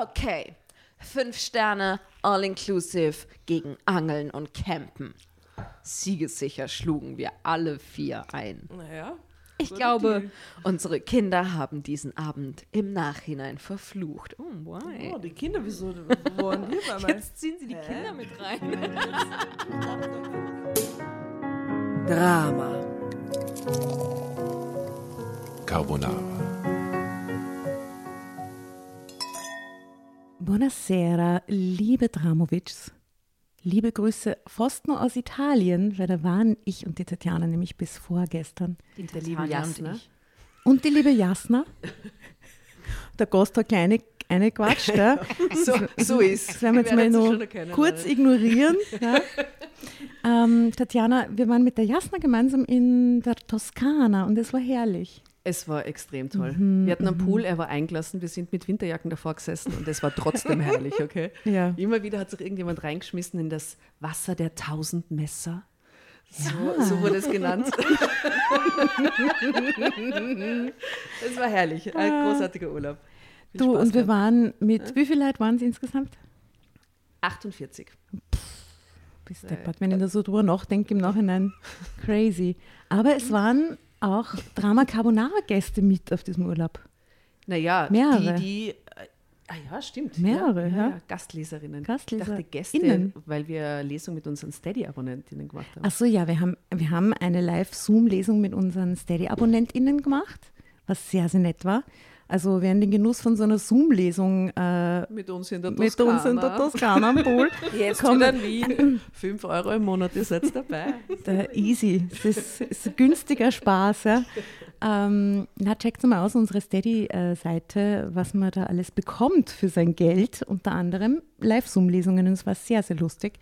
Okay, fünf Sterne, all inclusive gegen Angeln und Campen. Siegessicher schlugen wir alle vier ein. Naja. Ich glaube, unsere Kinder haben diesen Abend im Nachhinein verflucht. Oh, why? Oh, die Kinder, wieso die mir? Jetzt ziehen sie die Kinder mit rein. Drama. Carbonara. Buonasera, liebe Dramovics. Liebe Grüße fast nur aus Italien, weil da waren ich und die Tatjana nämlich bis vorgestern. Der liebe Jasna. Und die liebe Jasna. Der Gast hat kleine eine Quatsch, ja. So, so ist. Das werden wir jetzt mal erkennen, kurz Leute. ignorieren. Ja. Ähm, Tatjana, wir waren mit der Jasna gemeinsam in der Toskana und es war herrlich. Es war extrem toll. wir hatten einen Pool, er war eingelassen, wir sind mit Winterjacken davor gesessen und es war trotzdem herrlich, okay? Ja. Immer wieder hat sich irgendjemand reingeschmissen in das Wasser der tausend Messer. So, so wurde es genannt. es war herrlich, ein großartiger Urlaub. Viel Du, Spaß und wir gehabt. waren mit, wie viele Leute waren es insgesamt? 48. Bis deppert, wenn ich da so drüber nachdenke im Nachhinein. Crazy. Aber es waren auch Drama Carbonara-Gäste mit auf diesem Urlaub. Naja, Mehrere. die, die, äh, ah ja, stimmt. Mehrere, ja. ja. Gastleserinnen. Gastleser- Ich dachte Gäste, Innen. weil wir Lesung mit unseren Steady-Abonnentinnen gemacht haben. Ach so, ja, wir haben, wir haben eine Live-Zoom-Lesung mit unseren Steady-AbonnentInnen gemacht, was sehr, sehr nett war. Also wer in den Genuss von so einer Zoom-Lesung äh, mit uns in der mit uns in der Toskana am Pool Jetzt kommt, in Wien. 5 Euro im Monat, ihr seid dabei. Der easy. Das ist, ist ein günstiger Spaß. Ja. Ähm, na, checkt mal aus unsere Steady-Seite, was man da alles bekommt für sein Geld. Unter anderem Live-Zoom-Lesungen und es war sehr, sehr lustig.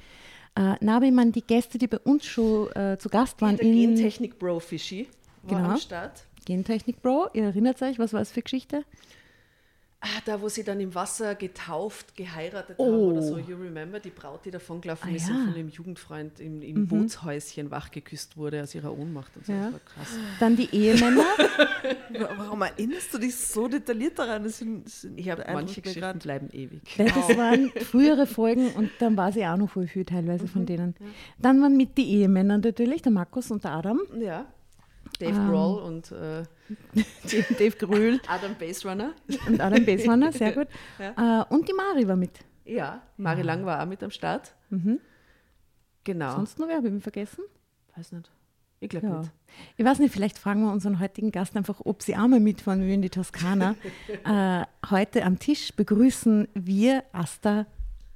Äh, na, aber ich meine, die Gäste, die bei uns schon äh, zu Gast waren Der in Gentechnik Bro Fischi war Genau. am Start. Gentechnik Bro, ihr erinnert euch, was war es für Geschichte? Ah, da, wo sie dann im Wasser getauft, geheiratet Oh. haben oder so. You remember, die Braut, die davon gelaufen Ah, ist ja. Mhm. und von ihrem Jugendfreund im, im Bootshäuschen wachgeküsst wurde aus ihrer Ohnmacht und so. Ja. Das war krass. Dann die Ehemänner. Warum erinnerst du dich so detailliert daran? Das sind, das sind Ich habe manche Geschichten grad. bleiben ewig. Weil das waren frühere Folgen und dann war sie auch noch voll viel teilweise von denen. Dann waren mit die Ehemänner natürlich, der Markus und der Adam, Ja. Dave Ähm. Grohl und äh, Dave, Gröhl Adam Baserunner. und Adam Besmanner, sehr gut. Äh, und die Mari war mit. Ja, Mari Lang war auch mit am Start. Genau. Sonst noch wer, habe ich vergessen? Weiß nicht. Ich glaube Ja. nicht. Ich weiß nicht, vielleicht fragen wir unseren heutigen Gast einfach, ob sie auch mal mitfahren will in die Toskana. äh, heute am Tisch begrüßen wir Asta,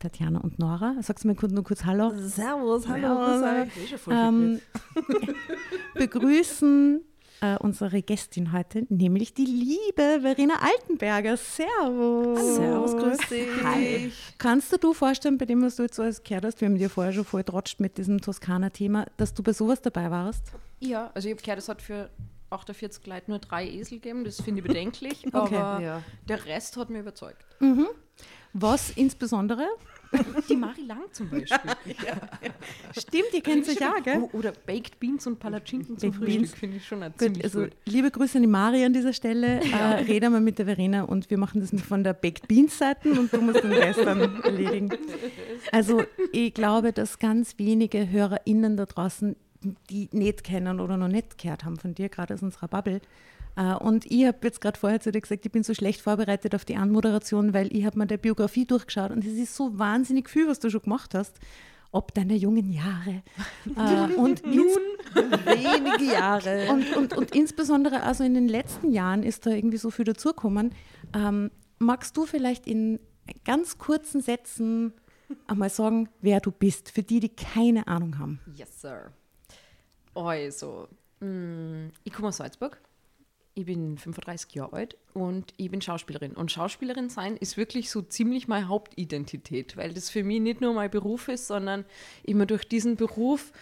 Tatjana und Nora. Sagst du mir kurz, nur kurz Hallo? Servus, hallo. Ja, ähm, begrüßen äh, unsere Gästin heute, nämlich die liebe Verena Altenberger. Servus. Servus, grüß dich. Hi. Kannst du dir vorstellen, bei dem, was du jetzt so alles gehört hast, wir haben dir vorher schon voll trotscht mit diesem Toskana-Thema, dass du bei sowas dabei warst? Ja, also ich habe gehört, es hat für 48 Leute nur drei Esel gegeben. Das finde ich bedenklich, Okay. aber Ja. der Rest hat mir überzeugt. Was insbesondere? Die Mari Lang zum Beispiel. Stimmt, ihr kennt euch ja, gell? Oder Baked Beans und Palatschinken zum Baked Frühstück finde ich schon ziemlich also cool. liebe Grüße an die Mari an dieser Stelle. Äh, rede mal mit der Verena und wir machen das von der Baked Beans Seite und du musst den Rest dann erledigen. Also ich glaube, dass ganz wenige HörerInnen da draußen die nicht kennen oder noch nicht gehört haben von dir, gerade aus unserer Bubble. Äh, Und ich habe jetzt gerade vorher zu dir gesagt, ich bin so schlecht vorbereitet auf die Anmoderation, weil ich habe mir der Biografie durchgeschaut und es ist so wahnsinnig viel, was du schon gemacht hast. Ob deiner jungen Jahre. Äh, und nun Wenige Jahre. und, und, und insbesondere also in den letzten Jahren ist da irgendwie so viel dazugekommen. Ähm, magst du vielleicht in ganz kurzen Sätzen einmal sagen, wer du bist, für die, die keine Ahnung haben? Yes, sir. Also, mh, ich komme aus Salzburg. Ich bin 35 Jahre alt und ich bin Schauspielerin. Und Schauspielerin sein ist wirklich so ziemlich meine Hauptidentität, weil das für mich nicht nur mein Beruf ist, sondern ich mir durch diesen Beruf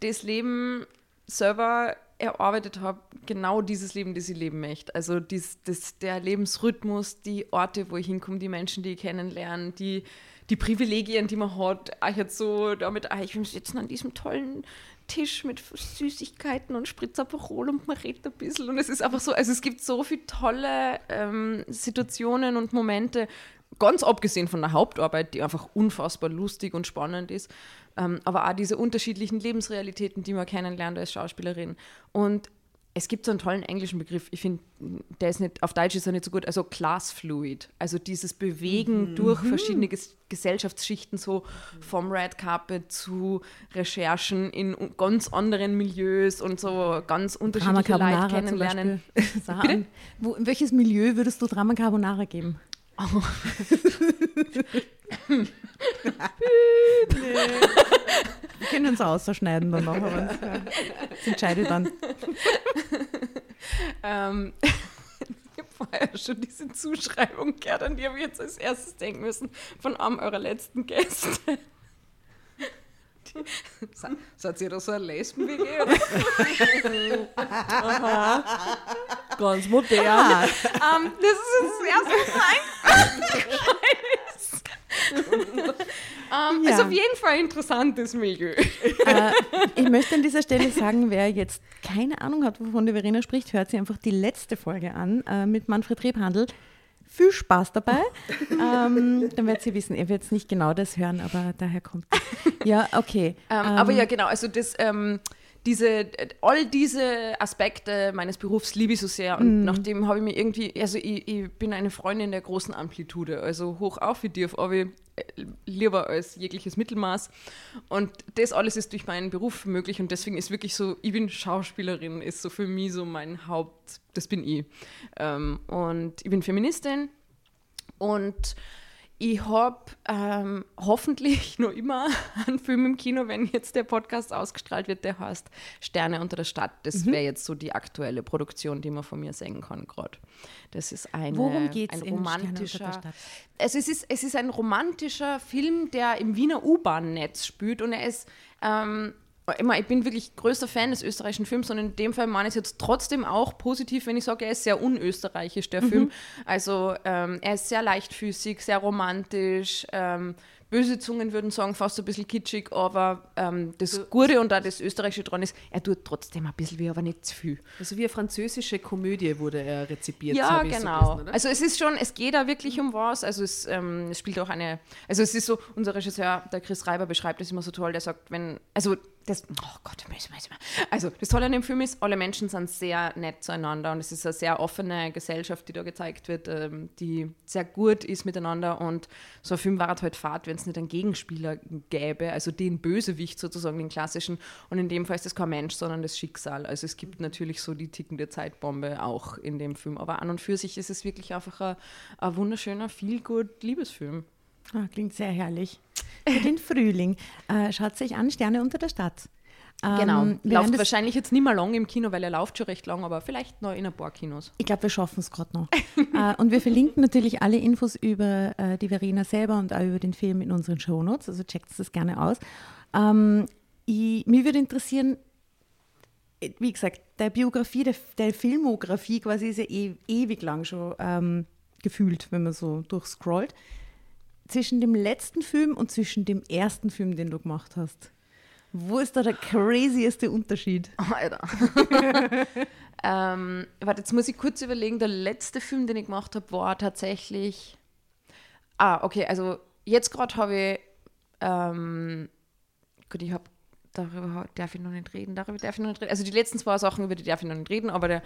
das Leben selber erarbeitet habe, genau dieses Leben, das ich leben möchte. Also dies, das, der Lebensrhythmus, die Orte, wo ich hinkomme, die Menschen, die ich kennenlerne, die, die Privilegien, die man hat. Ah, jetzt so damit, ah, ich will sitzen an diesem tollen Tisch mit Süßigkeiten und Spritzaperol und man redet ein bisschen. Und es ist einfach so, also es gibt so viele tolle ähm, Situationen und Momente, ganz abgesehen von der Hauptarbeit, die einfach unfassbar lustig und spannend ist, ähm, aber auch diese unterschiedlichen Lebensrealitäten, die man kennenlernt als Schauspielerin. Und es gibt so einen tollen englischen Begriff, ich finde, der ist nicht, auf Deutsch ist er nicht so gut, also Class Fluid, also dieses Bewegen durch verschiedene Ges Gesellschaftsschichten, so vom Red Carpet zu Recherchen in ganz anderen Milieus und so ganz Drama unterschiedliche Leute kennenlernen. Wo, in welches Milieu würdest du Drama Carbonara geben? Wir können uns ausschneiden dann noch, aber das entscheide dann. Ähm, ich habe vorher schon diese Zuschreibung gehört, an die habe ich jetzt als erstes denken müssen, von einem eurer letzten Gäste. Seid ihr da so ein Lesben-WG? Ganz modern. Ah, Ähm, das ist jetzt das erste Mal ähm, Ja. Ist auf jeden Fall ein interessantes Milieu. Äh, ich möchte an dieser Stelle sagen, wer jetzt keine Ahnung hat, wovon die Verena spricht, hört sich einfach die letzte Folge an äh, mit Manfred Rebhandel. Viel Spaß dabei. ähm, dann werdet ihr wissen, ihr werdet nicht genau das hören, aber daher kommt. Ja, okay. Ähm, aber ja, genau, also das, diese, all diese Aspekte meines Berufs liebe ich so sehr und nachdem habe ich mir irgendwie, also ich, ich bin eine Freundin der großen Amplitude, also hoch auf wie tief, aber ich, lieber als jegliches Mittelmaß und das alles ist durch meinen Beruf möglich und deswegen ist wirklich so, ich bin Schauspielerin, ist so für mich so mein Haupt, das bin ich. Ähm, und ich bin Feministin und ich habe ähm, hoffentlich noch immer einen Film im Kino, wenn jetzt der Podcast ausgestrahlt wird, der heißt Sterne unter der Stadt. Das Mhm. wäre jetzt so die aktuelle Produktion, die man von mir sehen kann gerade. Das ist eine, Worum geht's ein romantischer, also es ist, es ist ein romantischer Film, der im Wiener U-Bahn-Netz spielt und er ist, ähm, immer, ich bin wirklich größter Fan des österreichischen Films und in dem Fall meine ich es jetzt trotzdem auch positiv, wenn ich sage, er ist sehr unösterreichisch, der Film. Also ähm, er ist sehr leichtfüßig, sehr romantisch, ähm, böse Zungen würden sagen, fast ein bisschen kitschig, aber ähm, das Gute und auch das Österreichische dran ist, er tut trotzdem ein bisschen weh, aber nicht zu viel. Also wie eine französische Komödie wurde er rezipiert. so Ja, ich's so genau. gelesen, also es ist schon, es geht da wirklich um was. Also es, ähm, es spielt auch eine, also es ist so, unser Regisseur, der Chris Reiber, beschreibt das immer so toll, der sagt, wenn, also das, oh Gott, also das Tolle an dem Film ist, alle Menschen sind sehr nett zueinander und es ist eine sehr offene Gesellschaft, die da gezeigt wird, ähm, die sehr gut ist miteinander und so ein Film war halt Fahrt, wenn es nicht einen Gegenspieler gäbe, also den Bösewicht sozusagen, den klassischen und in dem Fall ist das kein Mensch, sondern das Schicksal. Also es gibt natürlich so die tickende Zeitbombe auch in dem Film, aber an und für sich ist es wirklich einfach ein, ein wunderschöner, feel-good-Liebesfilm. Ah, klingt sehr herrlich. Für den Frühling. Äh, schaut sich an, Sterne unter der Stadt. Ähm, Genau. Läuft wahrscheinlich jetzt nicht mehr lang im Kino, weil er läuft schon recht lang, aber vielleicht noch in ein paar Kinos. Ich glaube, wir schaffen es gerade noch. äh, und wir verlinken natürlich alle Infos über äh, die Verena selber und auch über den Film in unseren Shownotes. Also checkt das gerne aus. Ähm, ich, mich würde interessieren, wie gesagt, der Biografie, der, der Filmografie quasi ist ja eh, ewig lang schon ähm, gefühlt, wenn man so durchscrollt. Zwischen dem letzten Film und zwischen dem ersten Film, den du gemacht hast. Wo ist da der crazieste Unterschied? Alter. ähm, warte, jetzt muss ich kurz überlegen. Der letzte Film, den ich gemacht habe, war tatsächlich. Ah, okay, also jetzt gerade habe ich. Ähm, gut, ich habe. Darüber darf ich noch nicht reden, darüber darf ich noch nicht reden. Also die letzten zwei Sachen, über die darf ich noch nicht reden, aber der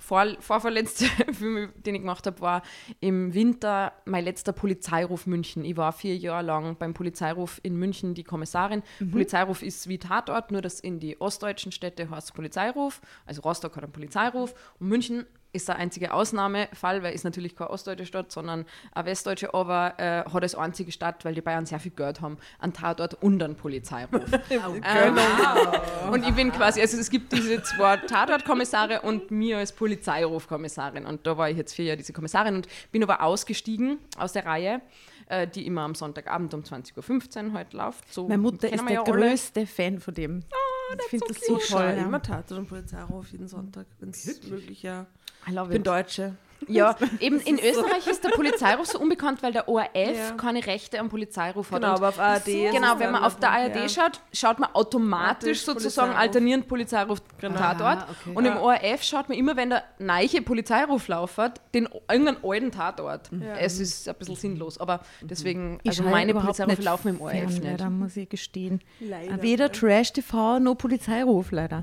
vor, vorverletzte Film, den ich gemacht habe, war im Winter mein letzter Polizeiruf München. Ich war vier Jahre lang beim Polizeiruf in München die Kommissarin. Polizeiruf ist wie Tatort, nur dass in die ostdeutschen Städte heißt Polizeiruf. Also Rostock hat einen Polizeiruf und München ist der einzige Ausnahmefall, weil ist natürlich keine ostdeutsche Stadt, sondern eine westdeutsche, aber äh, hat als einzige Stadt, weil die Bayern sehr viel Geld haben, einen Tatort und einen Polizeiruf. ähm, und ich bin quasi, also es gibt diese zwei Tatortkommissare und mir als Polizeirufkommissarin. Und da war ich jetzt vier Jahre diese Kommissarin und bin aber ausgestiegen aus der Reihe, äh, die immer am Sonntagabend um 20.15 Uhr heute läuft. So Meine Mutter ist der ja größte Fan von dem. Ich finde das so Ich toll. ja. immer Tatort und Polizeiruf jeden Sonntag, wenn es möglich ja. I love Ich bin it. Deutsche. Ja, eben in Österreich ist der Polizeiruf so unbekannt, weil der ORF Ja. keine Rechte am Polizeiruf hat. Genau, aber auf ARD Genau, wenn man auf der ARD ja. schaut, schaut man automatisch sozusagen Polizeiruf. alternierend Polizeiruf Tatort. Ah, okay. Und im ORF schaut man immer, wenn der neiche Polizeiruf lauft, den irgendeinen alten Tatort. Es ist ein bisschen sinnlos, aber deswegen, also meine Polizeirufe laufen im ORF fern, nicht. Leider, muss ich gestehen. Leider. Weder Trash-TV noch Polizeiruf, leider.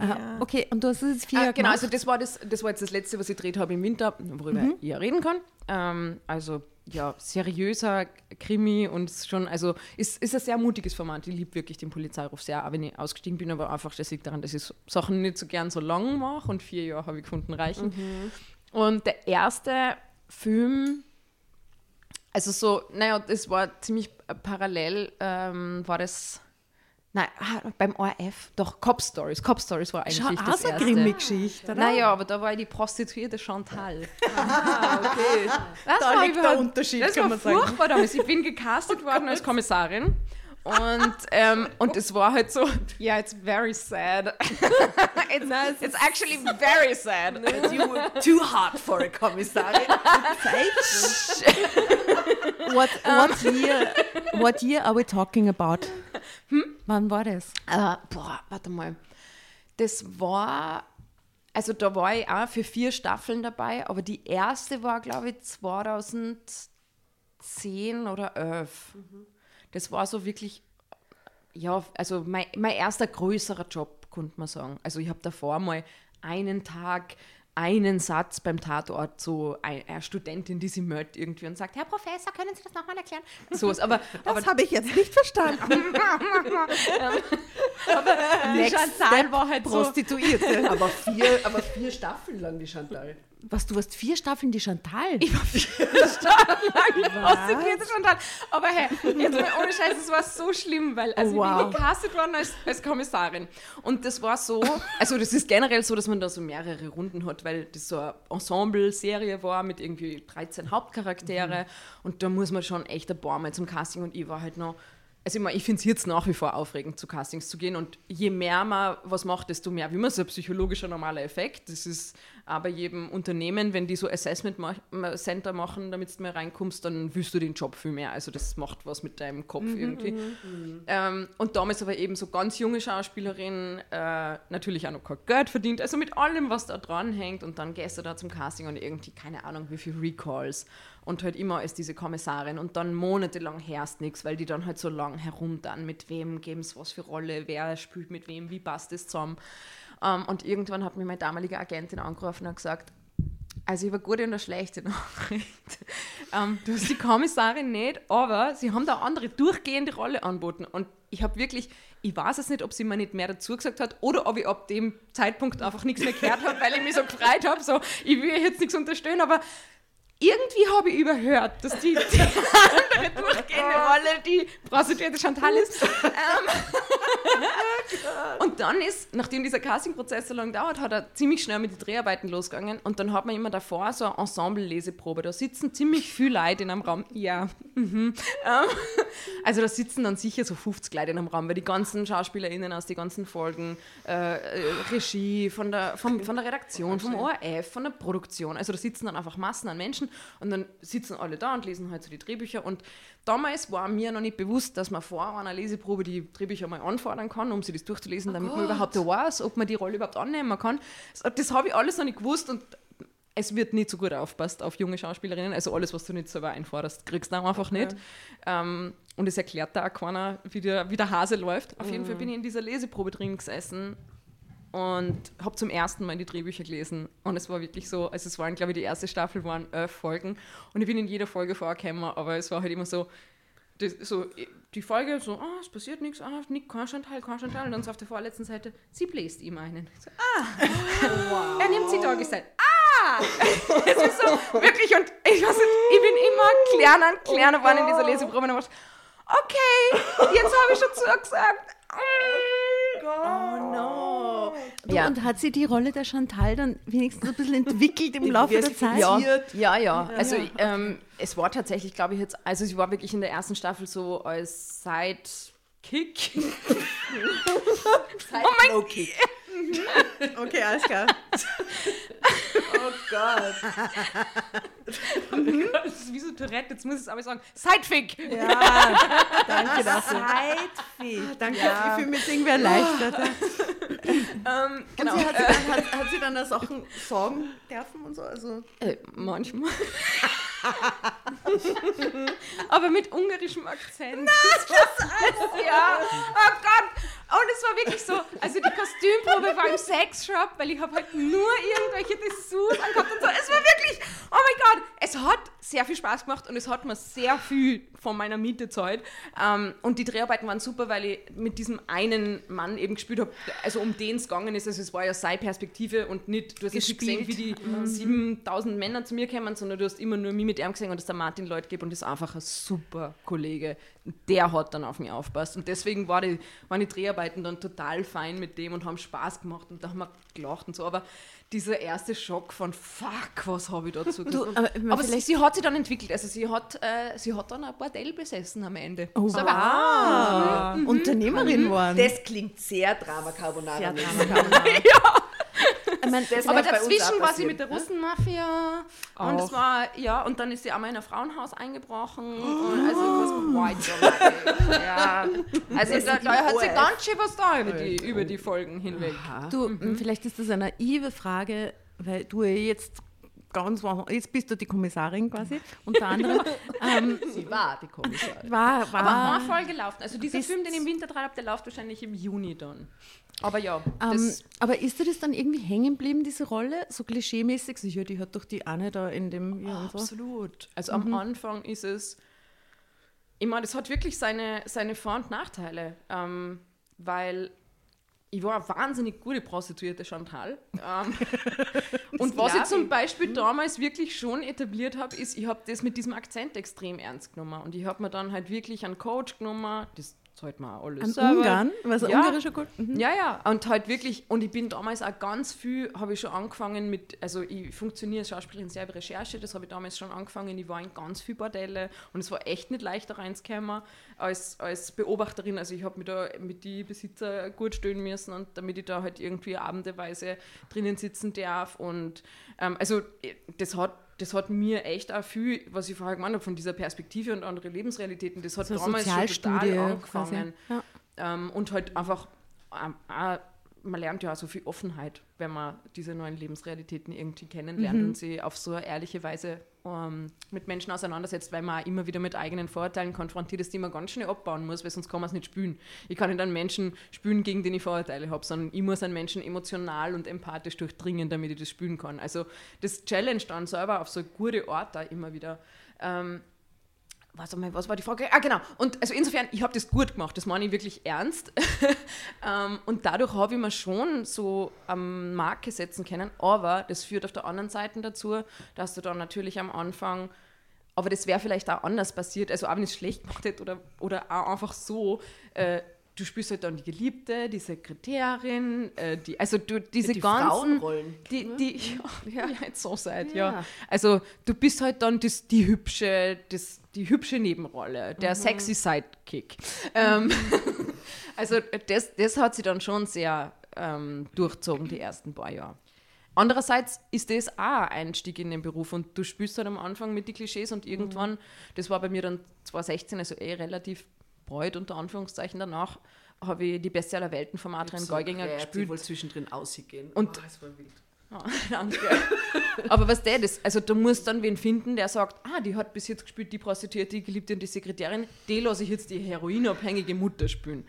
Äh, okay, und du hast es jetzt vier Ah, Jahre genau, gemacht. also das war, das, das war jetzt das letzte, was ich gedreht habe im Winter, worüber ich ja reden kann. Ähm, also ja, seriöser Krimi und schon, also ist, ist ein sehr mutiges Format. Ich liebe wirklich den Polizeiruf sehr, auch wenn ich ausgestiegen bin, aber einfach das liegt daran, dass ich Sachen nicht so gern so lang mache und vier Jahre habe ich gefunden reichen. Und der erste Film, also so, naja, das war ziemlich parallel, ähm, war das, nein, ah, beim ORF, doch, Cop Stories. Cop Stories war eigentlich Schau, das auch so eine erste. Krimi-Geschichte, oder? Naja, aber da war die Prostituierte Chantal. Ah, okay. Das Da liegt der Unterschied, Das kann man sagen. furchtbar damals. Ich bin gecastet worden als Kommissarin. Und, ähm, und es war halt so, ja, it's very sad. it's, it's actually very sad. You were too hot for a Kommissarin. What, what, year, what year are we talking about? Wann war das? Äh, boah, warte mal. Das war, also da war ich auch für vier Staffeln dabei, aber die erste war, glaube ich, 2010 oder 11. Das war so wirklich, ja, also mein, mein erster größerer Job, könnte man sagen. Also ich habe davor mal einen Tag einen Satz beim Tatort, so ein- eine Studentin, die sie meldet irgendwie und sagt, Herr Professor, können Sie das nochmal erklären? So, aber, aber Das habe ich jetzt nicht verstanden. Next Step war halt so, Prostituierte. Aber vier, aber vier Staffeln lang die Chantal. Was, du hast vier Staffeln die Chantal? Ich war vier Stunden lang prostituierte Chantal. Aber hey, jetzt mal ohne Scheiß, es war so schlimm, weil also Oh, wow. ich bin gecastet worden als, als Kommissarin. Und das war so, also das ist generell so, dass man da so mehrere Runden hat, weil das so eine Ensemble-Serie war mit irgendwie 13 Hauptcharaktere. Und da muss man schon echt ein paar Mal zum Casting und ich war halt noch. Also ich, ich finde es jetzt nach wie vor aufregend, zu Castings zu gehen. Und je mehr man was macht, desto mehr, wie man so ein psychologischer normaler Effekt. Das ist bei jedem Unternehmen, wenn die so Assessment Center machen, damit du mal reinkommst, dann willst du den Job viel mehr. Also das macht was mit deinem Kopf irgendwie. Ähm, und damals aber eben so ganz junge Schauspielerin, äh, natürlich auch noch kein Geld verdient, also mit allem, was da dran hängt. Und dann gehst du da zum Casting und irgendwie, keine Ahnung, wie viel Recalls. Und halt immer als diese Kommissarin. Und dann monatelang herrscht nichts, weil die dann halt so lang herum dann, mit wem geben es was für Rolle, wer spielt mit wem, wie passt das zusammen. Ähm, und irgendwann hat mir meine damalige Agentin angerufen und gesagt, also eine gute und eine schlechte Nachricht. Ähm, du hast die Kommissarin nicht, aber sie haben da andere durchgehende Rolle anboten. Und ich habe wirklich, ich weiß es nicht, ob sie mir nicht mehr dazu gesagt hat oder ob ich ab dem Zeitpunkt einfach nichts mehr gehört habe, weil ich mich so gefreut habe. So, ich will jetzt nichts unterstellen, aber irgendwie habe ich überhört, dass die, die andere durchgehende Rolle die Prostituierte Chantal ist. Ähm, und dann ist, nachdem dieser Casting-Prozess so lange dauert, hat er ziemlich schnell mit den Dreharbeiten losgegangen und dann hat man immer davor so eine Ensemble-Leseprobe. Da sitzen ziemlich viele Leute in einem Raum. Ja. Mhm. Ähm, also da sitzen dann sicher so 50 Leute in einem Raum, weil die ganzen SchauspielerInnen aus den ganzen Folgen, äh, äh, Regie, von der, vom, von der Redaktion, vom ORF, von der Produktion. Also da sitzen dann einfach Massen an Menschen und dann sitzen alle da und lesen halt so die Drehbücher. Und damals war mir noch nicht bewusst, dass man vor einer Leseprobe die Drehbücher mal anfordern kann, um sie das durchzulesen, damit man überhaupt weiß, ob man die Rolle überhaupt annehmen kann. Das, das habe ich alles noch nicht gewusst und es wird nicht so gut aufpasst auf junge Schauspielerinnen. Also alles, was du nicht selber einforderst, kriegst du auch einfach nicht. Ähm, und es erklärt da auch keiner, wie der, wie der Hase läuft. Auf jeden Fall bin ich in dieser Leseprobe drin gesessen und habe zum ersten Mal die Drehbücher gelesen. Und es war wirklich so, also es waren, glaube ich, die erste Staffel waren elf Folgen. Und ich bin in jeder Folge vorgekommen, aber es war halt immer so, das, so die Folge so, ah, es passiert nichts, ah, nicht, kein Chantal, kein Chantal. Und dann so auf der vorletzten Seite, sie bläst ihm einen. Ich So, ah, er nimmt sie da gesagt. Ah! es ist so, wirklich, und ich weiß nicht, ich bin immer kleiner und kleiner geworden in dieser Leseprobe. Und ich dachte, okay, jetzt habe ich schon zugesagt. Oh no. Du, Ja. Und hat sie die Rolle der Chantal dann wenigstens ein bisschen entwickelt im Laufe der Zeit? Ja, ja, ja. Also ähm, es war tatsächlich, glaube ich, jetzt, also ich war wirklich in der ersten Staffel so als Sidekick. Oh mein Okay, alles klar. Oh Gott. Das ist wie so Tourette, jetzt muss ich es aber sagen. Sidefick! Ja, danke dafür. Sidefick. Danke, Ja. ich fühle mich jetzt irgendwie erleichtert. Ähm, genau. Und sie hat, sie dann, hat, hat sie dann da Sachen sagen dürfen und so? Also, Äh, manchmal. Aber mit ungarischem Akzent. Das war ja. Oh Gott. Und es war wirklich so, also die Kostümprobe war im Sexshop, weil ich habe halt nur irgendwelche Dessous angehabt und so. Es war wirklich, oh mein Gott, es hat sehr viel Spaß gemacht und es hat mir sehr viel von meiner Miete gezahlt. Ähm, und die Dreharbeiten waren super, weil ich mit diesem einen Mann eben gespielt habe, also um den es gegangen ist. Also es war ja seine Perspektive und nicht, du hast nicht gesehen, wie die 7000 Männer zu mir kommen, sondern du hast immer nur mich mit ihm gesehen und das ist der Martin Leut gibt und ist einfach ein super Kollege. Der hat dann auf mich aufpasst und deswegen war die, waren die Dreharbeiten dann total fein mit dem und haben Spaß gemacht und da haben wir gelacht und so, aber dieser erste Schock von fuck, was habe ich dazu Du, aber aber sie, vielleicht- sie hat sich dann entwickelt, also sie hat, äh, sie hat dann ein Bordell besessen am Ende. Oh, so, wow. Unternehmerin waren. Das klingt sehr Drama Carbonara. Sehr. Drama ich meine, Das Aber dazwischen war sie mit der ne? Russenmafia und Auch. es war, ja, und dann ist sie einmal in ein Frauenhaus eingebrochen und also was. Ja. Also da, da hat sie ganz schön was da über die, über die Folgen hinweg. Du, vielleicht ist das eine naive Frage, weil du ja jetzt ganz woanders- jetzt bist du die Kommissarin quasi, unter anderem. ähm, Sie war die Kommissarin. war, Aber war, eine Folge laufen. Also dieser Film, den ich im Winter dran habe, der läuft wahrscheinlich im Juni dann. Aber ja, ähm, das, aber ist dir das dann irgendwie hängen geblieben, diese Rolle? So klischeemäßig? Sicher, die hat doch die Anne da in dem ja, und so. Absolut. Also am Anfang ist es, ich meine, das hat wirklich seine, seine Vor- und Nachteile, ähm, weil ich war eine wahnsinnig gute Prostituierte Chantal. Ähm, und was ich zum Beispiel damals wirklich schon etabliert habe, ist, ich habe das mit diesem Akzent extrem ernst genommen. Und ich habe mir dann halt wirklich einen Coach genommen, das mir auch alles An selber. Ungarn? Was Ja. ungarischer Kult? Mhm. Ja, ja, und halt wirklich, und ich bin damals auch ganz viel, habe ich schon angefangen mit, also ich funktioniere als Schauspielerin sehr über Recherche, das habe ich damals schon angefangen, ich war in ganz viel Bordelle und es war echt nicht leicht da reinzukommen als, als Beobachterin, also ich habe mich da mit die Besitzer gut stellen müssen und damit ich da halt irgendwie abendeweise drinnen sitzen darf und ähm, also eh, das hat das hat mir echt auch viel, was ich vorher gemeint habe, von dieser Perspektive und andere Lebensrealitäten, das hat So damals schon total angefangen. Ja. Ähm, und halt einfach, ähm, auch, man lernt ja auch so viel Offenheit, wenn man diese neuen Lebensrealitäten irgendwie kennenlernt und sie auf so eine ehrliche Weise ähm, mit Menschen auseinandersetzt, weil man auch immer wieder mit eigenen Vorurteilen konfrontiert ist, die man ganz schnell abbauen muss, weil sonst kann man es nicht spülen. Ich kann nicht einen Menschen spülen, gegen den ich Vorurteile habe, sondern ich muss einen Menschen emotional und empathisch durchdringen, damit ich das spülen kann. Also das challenge dann selber auf so gute Art da immer wieder. Ähm, was, was war die Frage? Ah, genau. Und also insofern, ich habe das gut gemacht, das meine ich wirklich ernst. ähm, und dadurch habe ich mir schon so am Marke setzen können. Aber das führt auf der anderen Seite dazu, dass du dann natürlich am Anfang, aber das wäre vielleicht auch anders passiert, also auch wenn ich es schlecht gemacht hätte oder, oder auch einfach so, äh, du spielst halt dann die Geliebte, die Sekretärin, äh, die, also du, diese Die ganzen. Frauenrollen. Die, die, ja, ja. jetzt so seid, ja. Ja. Also du bist halt dann das, die hübsche, das, die hübsche Nebenrolle, der sexy Sidekick. Ähm, also das, das hat sie dann schon sehr ähm, durchzogen, die ersten paar Jahre. Andererseits ist das auch ein Einstieg in den Beruf und du spielst halt am Anfang mit den Klischees und irgendwann, das war bei mir dann 2016, also eh relativ bald unter Anführungszeichen danach, habe ich die Beste aller Welten von Adrian Geuginger Ich gespielt. wohl zwischendrin ausgehen. Und- oh, es war wild. Ah, danke. Aber was der das, also du musst dann wen finden, der sagt, ah, die hat bis jetzt gespielt, die Prostituierte, die Geliebte und die Sekretärin, die lasse ich jetzt die heroinabhängige Mutter spielen.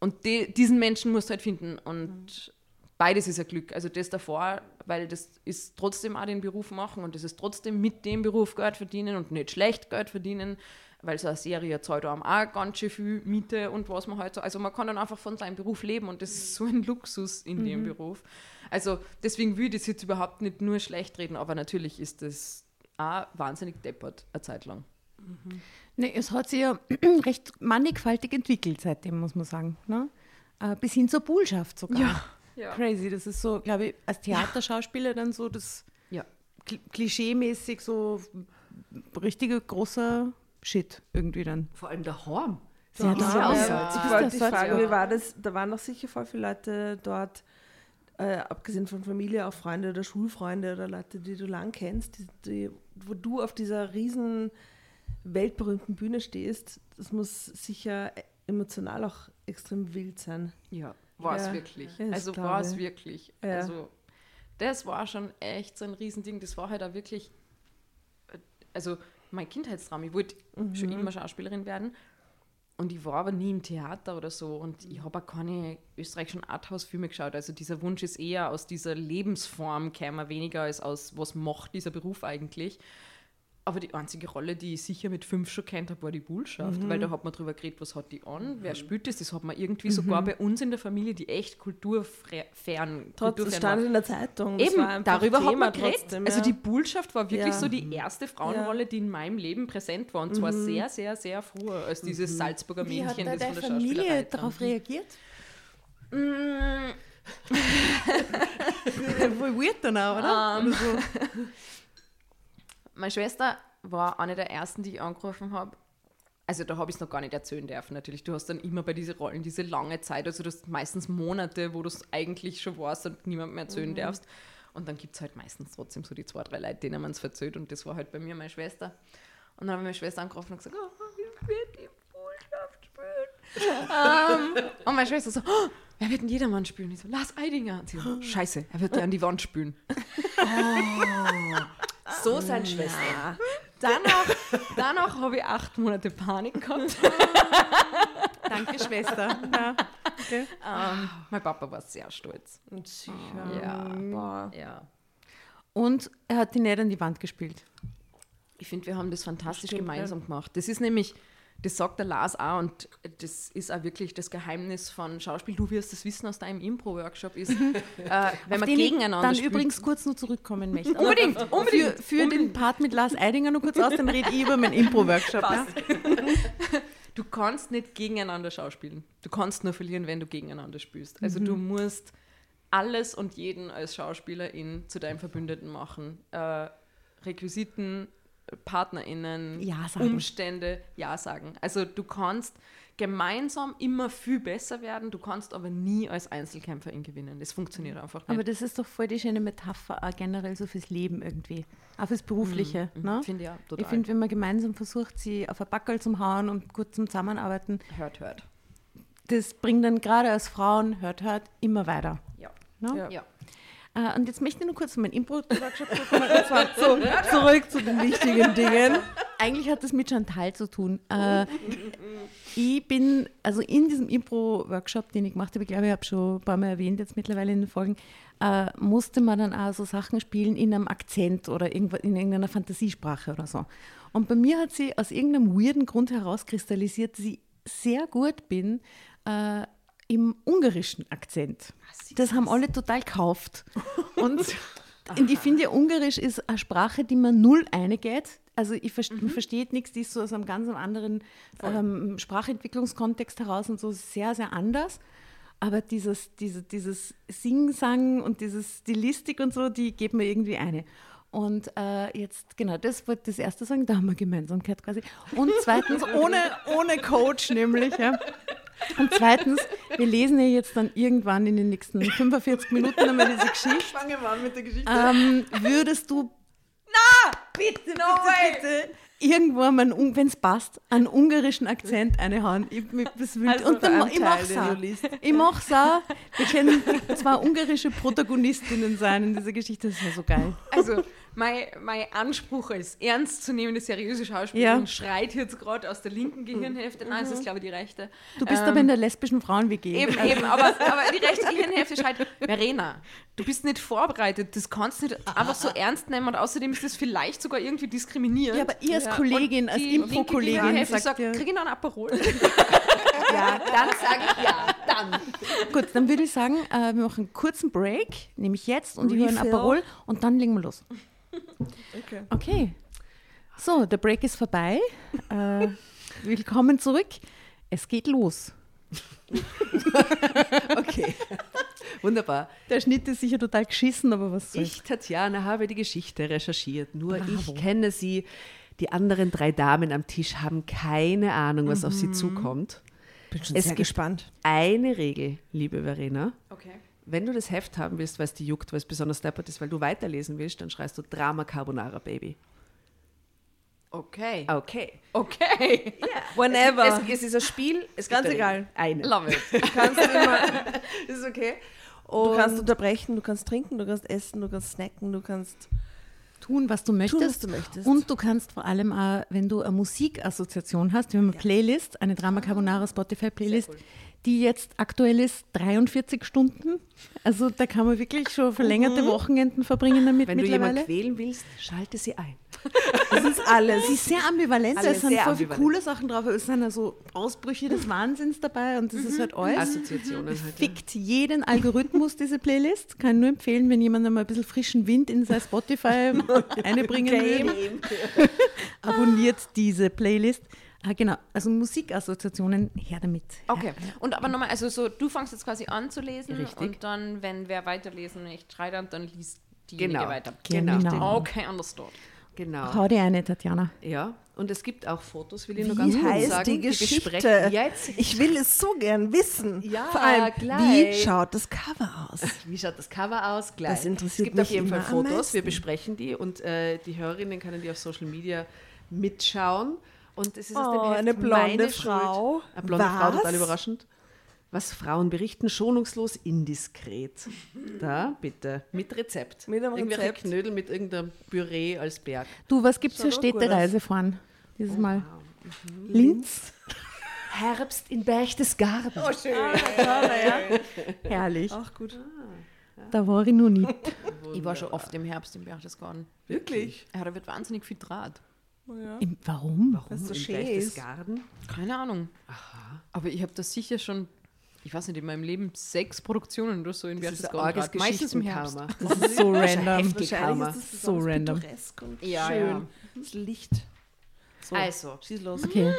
Und die, diesen Menschen musst du halt finden. Und beides ist ein Glück. Also das davor, weil das ist trotzdem auch den Beruf machen und das ist trotzdem mit dem Beruf Geld verdienen und nicht schlecht Geld verdienen, weil so eine Serie zahlt einem auch ganz schön viel Miete und was man halt so, also man kann dann einfach von seinem Beruf leben und das ist so ein Luxus in dem Beruf. Also deswegen will ich das jetzt überhaupt nicht nur schlecht reden, aber natürlich ist das auch wahnsinnig deppert, eine Zeit lang. Nee, es hat sich ja recht mannigfaltig entwickelt seitdem, muss man sagen. Ne? Äh, bis hin zur Bullschaft sogar. Ja. Crazy, das ist so, glaube ich, als Theaterschauspieler dann so das Ja. Kl- klischeemäßig so richtiger großer Shit irgendwie dann. Vor allem der Horn. Ja, das da- ja ja. Ja. Ich wollte dich fragen, wie war das? Da waren noch sicher voll viele Leute dort, äh, abgesehen von Familie, auch Freunde oder Schulfreunde oder Leute, die du lang kennst, die, die, wo du auf dieser riesen weltberühmten Bühne stehst, das muss sicher emotional auch extrem wild sein. Ja, war es Ja, wirklich. Also war es ich. wirklich. Ja. Also das war schon echt so ein Riesending. Das war halt auch wirklich, äh, also mein Kindheitstraum. Ich wollte schon Mhm. immer Schauspielerin werden. Und ich war aber nie im Theater oder so. Und ich habe auch keine österreichischen Arthouse-Filme geschaut. Also dieser Wunsch ist eher aus dieser Lebensform, käme weniger als aus, was macht dieser Beruf eigentlich. Aber die einzige Rolle, die ich sicher mit fünf schon kennt habe, war die Bullschaft, weil da hat man drüber geredet, was hat die an, wer spielt das, das hat man irgendwie sogar bei uns in der Familie, die echt kulturfern, Trotzdem, das stand war. in der Zeitung. Eben, darüber hat Thema man geredet. trotzdem, Also ja. die Bullschaft war wirklich Ja. so die erste Frauenrolle, die in meinem Leben präsent war und zwar sehr, sehr, sehr früher als dieses Salzburger Wie hat Mädchen, da das von der Familie darauf reagiert? Mm, Voll weird dann auch, oder? Ähm, Meine Schwester war eine der ersten, die ich angerufen habe. Also da habe ich es noch gar nicht erzählen dürfen natürlich. Du hast dann immer bei diesen Rollen diese lange Zeit, also du hast meistens Monate, wo du es eigentlich schon warst und niemandem erzählen darfst. Und dann gibt es halt meistens trotzdem so die zwei, drei Leute, denen man es erzählt. Und das war halt bei mir meine Schwester. Und dann habe ich meine Schwester angerufen und gesagt, oh, ich will die Botschaft spielen. ähm, und meine Schwester so, oh, wer wird denn jedermann spielen? Ich so, Lars Eidinger. Und sie so, scheiße, er wird dir an die Wand spülen. So sein Schwester. Danach, danach habe ich acht Monate Panik gehabt. Danke, Schwester. Ja. Okay. Ähm, mein Papa war sehr stolz. Sicher. Ja. Boah. Ja. Und er hat die nicht an die Wand gespielt. Ich finde, wir haben das fantastisch Stimmt, gemeinsam gemacht. Das ist nämlich, das sagt der Lars auch und das ist auch wirklich das Geheimnis von Schauspiel. Du wirst das wissen aus deinem Impro-Workshop, ist, äh, wenn man gegeneinander dann spielt. übrigens kurz noch zurückkommen möchte. Unbedingt, unbedingt. Für, für den Part mit Lars Eidinger noch kurz aus, dann rede ich über meinen Impro-Workshop. Ja? Du kannst nicht gegeneinander schauspielen. Du kannst nur verlieren, wenn du gegeneinander spielst. Also du musst alles und jeden als Schauspielerin zu deinem Verbündeten machen. Äh, Requisiten, PartnerInnen, Ja. Umstände, Ja sagen. Also du kannst gemeinsam immer viel besser werden, du kannst aber nie als Einzelkämpferin gewinnen. Das funktioniert einfach nicht. Aber das ist doch voll die schöne Metapher auch generell so fürs Leben irgendwie. Auch fürs Berufliche. Ne? Finde ich ja total. Ich finde, wenn man gemeinsam versucht, sie auf ein Backel zum Hauen und gut zum Zusammenarbeiten, hört, hört. das bringt dann gerade als Frauen, hört, hört, immer weiter. Ja. Ne? Ja. ja. Äh, und jetzt möchte ich nur kurz zu meinem Impro-Workshop zurückkommen. Und zwar zurück zu den wichtigen Dingen. Eigentlich hat das mit Chantal zu tun. Äh, ich bin, also in diesem Impro-Workshop, den ich gemacht habe, ich glaube, ich habe schon ein paar Mal erwähnt, jetzt mittlerweile in den Folgen, äh, musste man dann auch so Sachen spielen in einem Akzent oder in irgendeiner Fantasiesprache oder so. Und bei mir hat sie aus irgendeinem weirden Grund herauskristallisiert, dass ich sehr gut bin äh, im ungarischen Akzent. Das haben alle total gekauft. Und, ich finde, Ungarisch ist eine Sprache, die man null eingeht. Also ich verste man versteht nichts, die ist so aus einem ganz anderen ähm, Sprachentwicklungskontext heraus und so sehr, sehr anders. Aber dieses, diese, dieses Sing-Sang und diese Stilistik und so, die geht mir irgendwie eine. Und äh, jetzt, genau, das wollte das erste sagen, da haben wir Gemeinsamkeit quasi. Und zweitens, ohne, ohne Coach nämlich, ja. Und zweitens, wir lesen ja jetzt dann irgendwann in den nächsten 45 Minuten einmal diese Geschichte. Fangen wir an mit der Geschichte. Ähm, würdest du. Na! Bitte, bitte, bitte! Irgendwo, wenn es passt, einen ungarischen Akzent einhauen. Ich, ich, das will, Also und dann, ich mach's auch. Ich mach's auch. Wir können zwei ungarische Protagonistinnen sein in dieser Geschichte. Das ist ja so geil. Also, mein, mein Anspruch als ernstzunehmende, seriöse Schauspielerin Ja. Mhm. schreit jetzt gerade aus der linken Gehirnhälfte. Nein, es ist, glaube ich, die rechte. Du bist Ähm, aber in der lesbischen Frauen-WG. Eben, eben, aber, aber die rechte Gehirnhälfte schreit, Verena, du bist nicht vorbereitet, das kannst du nicht einfach so ernst nehmen und außerdem ist das vielleicht sogar irgendwie diskriminierend. Ja, aber ihr als Ja. Kollegin, Und als Gehirnhälfte sagt sagt, ja- krieg ich noch ein Aperol? Ja, dann sage ich ja, dann. Gut, dann würde ich sagen, äh, wir machen einen kurzen Break, nämlich jetzt, und ich höre ein Refill. Aperol und dann legen wir los. Okay. Okay. So, der Break ist vorbei. Äh, willkommen zurück. Es geht los. Okay. Wunderbar. Der Schnitt ist sicher total geschissen, aber was soll's. Ich, Tatjana, habe die Geschichte recherchiert. Nur Bravo. ich kenne sie. Die anderen drei Damen am Tisch haben keine Ahnung, was auf sie zukommt. Bin schon Es sehr gespannt. Eine Regel, liebe Verena. Okay. Wenn du das Heft haben willst, weil es die juckt, weil es besonders deppert ist, weil du weiterlesen willst, dann schreist du Drama Carbonara Baby. Okay. Okay. Okay. Whenever. Es, es ist ein Spiel, es Ganz egal. Eine. Love it. Du kannst, immer, Das ist okay. du kannst unterbrechen, du kannst trinken, du kannst essen, du kannst snacken, du kannst Tun, was du möchtest. tun, was du möchtest. Und du kannst vor allem auch, wenn du eine Musikassoziation hast, wir haben eine Playlist, eine Drama Carbonara Spotify Playlist, die jetzt aktuell ist 43 Stunden. Also da kann man wirklich schon verlängerte Wochenenden verbringen damit Wenn du mittlerweile. jemanden quälen willst, schalte sie ein. das ist alles. Sie ist sehr ambivalent, Alles es sind voll viele coole Sachen drauf, es sind also Ausbrüche des Wahnsinns dabei und das ist halt alles. Assoziationen halt. ja. Fickt jeden Algorithmus, diese Playlist. Kann nur empfehlen, wenn jemand einmal ein bisschen frischen Wind in sein Spotify einbringen will. Abonniert diese Playlist. Ah, genau, also Musikassoziationen, her damit. Okay. Und aber nochmal, also so, du fängst jetzt quasi an zu lesen Richtig. und dann, wenn wer weiterlesen möchte, schreit er, dann liest diejenige Genau. weiter. Genau. Genau. Okay, understood. Genau. Hau dir eine, Tatjana. Ja, und es gibt auch Fotos, will ich nur Wie ganz kurz sagen. die Geschichte? Ja, jetzt, Ich will es so gern wissen. Ja, Vor allem, wie gleich. schaut das Cover aus? Wie schaut das Cover aus? Gleich. Das interessiert es gibt auf mich jeden Fall Fotos, wir besprechen die und äh, die Hörerinnen können die auf Social Media mitschauen. Und es ist aus Oh, dem Heft eine blonde Meine Frau. Schuld. Eine blonde Frau, total Was? überraschend. Was Frauen berichten, schonungslos indiskret. Da, bitte, mit Rezept. Mit einem Irgendwelche Rezept. Knödel mit irgendeinem Püree als Berg. Du, was gibt es für Städtereise fahren? Dieses Mal. Linz? Herbst in Berchtesgaden. Oh, schön. Ja, naja. Herrlich. Auch gut. Da war ich noch nie. Ich war schon oft im Herbst im Berchtesgaden. Wirklich? Ja, da wird wahnsinnig viel Draht. Ja. Im, warum? Warum so in schön ist. Berchtesgaden? Keine Ahnung. Aber ich habe das sicher schon, ich weiß nicht, in meinem Leben sechs Produktionen oder so in Das Berchtesgaden. Meistens im Herbst. Das ist so random. Karma. Wahrscheinlich ist das So random. und Ja, schön. ja. Das Licht. So, Also, schieß los. Okay.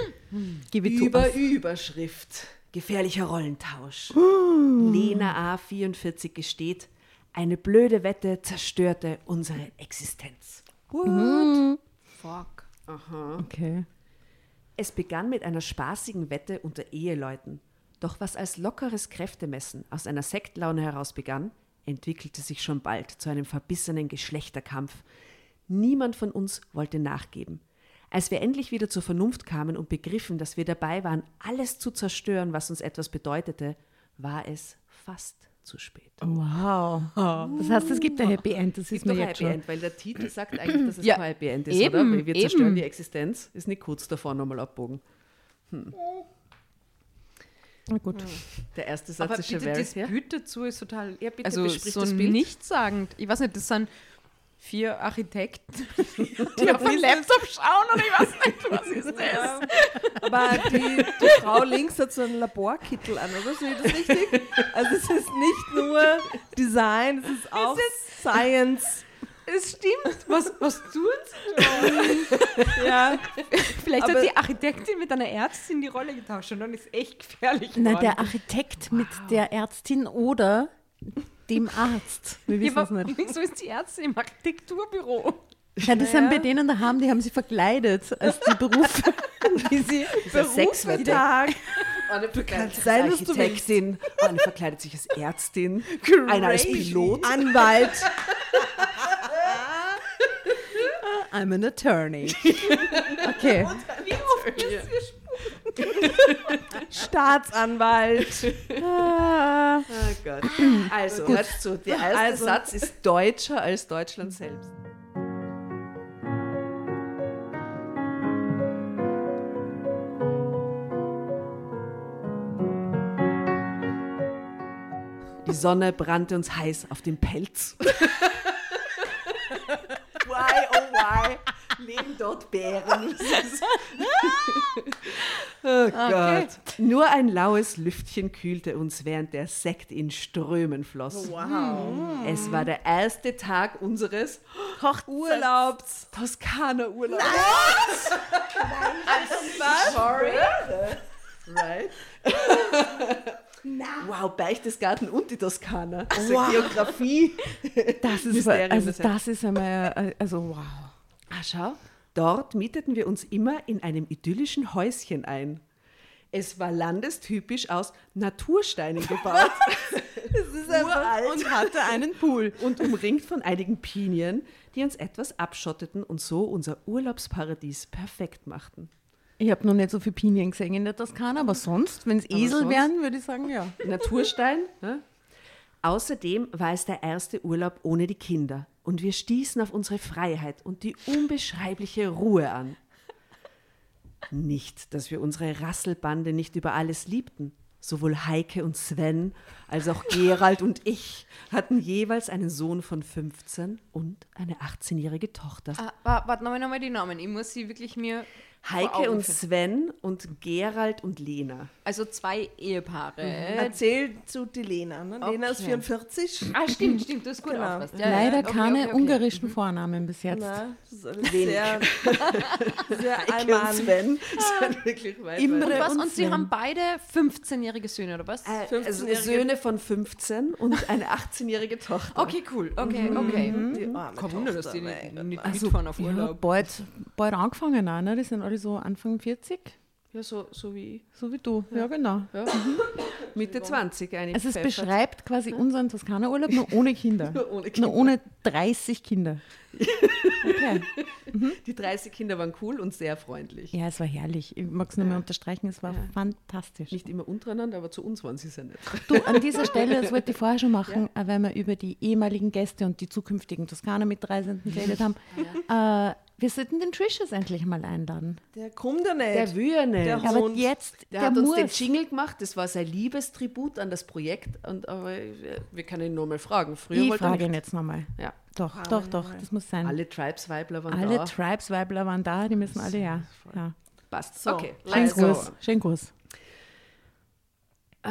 Gib it to Über. Überschrift. Gefährlicher Rollentausch. Lena A44 gesteht, eine blöde Wette zerstörte unsere Existenz. Fuck. Okay. Es begann mit einer spaßigen Wette unter Eheleuten. Doch was als lockeres Kräftemessen aus einer Sektlaune heraus begann, entwickelte sich schon bald zu einem verbissenen Geschlechterkampf. Niemand von uns wollte nachgeben. Als wir endlich wieder zur Vernunft kamen und begriffen, dass wir dabei waren, alles zu zerstören, was uns etwas bedeutete, war es fast zu spät. Wow. Das heißt, es gibt ein Happy End, das ist Ist mir jetzt Happy schon. End, weil der Titel sagt eigentlich, dass es Ja, kein Happy End ist, eben, oder? Weil wir zerstören eben. die Existenz. Ist nicht kurz davor nochmal abbogen. Na gut. Der erste Satz Aber ist schon bitte, das ja? Bild dazu ist total, Ja, bitte also so das Bild. nichtssagend. Ich weiß nicht, das sind vier Architekten, die auf den Laptop schauen und ich weiß nicht, was ist das? Aber die, die Frau links hat so einen Laborkittel an, oder? Sehe ich das richtig? Also es ist nicht nur Design, es ist auch Science. Es stimmt. Was, was tun sie? Ja, Vielleicht Aber- hat die Architektin mit einer Ärztin die Rolle getauscht und dann ist echt gefährlich Na, geworden. der Architekt mit der Ärztin oder dem Arzt. Wir Ja, wissen es nicht. wieso ist die Ärztin im Architekturbüro? Ja, das sind bei denen daheim, die haben sie verkleidet als die Berufe, die sie Dieser Sexwette. Tag. Eine verkleidet sich sein, als dass du Architektin, eine verkleidet sich als Ärztin, einer als Pilot. Anwalt. I'm an attorney. Okay. Staatsanwalt. Ah, Oh Gott. Also, hört zu. Der erste Also- Satz ist deutscher als Deutschland selbst. Die Sonne brannte uns heiß auf den Pelz. why, oh why, leben dort Bären? oh Gott. Nur ein laues Lüftchen kühlte uns, während der Sekt in Strömen floss. Wow. Es war der erste Tag unseres Urlaubs. Toskana-Urlaubs. Was? Sorry. Right? Wow, Berchtesgaden und die Toskana. Also Geografie. das ist, also das ist einmal, äh, also wow. Ah, schau. Dort mieteten wir uns immer in einem idyllischen Häuschen ein. Es war landestypisch aus Natursteinen gebaut. Das ist einfach Uralt. Und hatte einen Pool. und umringt von einigen Pinien, die uns etwas abschotteten und so unser Urlaubsparadies perfekt machten. Ich habe noch nicht so viel Pinien gesehen in der Toskana, aber sonst, wenn es Esel sonst? wären, würde ich sagen, ja. Naturstein. ne? Außerdem war es der erste Urlaub ohne die Kinder und wir stießen auf unsere Freiheit und die unbeschreibliche Ruhe an. Nicht, dass wir unsere Rasselbande nicht über alles liebten. Sowohl Heike und Sven als auch Gerald und ich hatten jeweils einen Sohn von 15 und eine 18-jährige Tochter. Ah, wa- warte nochmal nochmal die Namen. Ich muss sie wirklich mir. Heike und. Sven und Gerald und Lena. Also zwei Ehepaare. Erzählt zu die Lena. Ne? Lena ist Okay. 44. Ah, stimmt, stimmt, das ist gut Genau. Ja, Leider ja, okay, keine okay, okay. ungarischen Vornamen bis jetzt. Na, das ist alles Wenig. sehr, sehr Heike und. Sven sind wirklich weit, Imre Und was? und Und sie haben beide 15-jährige Söhne, oder was? Äh, also 15-jährige Söhne von 15 und eine 18-jährige Tochter. Okay, cool. Okay, okay. Die arme Kein Wunder, dass die nicht, nicht Gott. mitfahren auf Ja, Urlaub. bald, bald angefangen auch, ne? Die sind alle so Anfang 40, Ja, so, so wie ich. so wie du. Ja, genau. Ja. Mitte 20 eigentlich. Also es pfeffert. beschreibt quasi unseren Toskana-Urlaub nur ohne Kinder. Nur ohne Kinder. Nur ohne 30 Kinder. Okay. Die 30 Kinder waren cool und sehr freundlich. Ja, es war herrlich. Ich mag es nur mehr unterstreichen, es war fantastisch. Nicht immer untereinander, aber zu uns waren sie sehr nett. Du, an dieser Stelle, das wollte ich vorher schon machen, äh, weil wir über die ehemaligen Gäste und die zukünftigen Toskana-Mitreisenden geredet haben. Äh, wir sollten den Trishers endlich mal einladen. Der kommt ja nicht. Der will ja nicht. Der Der, Ja, aber Und jetzt, der, hat uns muss. den Jingle gemacht, das war sein Liebestribut an das Projekt. Und, aber wir, wir können ihn nur mal fragen. Früher ich frage ihn jetzt nochmal. Ja. Doch, doch, doch, das muss sein. Alle, Alle Tribes-Weibler waren da. Tribes-Weibler waren da, die müssen alle ja. ja. Passt. So, okay. Schönen Gruß. Schönen Gruß. Äh,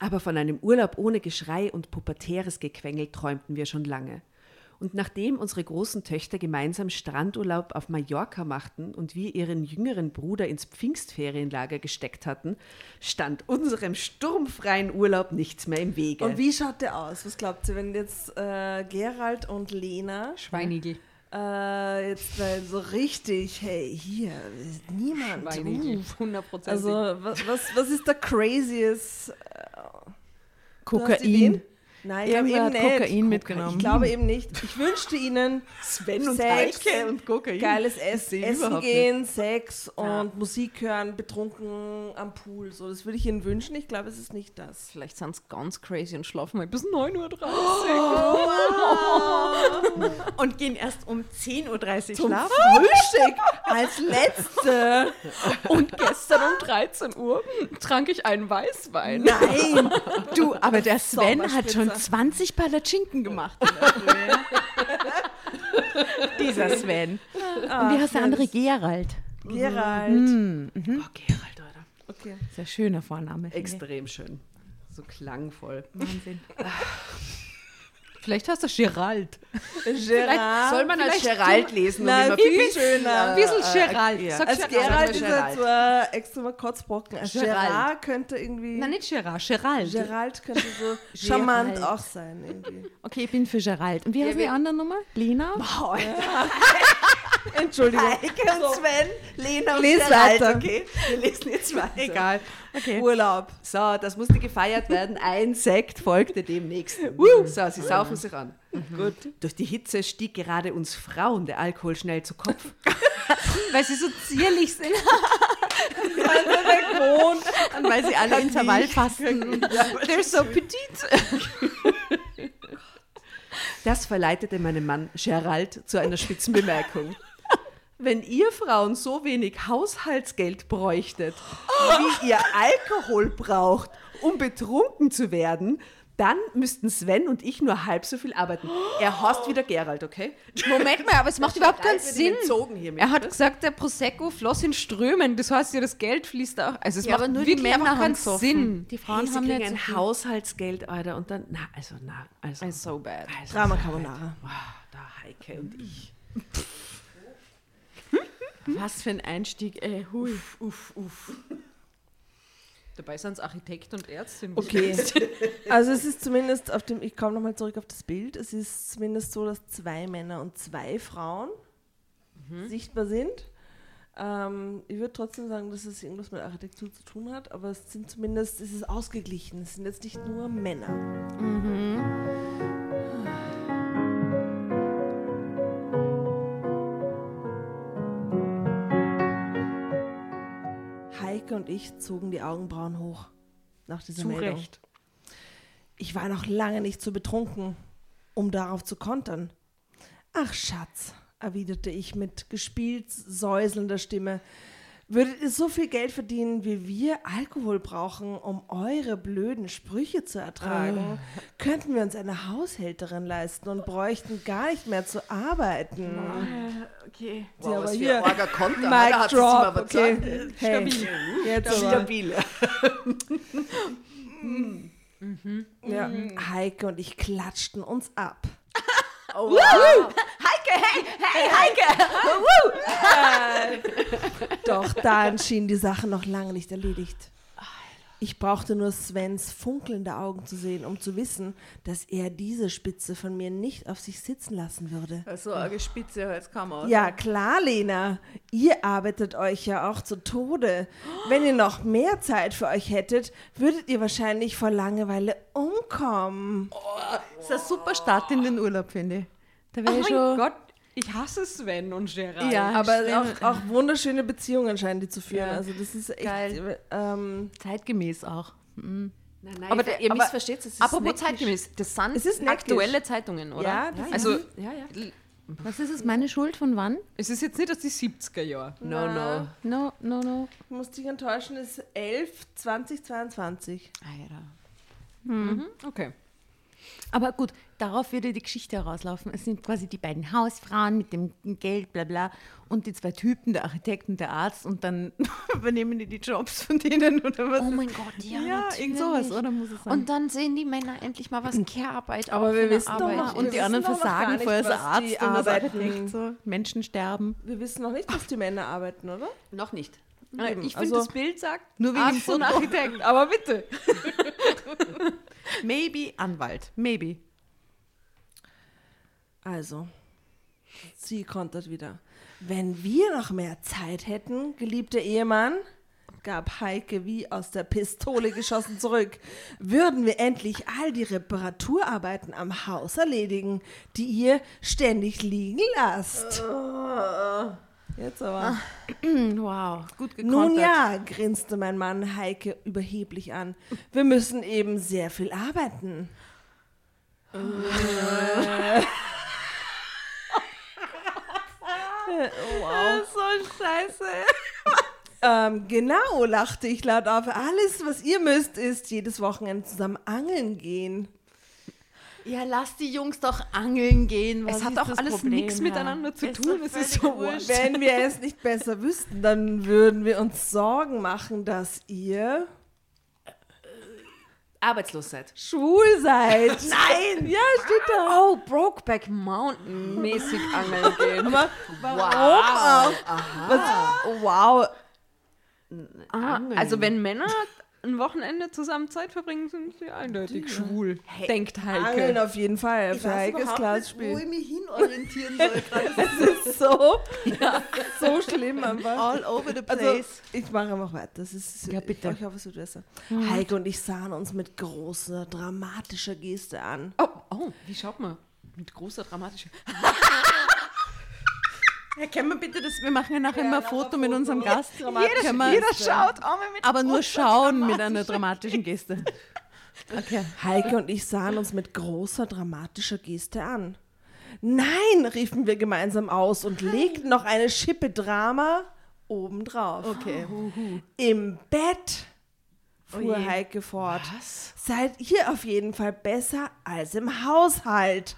aber von einem Urlaub ohne Geschrei und pubertäres Gequengel träumten wir schon lange. Und nachdem unsere großen Töchter gemeinsam Strandurlaub auf Mallorca machten und wir ihren jüngeren Bruder ins Pfingstferienlager gesteckt hatten, stand unserem sturmfreien Urlaub nichts mehr im Wege. Und wie schaut der aus? Was glaubt ihr, wenn jetzt äh, Gerald und Lena Schweinigel. äh, jetzt weil so richtig, hey, hier ist niemand. Schweinigel. Uh. 100 Prozent. Also was, was, was ist der craziest? Du hast Kokain. Nein, ich glaube Irgendwer eben nicht. Kokain mitgenommen. Ich glaube eben nicht. Ich wünschte ihnen Sven und Sex, und Kokain. geiles Essen überhaupt gehen, Sex und Musik hören, betrunken am Pool. So, das würde ich ihnen wünschen. Ich glaube, es ist nicht das. Vielleicht sind es ganz crazy und schlafen mal bis 9.30 Uhr. Und gehen erst um 10.30 Uhr Zum schlafen. Frühstück als letzte. Und gestern um 13 Uhr trank ich einen Weißwein. Nein. Du, aber der Sven hat schon Sommerspritzer. 20 Palatschinken gemacht. Dieser Sven. Und wie heißt der andere? Gerald. Gerald. Hm, Oh, Gerald, Alter. Okay. Sehr schöner Vorname. Extrem schön. So klangvoll. Wahnsinn. Vielleicht heißt er Gerald. Gerald. Soll man als Gerald lesen Nein, und viel schöner. Ein bisschen Gerald. ja. Sag Als Gerald. Gerald Gerald. ist er zwar extra mal Kotzbrocken. Als Gerald. Gerard könnte irgendwie. Nein, nicht Gerard, Gerald. Gerald könnte so charmant Gerald. auch sein. Irgendwie. Okay, ich bin für Gerald. Und wie heißt die andere Nummer? Lena? Entschuldigung. Heike und Sven, Lena und Gerald, okay? Wir lesen jetzt weiter. Egal. Okay. Urlaub. So, das musste gefeiert werden. Ein Sekt folgte dem nächsten. So, sie saufen sich an. Gut. Durch die Hitze stieg gerade uns Frauen der Alkohol schnell zu Kopf. Weil sie so zierlich sind. Und weil sie alle Intervall fasten. They're so petite. Das verleitete meinen Mann Gerald zu einer spitzen Bemerkung. Wenn ihr Frauen so wenig Haushaltsgeld bräuchtet, wie ihr Alkohol braucht, um betrunken zu werden, dann müssten Sven und ich nur halb so viel arbeiten. Er hasst wieder Gerald, okay? Moment mal, aber es macht überhaupt keinen Sinn. hiermit, Er hat ne? gesagt, der Prosecco floss in Strömen. Das heißt ja, das Geld fließt auch. Also es Ja, macht aber nur die wirklich einfach Männer haben keinen gesoffen. Sinn. Die Hey, Frauen sie haben so ein viel. Haushaltsgeld, Alter, und dann, na, also, na, also. It's so bad. also Drama Carbonara. Wow, da Heike und ich. Was für ein Einstieg, ey. Hui. Uff, uff. Dabei sind es Architekt und Ärztin. Okay. Also es ist zumindest auf dem, ich komme nochmal zurück auf das Bild, es ist zumindest so, dass zwei Männer und zwei Frauen sichtbar sind. Ähm, ich würde trotzdem sagen, dass es irgendwas mit Architektur zu tun hat, aber es sind zumindest, es ist ausgeglichen. Es sind jetzt nicht nur Männer. Heike und ich zogen die Augenbrauen hoch nach dieser Zu Meldung. Recht. Ich war noch lange nicht so betrunken, um darauf zu kontern. Ach, Schatz, erwiderte ich mit gespielt säuselnder Stimme. Würdet ihr so viel Geld verdienen, wie wir Alkohol brauchen, um eure blöden Sprüche zu ertragen, könnten wir uns eine Haushälterin leisten und bräuchten gar nicht mehr zu arbeiten. Okay. Sie Wow, aber was für hier. ein arger Konter. Mic drop, okay. überzeugt. Hey, jetzt aber. Stabil. Ja. Heike und ich klatschten uns ab. Oh, wow. Doch dann schien die Sache noch lange nicht erledigt. Ich brauchte nur Svens funkelnde Augen zu sehen, um zu wissen, dass er diese Spitze von mir nicht auf sich sitzen lassen würde. So eine Spitze als Kammer. Ja, klar, Lena. Ihr arbeitet euch ja auch zu Tode. Wenn ihr noch mehr Zeit für euch hättet, würdet ihr wahrscheinlich vor Langeweile umkommen. Das ist ein super Start in den Urlaub, finde ich. Da Oh wäre mein ich schon. Gott, ich hasse Sven und Gerald. Ja, Aber auch, auch wunderschöne Beziehungen scheinen die zu führen. Ja. Also das ist echt. Geil. Ähm, zeitgemäß auch. Nein, nein, Aber aber der- ihr aber- missversteht es. es. Apropos neckisch. zeitgemäß, das sind Es ist neckisch. aktuelle Zeitungen, oder? Ja, das also Ja, ja. Was ist es? Meine Schuld von wann? es ist jetzt nicht aus die 70er Jahre. No, no. No, no, no. ich muss dich enttäuschen, ist 11 2022. Alter. Mhm. Okay. Aber gut, darauf würde die Geschichte herauslaufen. Es sind quasi die beiden Hausfrauen mit dem Geld, bla bla, und die zwei Typen, der Architekt und der Arzt, und dann übernehmen die die Jobs von denen oder was? Oh mein Gott, ja, ja irgend sowas, oder muss es sein? Und dann sehen die Männer endlich mal, was Care-Arbeit Aber auch wir wissen doch Arbeit noch- ist. wir und die anderen doch noch versagen vorher als Arzt die und arbeiten. So. Menschen sterben. Wir wissen noch nicht, was die Männer arbeiten, oder? Noch nicht. Eben, Ich finde, also- das Bild sagt Nur wegen Arzt und. Architekt, aber bitte. Maybe Anwalt. Maybe. Also, sie kontert wieder. Wenn wir noch mehr Zeit hätten, geliebter Ehemann, gab Heike wie aus der Pistole geschossen zurück, würden wir endlich all die Reparaturarbeiten am Haus erledigen, die ihr ständig liegen lasst. Jetzt aber. Hm, Wow, gut gekontert. Nun ja, grinste mein Mann Heike überheblich an. Wir müssen eben sehr viel arbeiten. wow. So scheiße. Ähm, genau, lachte ich laut auf. Alles, was ihr müsst, ist jedes Wochenende zusammen angeln gehen. Ja, lass die Jungs doch angeln gehen. Was Es hat ist auch das alles nichts miteinander zu Ist tun. doch Es ist so wurscht. Wenn wir es nicht besser wüssten, dann würden wir uns Sorgen machen, dass ihr Arbeitslos seid. schwul seid. Nein! Ja, steht da. Oh, Brokeback Mountain mäßig angeln gehen. Aber warum? Was, wow. Ah, also wenn Männer ein Wochenende zusammen Zeit verbringen, sind sie eindeutig schwul. Denkt Angeln Heike. auf jeden Fall. Für Heike ist klar das Spiel. ich mich hinorientieren soll. Es ist so, so schlimm einfach. All over the place. Also, ich mache einfach weiter. Das ist, Ja, bitte. Ich hoffe, es wird besser. Heike und ich sahen uns mit großer, dramatischer Geste an. Oh, oh, wie schaut man? Mit großer dramatischer. Ja, können wir bitte das, wir machen ja nachher immer ein Foto mit unserem Gast. Können wir- Jeder schaut einmal mit aber nur schauen mit einer dramatischen Geste. Okay. Heike und ich sahen uns mit großer, dramatischer Geste an. Nein, riefen wir gemeinsam aus und legten noch eine Schippe Drama obendrauf. Okay. Im Bett, fuhr je. Heike fort, seid ihr auf jeden Fall besser als im Haushalt.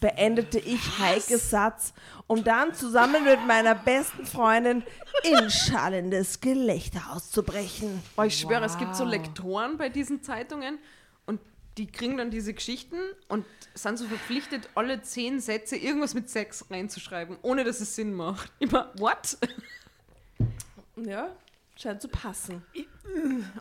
Beendete ich Heikes Satz, um dann zusammen mit meiner besten Freundin in schallendes Gelächter auszubrechen. Oh, ich schwöre, es gibt so Lektoren bei diesen Zeitungen und die kriegen dann diese Geschichten und sind so verpflichtet, alle zehn Sätze irgendwas mit Sex reinzuschreiben, ohne dass es Sinn macht. Immer, what? Ja, scheint zu passen.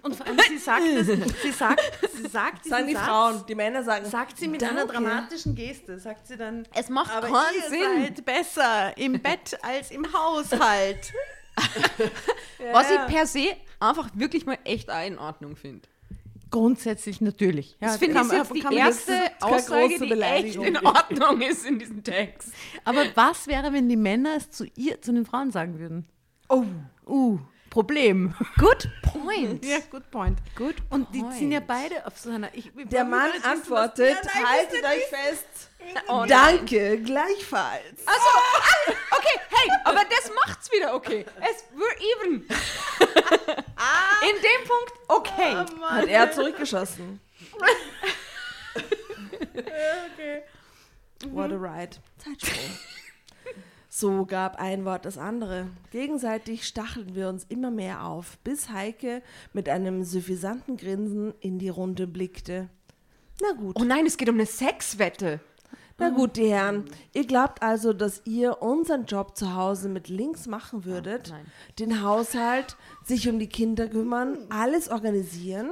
Und vor allem, sie sagt, das, sie sagt, sie sagt Sagen die Satz, Frauen, die Männer sagen, sagt sie mit Danke. einer dramatischen Geste, sagt sie dann, Es macht aber keinen ihr Sinn. seid besser im Bett als im Haushalt. Was ich per se einfach wirklich mal echt auch in Ordnung finde. Grundsätzlich natürlich. Ja, Das finde ich jetzt die erste Aussage, die echt in Ordnung ist in diesem Text. Aber was wäre, wenn die Männer es zu ihr, zu den Frauen sagen würden? Oh, uh, Problem. Good point. Ja, good point. Good Und die point. sind ja beide auf so einer. Ich, Der Mann antwortet, haltet euch fest. Oh nein. Danke, gleichfalls. Also, ah, okay, hey, aber das macht's wieder okay. Es we're even. In dem Punkt okay. Hat er zurückgeschossen. What a ride. Zeitsprung. So gab ein Wort das andere. Gegenseitig stachelten wir uns immer mehr auf, bis Heike mit einem suffisanten Grinsen in die Runde blickte. Na gut, Oh nein, es geht um eine Sexwette. na gut, die Herren. Ihr glaubt also, dass ihr unseren Job zu Hause mit links machen würdet? nein. Den Haushalt, sich um die Kinder kümmern, alles organisieren?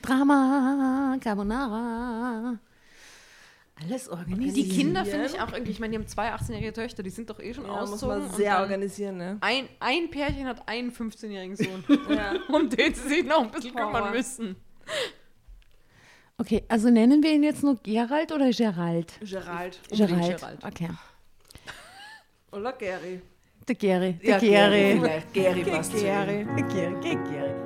Drama, Carbonara. Alles organisiert. Die Kinder finde ich auch irgendwie, ich meine, die haben zwei 18-jährige Töchter, die sind doch eh schon Ja, muss ausgezogen. man und sehr organisieren, ne? Ein, ein Pärchen hat einen 15-jährigen Sohn, Ja. um den sie sich noch ein bisschen kümmern Horror. müssen. Okay, also nennen wir ihn jetzt nur Gerald oder Gerald? Gerald. Unbedingt Gerald. Okay. Oder Gary. Der Gary. Der Ja, Gary. Gary. Gary. Der Gary. Der Gary.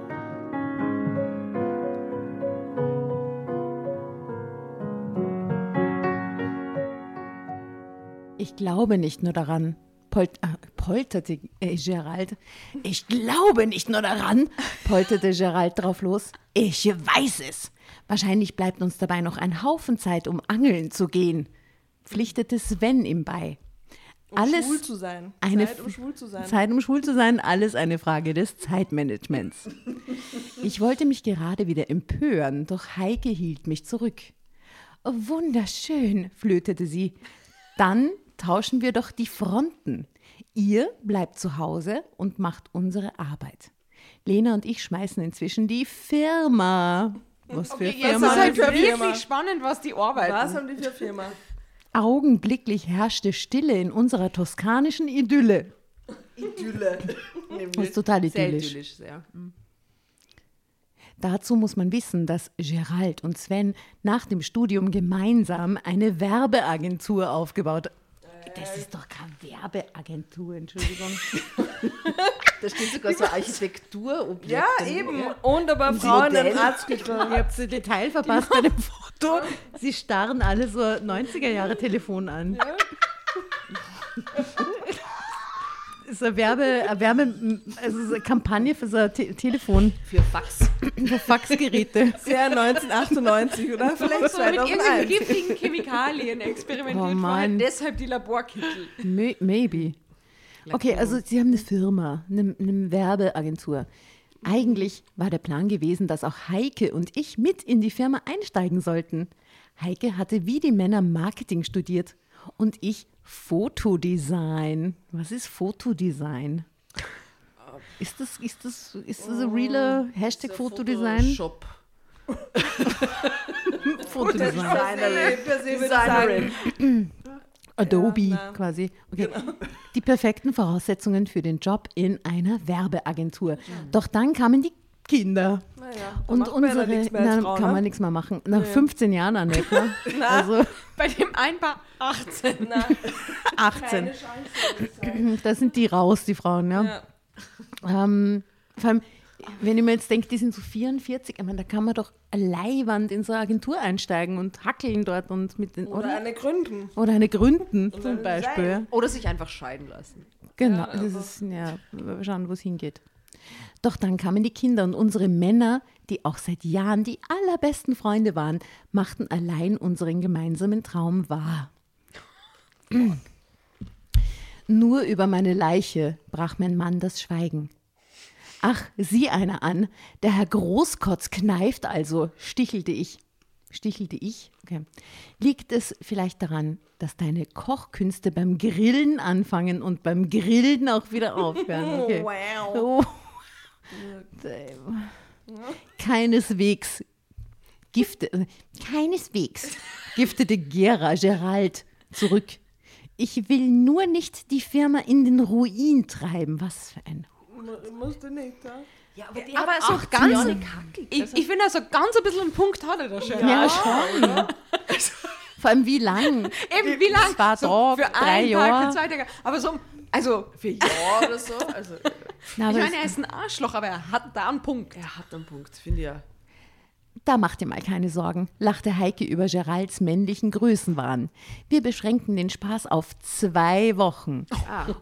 Ich glaube nicht nur daran, Polt, äh, polterte äh, Gerald. Ich glaube nicht nur daran, polterte Gerald drauf los. Ich weiß es. Wahrscheinlich bleibt uns dabei noch ein Haufen Zeit, um angeln zu gehen, pflichtete Sven ihm bei. Um Alles schwul zu sein. eine Zeit, um schwul zu sein. Zeit, um schwul zu sein, alles eine Frage des Zeitmanagements. Ich wollte mich gerade wieder empören, doch Heike hielt mich zurück. Oh, wunderschön, flötete sie. Dann tauschen wir doch die Fronten. Ihr bleibt zu Hause und macht unsere Arbeit. Lena und ich schmeißen inzwischen die Firma. Was für Jetzt Firma? ist halt für wirklich Firma? spannend, was die arbeiten. Was haben die für Firma? Augenblicklich herrschte Stille in unserer toskanischen Idylle. Idylle. Das ist total Sehr idyllisch. idyllisch, sehr. Dazu muss man wissen, dass Gerald und Sven nach dem Studium gemeinsam eine Werbeagentur aufgebaut haben. Das ist doch keine Werbeagentur, Entschuldigung. Da steht sogar so Architekturobjekte. Ja, eben. Und aber Frauen Modell. im Arztkittel. Ihr habt ein Detail verpasst bei dem Foto. Sie starren alle so 90er-Jahre-Telefon an. Das ist eine, Werbe, eine, Werbe, also so eine Kampagne für so ein Te Telefon, Für Fax. für Faxgeräte. Sehr 1998 oder vielleicht So mit irgendwelchen 2001. giftigen Chemikalien experimentiert Oh worden, Mann. deshalb die Laborkittel. May- Maybe. Okay, also Sie haben eine Firma, eine, eine Werbeagentur. Eigentlich war der Plan gewesen, dass auch Heike und ich mit in die Firma einsteigen sollten. Heike hatte wie die Männer Marketing studiert und ich Fotodesign. Was ist Fotodesign? Ist das, ist das, ist das ein realer Hashtag Fotodesign? Shop. Fotodesign. Designerin. Per se würde ich sagen, Adobe Ja, quasi. Okay. Die perfekten Voraussetzungen für den Job in einer Werbeagentur. Doch dann kamen die Kinder. naja, Und ja unsere, dann nichts mehr als nein, Frau, kann ne? man nichts mehr machen. Nach 15 Jahren, Annette. also Bei dem Einpaar 18. Na, 18. keine Chance. würde ich sagen. Da sind die raus, die Frauen, ja. Ja. Ähm, vor allem, wenn ich mir jetzt denke, die sind so 44, ich meine, da kann man doch leihwand in so eine Agentur einsteigen und hackeln dort und mit den, Oder oder? eine Gründen. Oder eine Gründen zum eine Beispiel. Design. Oder sich einfach scheiden lassen. Genau, das ist, ja, wir schauen, wo es hingeht. Doch dann kamen die Kinder und unsere Männer, die auch seit Jahren die allerbesten Freunde waren, machten allein unseren gemeinsamen Traum wahr. Nur über meine Leiche brach mein Mann das Schweigen. Ach, sieh einer an, der Herr Großkotz kneift also, stichelte ich. Stichelte ich? Okay. Liegt es vielleicht daran, dass deine Kochkünste beim Grillen anfangen und beim Grillen auch wieder aufhören? Okay. Wow. Oh. Keineswegs Gifte, keineswegs giftete Gera Gerald zurück. Ich will nur nicht die Firma in den Ruin treiben. Was für ein. Mu- Musst du nicht, ja? Ja, aber die Aber hat so 18 ganz- Jahre gehackelt. Ich, ich finde, also ganz ein bisschen einen Punkt hat er da schon. Ja, schon. Vor allem wie lang? Eben, wie lange? Zwei Tage, für drei Tag, Jahre. für zwei Tage. Aber so, also, Für Jahre oder so. Also, Na, ich meine, er ist ein Arschloch, aber er hat da einen Punkt. er hat einen Punkt, finde ich ja. Da macht ihr mal keine Sorgen, lachte Heike über Geralds männlichen Größenwahn. Wir beschränken den Spaß auf zwei Wochen.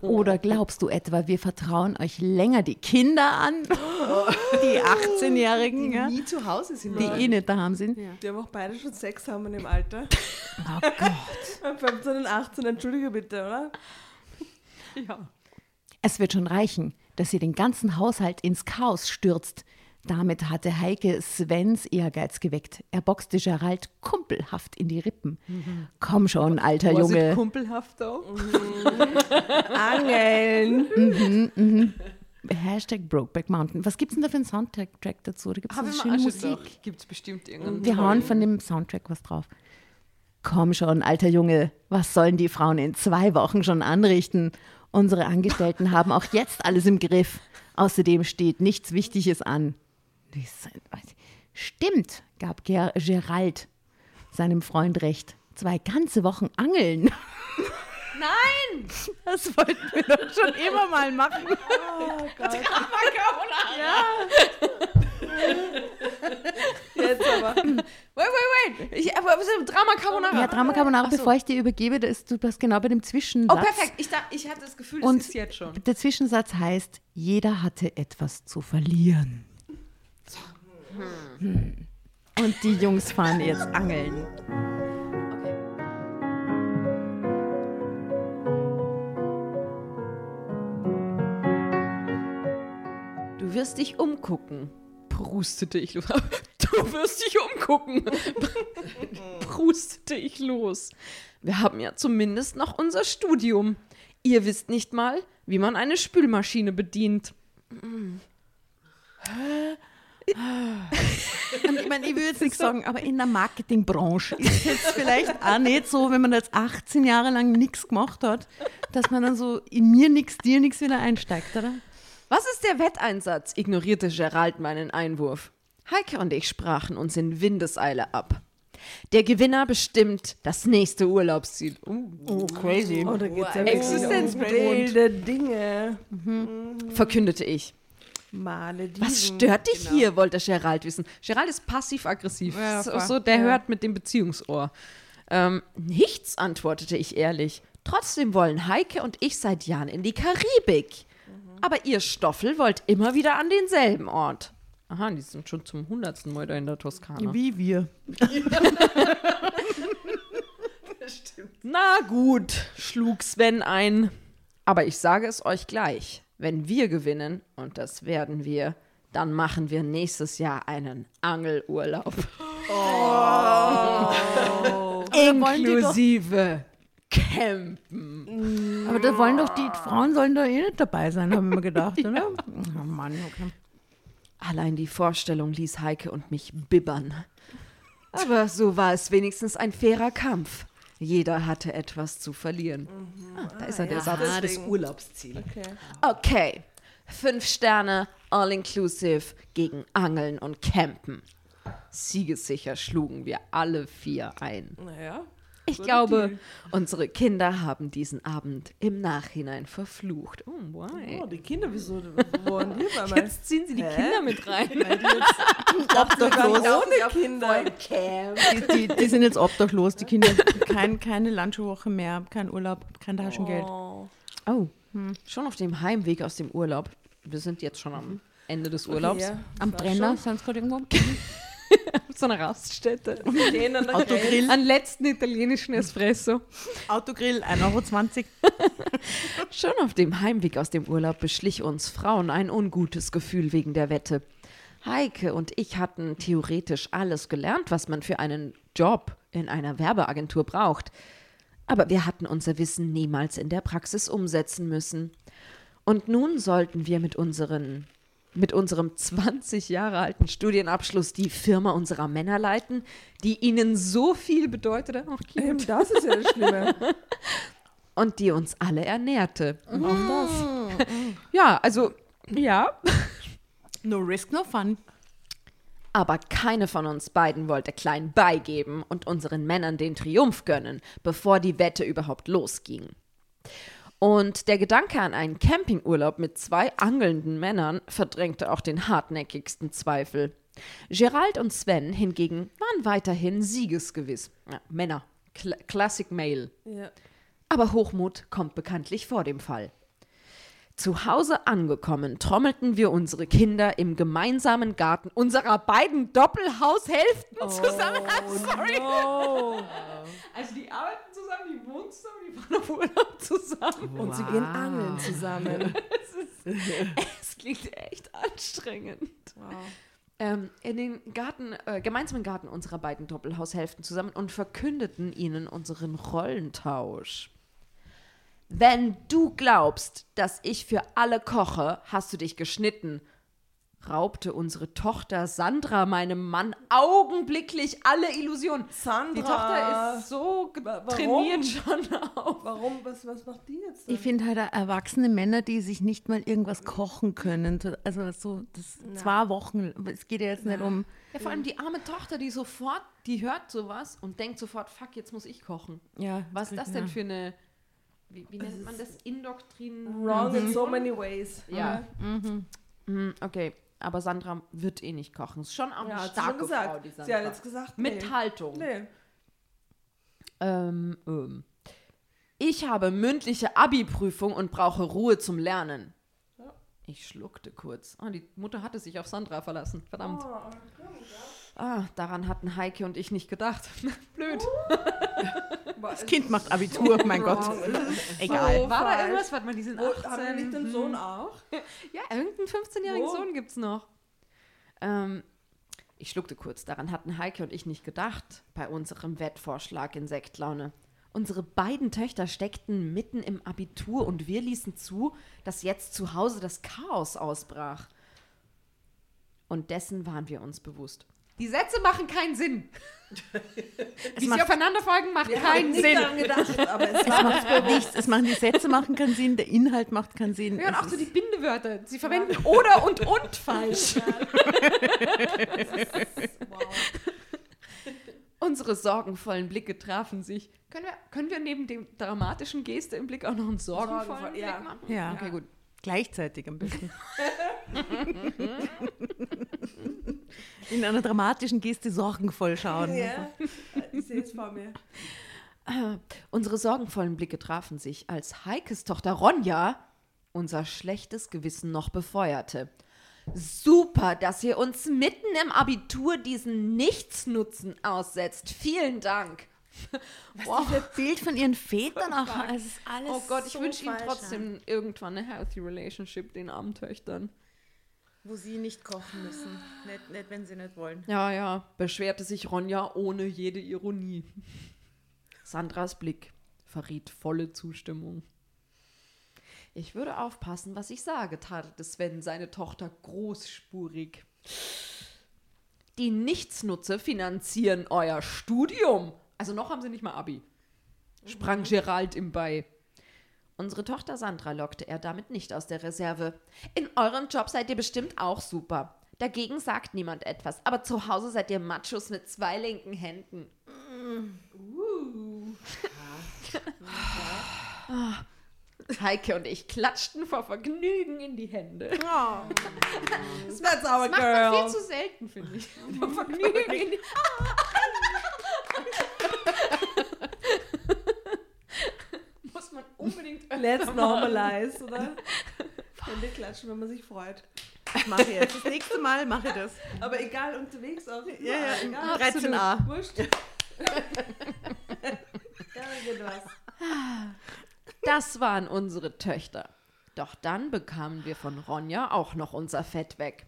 Oder glaubst du etwa, wir vertrauen euch länger die Kinder an? Die 18-Jährigen, ja? Nie zu Hause sind die eh nicht daheim sind. Die haben auch beide schon Sex haben in dem Alter. Oh Gott. 15 und 18, entschuldige bitte, oder? Ja. Es wird schon reichen, dass ihr den ganzen Haushalt ins Chaos stürzt. Damit hatte Heike Svens Ehrgeiz geweckt. Er boxte Gerald kumpelhaft in die Rippen. Komm schon, alter Was ist Junge. kumpelhaft auch? Angeln. Hashtag Brokeback Mountain. Was gibt's denn da für einen Soundtrack dazu? Da so ich schöne Musik. Gibt es bestimmt irgendeinen. Wir hauen von dem Soundtrack was drauf. Komm schon, alter Junge, was sollen die Frauen in zwei Wochen schon anrichten? Unsere Angestellten haben auch jetzt alles im Griff. Außerdem steht nichts Wichtiges an. Stimmt, gab Ger Gerald seinem Freund recht. Zwei ganze Wochen angeln. Nein! Das wollten wir doch schon immer mal machen. Jetzt aber. Wait, wait, wait. Ich, aber, so Drama Carbonara. Ja, Drama Carbonara, so. bevor ich dir übergebe, da ist, du bist genau bei dem Zwischensatz. Oh, perfekt. Ich, da, ich hatte das Gefühl, das Und ist jetzt schon. der Zwischensatz heißt, jeder hatte etwas zu verlieren. Hm. Und die Jungs fahren jetzt angeln. Du wirst dich umgucken, prustete ich los. Du wirst dich umgucken, prustete ich los. Wir haben ja zumindest noch unser Studium. Ihr wisst nicht mal, wie man eine Spülmaschine bedient. Und ich meine, ich will jetzt nichts sagen, aber in der Marketingbranche ist es jetzt vielleicht auch nicht so, wenn man jetzt 18 Jahre lang nichts gemacht hat, dass man dann so in mir nichts, dir nichts wieder einsteigt, oder? Was ist der Wetteinsatz? ignorierte Gerald meinen Einwurf. Heike und ich sprachen uns in Windeseile ab. Der Gewinner bestimmt das nächste Urlaubsziel. Uh, Oh, crazy. Oh, da geht's ja Existenzbedrohend. der Dinge. verkündete ich. Malediven. Was stört dich hier, wollte Gerald wissen. Gerald ist passiv-aggressiv. Ja, so, der hört mit dem Beziehungsohr. Ähm, nichts, antwortete ich ehrlich. Trotzdem wollen Heike und ich seit Jahren in die Karibik. Aber ihr Stoffel wollt immer wieder an denselben Ort. Aha, die sind schon zum hundertsten Mal da in der Toskana. Wie wir. Na gut, schlug Sven ein. Aber ich sage es euch gleich. Wenn wir gewinnen, und das werden wir, dann machen wir nächstes Jahr einen Angelurlaub. Inklusive Campen. Aber da wollen doch die Frauen sollen da eh nicht dabei sein, haben wir gedacht, oder? Oh Mann, okay. Allein die Vorstellung ließ Heike und mich bibbern. Aber so war es wenigstens ein fairer Kampf. Jeder hatte etwas zu verlieren. Ah, da ist er, der Satz. Ah, das Urlaubsziel. Okay. Okay, fünf Sterne, all inclusive, gegen Angeln und Campen. Siegessicher schlugen wir alle vier ein. Naja. Ich glaube, unsere Kinder haben diesen Abend im Nachhinein verflucht. Oh, why? Oh, die Kinder, wieso? Waren die mir? Jetzt ziehen sie die Kinder mit rein. Obdachlos. Ohne Kinder. Die, die, die sind jetzt obdachlos, die Kinder. Kein, keine Lunchwoche mehr, kein Urlaub, kein Taschengeld. Oh. Oh, schon auf dem Heimweg aus dem Urlaub. Wir sind jetzt schon am Ende des Urlaubs. Ja, Am Brenner, sonst gerade irgendwo. So eine Raststätte. Stehen an der Grenze. Autogrill, Einen letzten italienischen Espresso. Autogrill, 1,20 Euro. Schon auf dem Heimweg aus dem Urlaub beschlich uns Frauen ein ungutes Gefühl wegen der Wette. Heike und ich hatten theoretisch alles gelernt, was man für einen Job in einer Werbeagentur braucht. Aber wir hatten unser Wissen niemals in der Praxis umsetzen müssen. Und nun sollten wir mit unseren mit unserem 20 Jahre alten Studienabschluss die Firma unserer Männer leiten, die ihnen so viel bedeutete. Oh, cute. Eben, das ist ja das Schlimme. und die uns alle ernährte. Auch das. ja, also, ja. No risk, no fun. Aber keine von uns beiden wollte klein beigeben und unseren Männern den Triumph gönnen, bevor die Wette überhaupt losging. Und der Gedanke an einen Campingurlaub mit zwei angelnden Männern verdrängte auch den hartnäckigsten Zweifel. Gerald und Sven hingegen waren weiterhin siegesgewiss. Ja, Männer. Cl Classic Male. Ja. Aber Hochmut kommt bekanntlich vor dem Fall. Zu Hause angekommen, trommelten wir unsere Kinder im gemeinsamen Garten unserer beiden Doppelhaushälften zusammen. I'm sorry. Also die arbeiten zusammen, die wohnen zusammen, die fahren auf Urlaub zusammen. Und sie gehen angeln zusammen. Es klingt echt anstrengend. Ähm, in den Garten, äh, gemeinsamen Garten unserer beiden Doppelhaushälften zusammen und verkündeten ihnen unseren Rollentausch. Wenn du glaubst, dass ich für alle koche, hast du dich geschnitten, raubte unsere Tochter Sandra meinem Mann augenblicklich alle Illusionen. Sandra. Die Tochter ist so Wa- warum? trainiert schon auf. Warum? Was, was macht die jetzt? Ich finde halt auch erwachsene Männer, die sich nicht mal irgendwas kochen können. Also so das zwei Wochen. Es geht ja jetzt nicht um. Ja, vor allem die arme Tochter, die sofort, die hört sowas und denkt sofort, fuck, jetzt muss ich kochen. Ja, Was ist das denn ja. für eine, wie, wie nennt man das, Indoktrin? Wrong in so many ways. Ja. Mhm, okay, aber Sandra wird eh nicht kochen. Ist schon auch Ja, eine sie schon starke gesagt. Frau, die Sie Sandra. hat jetzt gesagt, Mit nee. Haltung. Nee. Ähm, ähm. Ich habe mündliche Abi-Prüfung und brauche Ruhe zum Lernen. Ich schluckte kurz. Ah, die Mutter hatte sich auf Sandra verlassen. Verdammt. Ah, daran hatten Heike und ich nicht gedacht. Blöd. Das Kind macht Abitur, mein Gott. Egal. So War da falsch. irgendwas? Warte mal, die sind Wo, 18. haben wir nicht den Sohn auch? Ja, irgendeinen 15-jährigen Wo? Sohn gibt's noch. Ähm, ich schluckte kurz. Daran hatten Heike und ich nicht gedacht bei unserem Wettvorschlag in Sektlaune. Unsere beiden Töchter steckten mitten im Abitur und wir ließen zu, dass jetzt zu Hause das Chaos ausbrach. Und dessen waren wir uns bewusst. Die Sätze machen keinen Sinn. Wie sie macht- aufeinander folgen, macht keinen Sinn. daran gedacht, aber es macht nichts. Es machen die Sätze machen keinen Sinn, der Inhalt macht keinen Sinn. Ja, und auch so die Bindewörter. Sie verwenden oder und und falsch. Unsere sorgenvollen Blicke trafen sich. Können wir, können wir neben dem dramatischen Geste im Blick auch noch einen sorgenvollen Sorgenvoll, Blick ja. machen? Ja. Okay, gut. Gleichzeitig am besten. In einer dramatischen Geste sorgenvoll schauen. Ja, ich sehe es vor mir. Unsere sorgenvollen Blicke trafen sich, als Heikes Tochter Ronja unser schlechtes Gewissen noch befeuerte. Super, dass ihr uns mitten im Abitur diesen Nichtsnutzen aussetzt. Vielen Dank. Wow. Dieses Bild von ihren Vätern auch. Es ist alles Oh Gott, ich so wünsche ihnen trotzdem irgendwann eine healthy relationship, den armen Töchtern. Wo sie nicht kochen müssen. Nicht, nicht wenn sie nicht wollen. Ja, ja, beschwerte sich Ronja ohne jede Ironie. Sandras Blick verriet volle Zustimmung. Ich würde aufpassen, was ich sage, tadelte Sven seine Tochter großspurig. Die Nichtsnutze finanzieren euer Studium. Also noch haben sie nicht mal Abi. Sprang Gerald ihm bei. Unsere Tochter Sandra lockte er damit nicht aus der Reserve. In eurem Job seid ihr bestimmt auch super. Dagegen sagt niemand etwas, aber zu Hause seid ihr Machos mit zwei linken Händen. Uh. Ah. Heike und ich klatschten vor Vergnügen in die Hände. That's our Das macht man viel zu selten, finde ich. Vor Vergnügen in die Muss unbedingt Let's normalize, oder? Hände klatschen, wenn man sich freut. Ich mache jetzt. Das nächste Mal mache ich das. Aber egal, unterwegs auch. Ja, ja, egal. 13a. Wurscht. ja, geht was. Das waren unsere Töchter. Doch dann bekamen wir von Ronja auch noch unser Fett weg.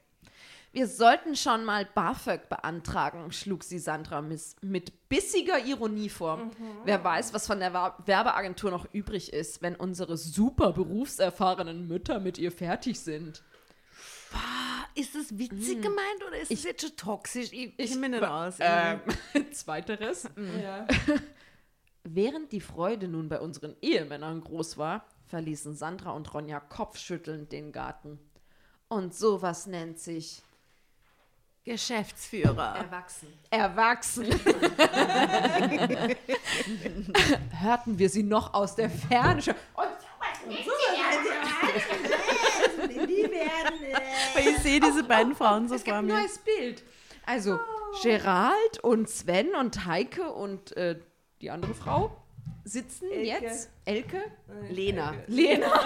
Wir sollten schon mal BAföG beantragen, schlug sie Sandra miss- mit bissiger Ironie vor. Wer weiß, was von der Werbeagentur noch übrig ist, wenn unsere super berufserfahrenen Mütter mit ihr fertig sind. Ist das witzig gemeint oder ist es jetzt schon toxisch? Ich, ich ich- mir nicht aus. Ähm, zweiteres. Ja. Während die Freude nun bei unseren Ehemännern groß war, verließen Sandra und Ronja kopfschüttelnd den Garten. Und sowas nennt sich Geschäftsführer. Erwachsen. erwachsen. Hörten wir sie noch aus der Ferne schon. Und Weil ich sehe diese beiden Frauen so es gibt vor ein mir. neues Bild. Also Gerald und Sven und Heike und äh, die andere Frau sitzen Elke. jetzt. Elke? Lena. Lena.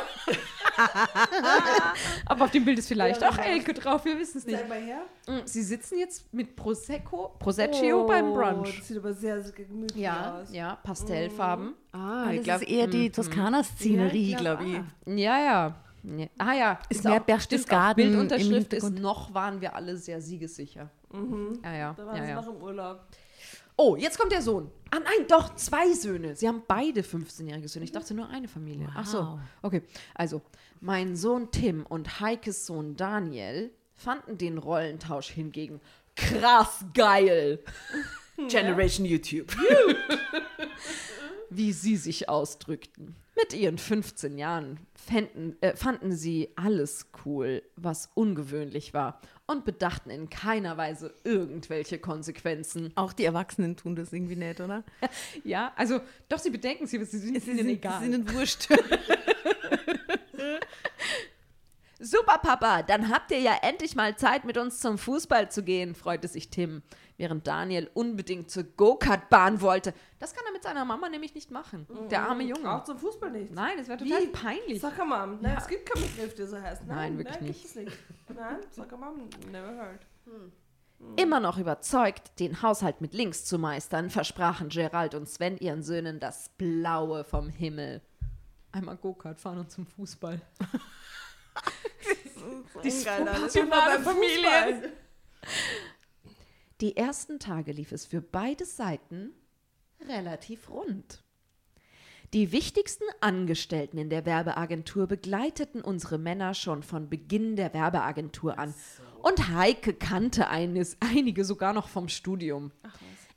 Aber auf dem Bild ist vielleicht Ja, auch genau. Elke drauf, wir wissen es nicht. Mal her. Mm, Sie sitzen jetzt mit Prosecco, Proseccio beim Oh, Brunch. Das sieht aber sehr, sehr gemütlich Ja, aus. ja, Pastellfarben. Ah, Und ich das glaube, ist eher die Toskana-Szenerie, Ja, glaube ich. Ja, ja. Ja. Ah ja, Ist mehr auch- Berchtesgaden. Bildunterschrift im ist noch waren wir alle sehr siegessicher. Ja, ja. Da waren ja, sie ja. noch im Urlaub. Oh, jetzt kommt der Sohn. Ah nein, doch, zwei Söhne. Sie haben beide 15-jährige Söhne. Ich dachte nur eine Familie. Ach so, Wow. okay. Also, mein Sohn Tim und Heikes Sohn Daniel fanden den Rollentausch hingegen krass geil, Generation YouTube. wie sie sich ausdrückten. Mit ihren 15 Jahren fänden, äh, fanden sie alles cool, was ungewöhnlich war und bedachten in keiner Weise irgendwelche Konsequenzen. Auch die Erwachsenen tun das irgendwie nicht, oder? Ja, also doch, sie bedenken sie, aber sie sind ihnen egal. Sie sind wurscht. Super, Papa, dann habt ihr ja endlich mal Zeit, mit uns zum Fußball zu gehen, freute sich Tim, während Daniel unbedingt zur Go-Kart-Bahn wollte. Das kann er mit seiner Mama nämlich nicht machen. Der arme Junge. Auch zum Fußball nicht. Nein, das wäre total Wie? peinlich. Soccer Mom. Nein, es gibt keinen Begriff, der so heißt. Nein, Nein, wirklich nein, nicht. Gibt es nicht. Nein, Soccer Mom, never heard. Immer noch überzeugt, den Haushalt mit links zu meistern, versprachen Gerald und Sven ihren Söhnen das Blaue vom Himmel. Einmal Go-Kart fahren und zum Fußball. Dysfunktionale Familie. Die ersten Tage lief es für beide Seiten relativ rund. Die wichtigsten Angestellten in der Werbeagentur begleiteten unsere Männer schon von Beginn der Werbeagentur an. Und Heike kannte eines, einige sogar noch vom Studium.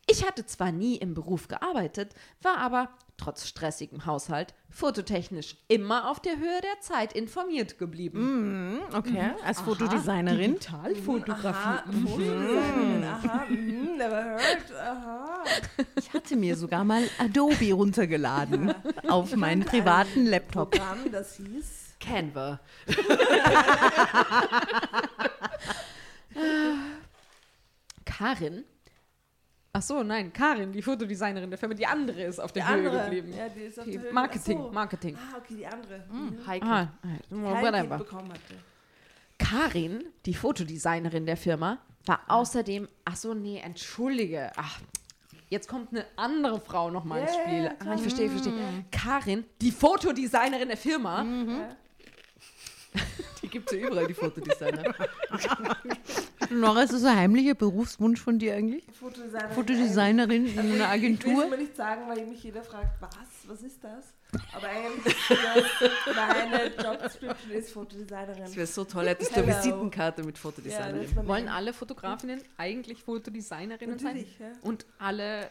Ich hatte zwar nie im Beruf gearbeitet, war aber trotz stressigem Haushalt fototechnisch immer auf der Höhe der Zeit informiert geblieben. Okay, als Fotodesignerin. Digitalfotografie. Aha, Fotodesignerin. Aha, mhm, never heard. Aha. Ich hatte mir sogar mal Adobe runtergeladen auf meinen privaten Laptop. Programm, das hieß. Canva. Karin. Ach so, nein, Karin, die Fotodesignerin der Firma, die andere ist auf Die der Höhe andere. geblieben. Ja, die ist auf Die der Höhe. Marketing, so. Marketing. Ah, okay, die andere. Mhm. Heike. Ah, Kind whatever. bekommen hatte. Karin, die Fotodesignerin der Firma, war außerdem, ach so, nee, entschuldige, ach, jetzt kommt eine andere Frau nochmal ins Ja, Spiel. ah, ich verstehe, ich verstehe. Karin, die Fotodesignerin der Firma, Die gibt es ja überall, die Fotodesigner. Nora, ist das ein heimlicher Berufswunsch von dir eigentlich? Fotodesignerin. Fotodesignerin in einer Ich will Agentur? es mir nicht sagen, weil mich jeder fragt, was? Was ist das? Aber eigentlich das, meine Job Description ist Fotodesignerin. Das wäre so toll, hättest du eine. Visitenkarte mit Ja, Fotodesignerin. ist mein wollen alle Fotografinnen eigentlich Fotodesignerinnen Natürlich, sein? ja. Und alle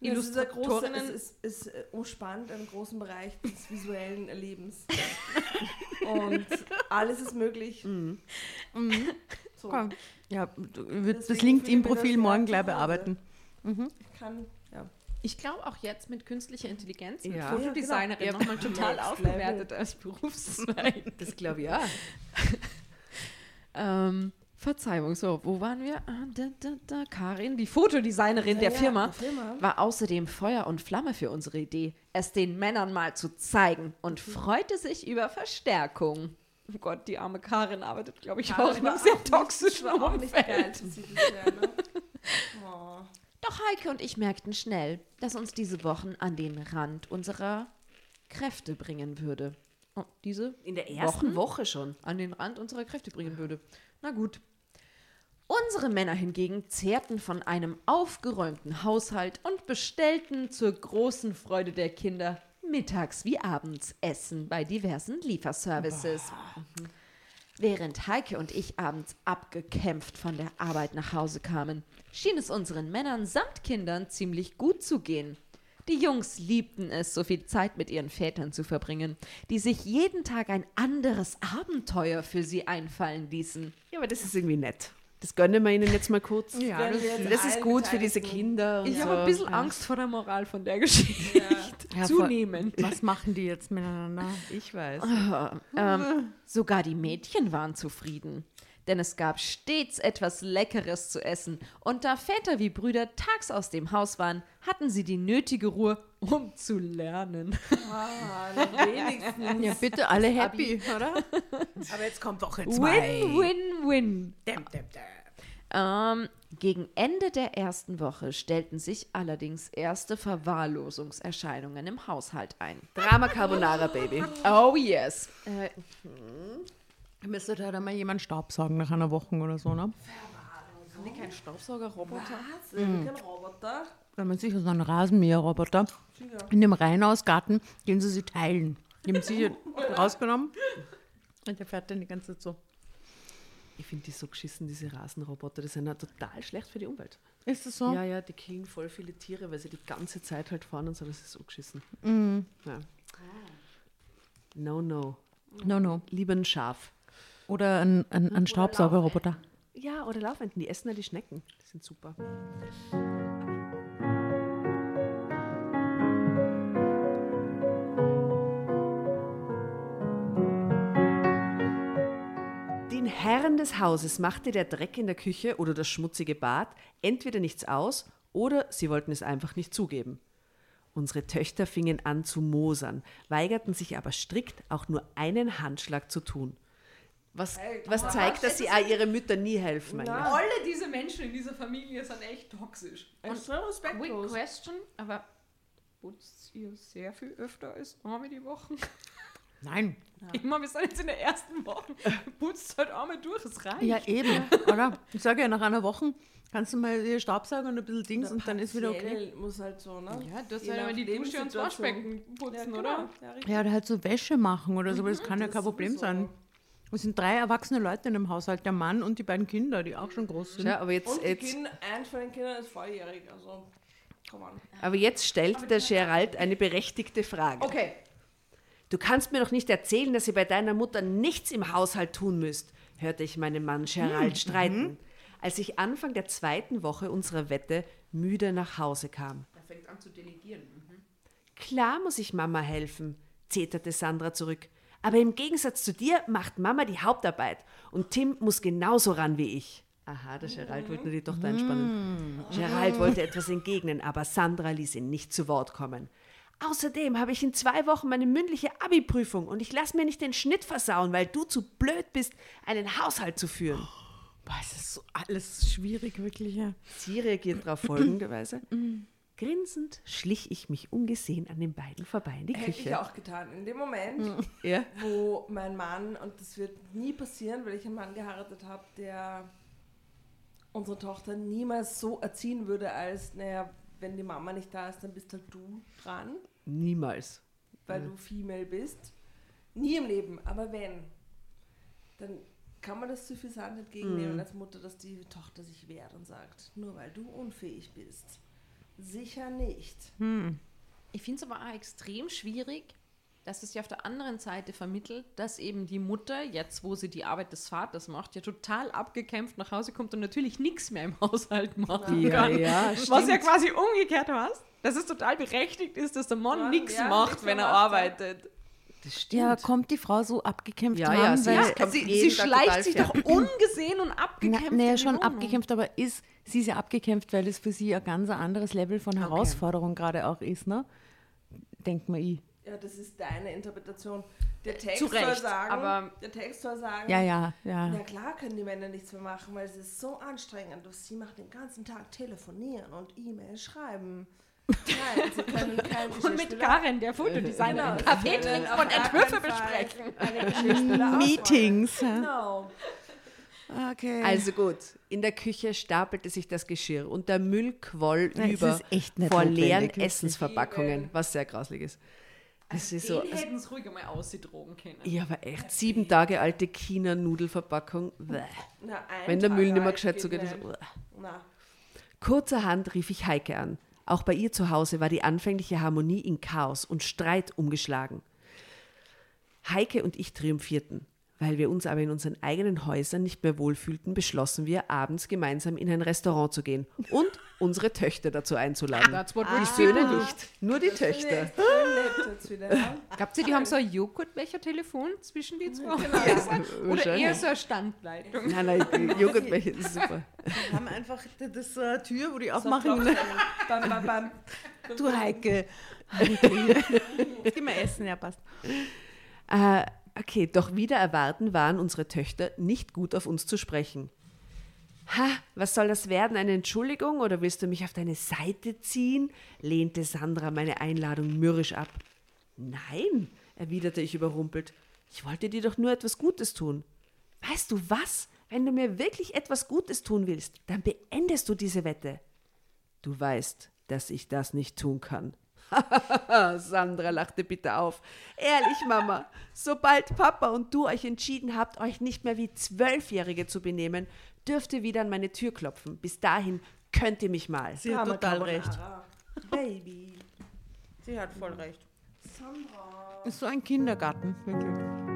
Ja, es ist, ist, ist umspannt einen großen Bereich des visuellen Erlebens. Und alles ist möglich. Mhm. So, Okay. Ja, du wird das Deswegen LinkedIn-Profil morgen gleich bearbeiten. ich kann, ja. Ich glaube auch jetzt mit künstlicher Intelligenz, mit Ja. Fotodesignerin Ja, genau. nochmal total aufgewertet als Berufszweig. Das glaube ich ja. ähm, Verzeihung, so, wo waren wir? Ah, da, da, da. Karin, die Fotodesignerin der Ja, Firma, der Firma. war außerdem Feuer und Flamme für unsere Idee, es den Männern mal zu zeigen und Mhm. freute sich über Verstärkung. Oh Gott, die arme Karin arbeitet, glaube ich, Karin auch in einem sehr toxischen war auch nicht geil Umfeld. ja, ne? Oh. Doch Heike und ich merkten schnell, dass uns diese Wochen an den Rand unserer Kräfte bringen würde. Oh, diese In der ersten Wochen? Woche schon. an den Rand unserer Kräfte bringen würde. Na gut. Unsere Männer hingegen zehrten von einem aufgeräumten Haushalt und bestellten zur großen Freude der Kinder mittags wie abends Essen bei diversen Lieferservices. Mhm. Während Heike und ich abends abgekämpft von der Arbeit nach Hause kamen, schien es unseren Männern samt Kindern ziemlich gut zu gehen. Die Jungs liebten es, so viel Zeit mit ihren Vätern zu verbringen, die sich jeden Tag ein anderes Abenteuer für sie einfallen ließen. Ja, aber das ist irgendwie nett. Das gönnen wir ihnen jetzt mal kurz. Ja, das, Das ist gut für diese Kinder. Und Ich so. habe ein bisschen Angst vor der Moral von der Geschichte. ja, Zunehmend. Was machen die jetzt miteinander? Ich weiß. Ähm, sogar die Mädchen waren zufrieden. Denn es gab stets etwas Leckeres zu essen. Und da Väter wie Brüder tags aus dem Haus waren, hatten sie die nötige Ruhe, um zu lernen. Ah, wenigstens. Ja, bitte alle happy, oder? Aber jetzt kommt Woche zwei. Win, win, win. Däm, däm, däm. Ähm, gegen Ende der ersten Woche stellten sich allerdings erste Verwahrlosungserscheinungen im Haushalt ein. Drama Carbonara, Baby. Oh yes. Äh, Müsste da dann mal jemand Staubsaugen nach einer Woche oder so, ne? haben die keinen Staubsaugerroboter? Was? Kein Roboter? Wenn man sicher so einen Rasenmäherroboter in dem Reihenhausgarten, den sie sich teilen. Die haben sie rausgenommen und der fährt dann die ganze Zeit so. Ich finde die so geschissen, diese Rasenroboter. Die sind ja total schlecht für die Umwelt. Ist das so? Ja, ja, die killen voll viele Tiere, weil sie die ganze Zeit halt fahren und so. Das ist so geschissen. Ja. No, no. No, no. Lieber ein Schaf. Oder ein, ein, ein Staubsaugerroboter. Ja, oder Laufenten. Die essen ja die Schnecken. Die sind super. Den Herren des Hauses machte der Dreck in der Küche oder das schmutzige Bad entweder nichts aus oder sie wollten es einfach nicht zugeben. Unsere Töchter fingen an zu mosern, weigerten sich aber strikt, auch nur einen Handschlag zu tun. Was, was zeigt, dass sie auch ihre Mütter nie helfen. eigentlich. Alle diese Menschen in dieser Familie sind echt toxisch. Extrem Quick respektlos. question, aber putzt ihr sehr viel öfter als einmal die Woche? Nein. Immer, wir sind jetzt in der ersten Woche. Putzt halt einmal durch, es reicht. Ja, eben, oder? Ich sage ja, nach einer Woche kannst du mal hier Staubsaugen und ein bisschen Dings und dann ist wieder okay. Muss halt so, ne? Ja, du hast ja immer die Dusche und das. Waschbecken putzen, Ja, oder? genau. Ja, richtig. Ja, oder halt so Wäsche machen oder so, aber das kann ja das kein Problem sein. Es sind drei erwachsene Leute in dem Haushalt, der Mann und die beiden Kinder, die auch schon groß sind. Ja, aber jetzt, Und jetzt, Kinder, eins von den Kindern ist volljährig, also komm an. aber jetzt stellt der Gerald eine berechtigte Frage. Okay. Du kannst mir doch nicht erzählen, dass ihr bei deiner Mutter nichts im Haushalt tun müsst, hörte ich meinen Mann Gerald streiten, als ich Anfang der zweiten Woche unserer Wette müde nach Hause kam. Er fängt an zu delegieren. Klar muss ich Mama helfen, zeterte Sandra zurück. Aber im Gegensatz zu dir macht Mama die Hauptarbeit und Tim muss genauso ran wie ich. Aha, der Gerald wollte nur die Tochter einspannen. Gerald wollte etwas entgegnen, aber Sandra ließ ihn nicht zu Wort kommen. Außerdem habe ich in zwei Wochen meine mündliche Abi-Prüfung und ich lasse mir nicht den Schnitt versauen, weil du zu blöd bist, einen Haushalt zu führen. Boah, es ist so alles schwierig, wirklich. Ja. Sie reagiert darauf folgenderweise. Grinsend schlich ich mich ungesehen an den beiden vorbei in die Hätte ich Küche. auch getan. In dem Moment, Ja. wo mein Mann, und das wird nie passieren, weil ich einen Mann geheiratet habe, der unsere Tochter niemals so erziehen würde, als, naja, wenn die Mama nicht da ist, dann bist halt du dran, Niemals. weil du Female bist. Nie im Leben, aber wenn, dann kann man das suffisant entgegennehmen als Mutter, dass die Tochter sich wehrt und sagt, nur weil du unfähig bist. Sicher nicht. Ich finde es aber auch extrem schwierig, dass es ja auf der anderen Seite vermittelt, dass eben die Mutter, jetzt wo sie die Arbeit des Vaters macht, ja total abgekämpft nach Hause kommt und natürlich nichts mehr im Haushalt machen Ja, kann. ja, Was ja stimmt. quasi umgekehrt heißt, dass es total berechtigt ist, dass der Mann Ja, nichts ja, macht, wenn er ja. arbeitet. Das stimmt. ja, kommt die Frau so abgekämpft Ja, ran, ja, sie sie sie schleicht sich doch ungesehen und Na, abgekämpft. naja, in die schon abgekämpft, aber ist, sie ist ja abgekämpft, weil es für sie ein ganz anderes Level von Herausforderung gerade auch ist, ne? Denkt man ich. Ja, das ist deine Interpretation. Der Text Zu soll Recht, sagen, aber- der Text soll sagen, Ja, ja, ja. na klar können die Männer nichts mehr machen, weil es ist so anstrengend. Und Sie machen den ganzen Tag telefonieren und E-Mail schreiben. Nein, sie können kein Und mit Karen, der Fotodesignerin, Genau, Kaffee trinken und Entwürfe besprechen. Meetings. Genau. Okay. Also gut, in der Küche stapelte sich das Geschirr und der Müll quoll es über vor leeren. Essensverpackungen, was sehr grauslich ist. Das ist so, Den hätten es ruhig einmal ausgedrogen können. ja, aber echt, sieben Tage alte China-Nudelverpackung. Wenn der Müll Tag nicht mehr gescheit geht zugeht, ist nicht. so, bäh. Na, Kurzerhand rief ich Heike an. Auch bei ihr zu Hause war die anfängliche Harmonie in Chaos und Streit umgeschlagen. Heike und ich triumphierten. Weil wir uns aber in unseren eigenen Häusern nicht mehr wohlfühlten, beschlossen wir, abends gemeinsam in ein Restaurant zu gehen und unsere Töchter dazu einzuladen. That's what Die Söhne nicht, nur die Töchter. Glaubt ihr, die haben so ein Joghurtbecher-Telefon zwischen die zwei Häusern? Oder eher so eine Standleitung? Nein, nein, die Joghurtbecher ist super. Wir haben einfach das, das äh, Tür, wo die aufmachen. Bam, bam, bam. du Heike. Jetzt gehen wir essen, ja passt. Äh, okay, doch wieder erwarten waren unsere Töchter nicht gut auf uns zu sprechen. Ha, was soll das werden? Eine Entschuldigung oder willst du mich auf deine Seite ziehen? lehnte Sandra meine Einladung mürrisch ab. Nein, erwiderte ich überrumpelt. Ich wollte dir doch nur etwas Gutes tun. Weißt du was? Wenn du mir wirklich etwas Gutes tun willst, dann beendest du diese Wette. Du weißt, dass ich das nicht tun kann. Sandra lachte bitter auf. Ehrlich, Mama, sobald Papa und du euch entschieden habt, euch nicht mehr wie Zwölfjährige zu benehmen, dürft ihr wieder an meine Tür klopfen. Bis dahin könnt ihr mich mal. Sie hat total recht. Baby. Sie hat voll recht. Sandra. Ist so ein Kindergarten, wirklich.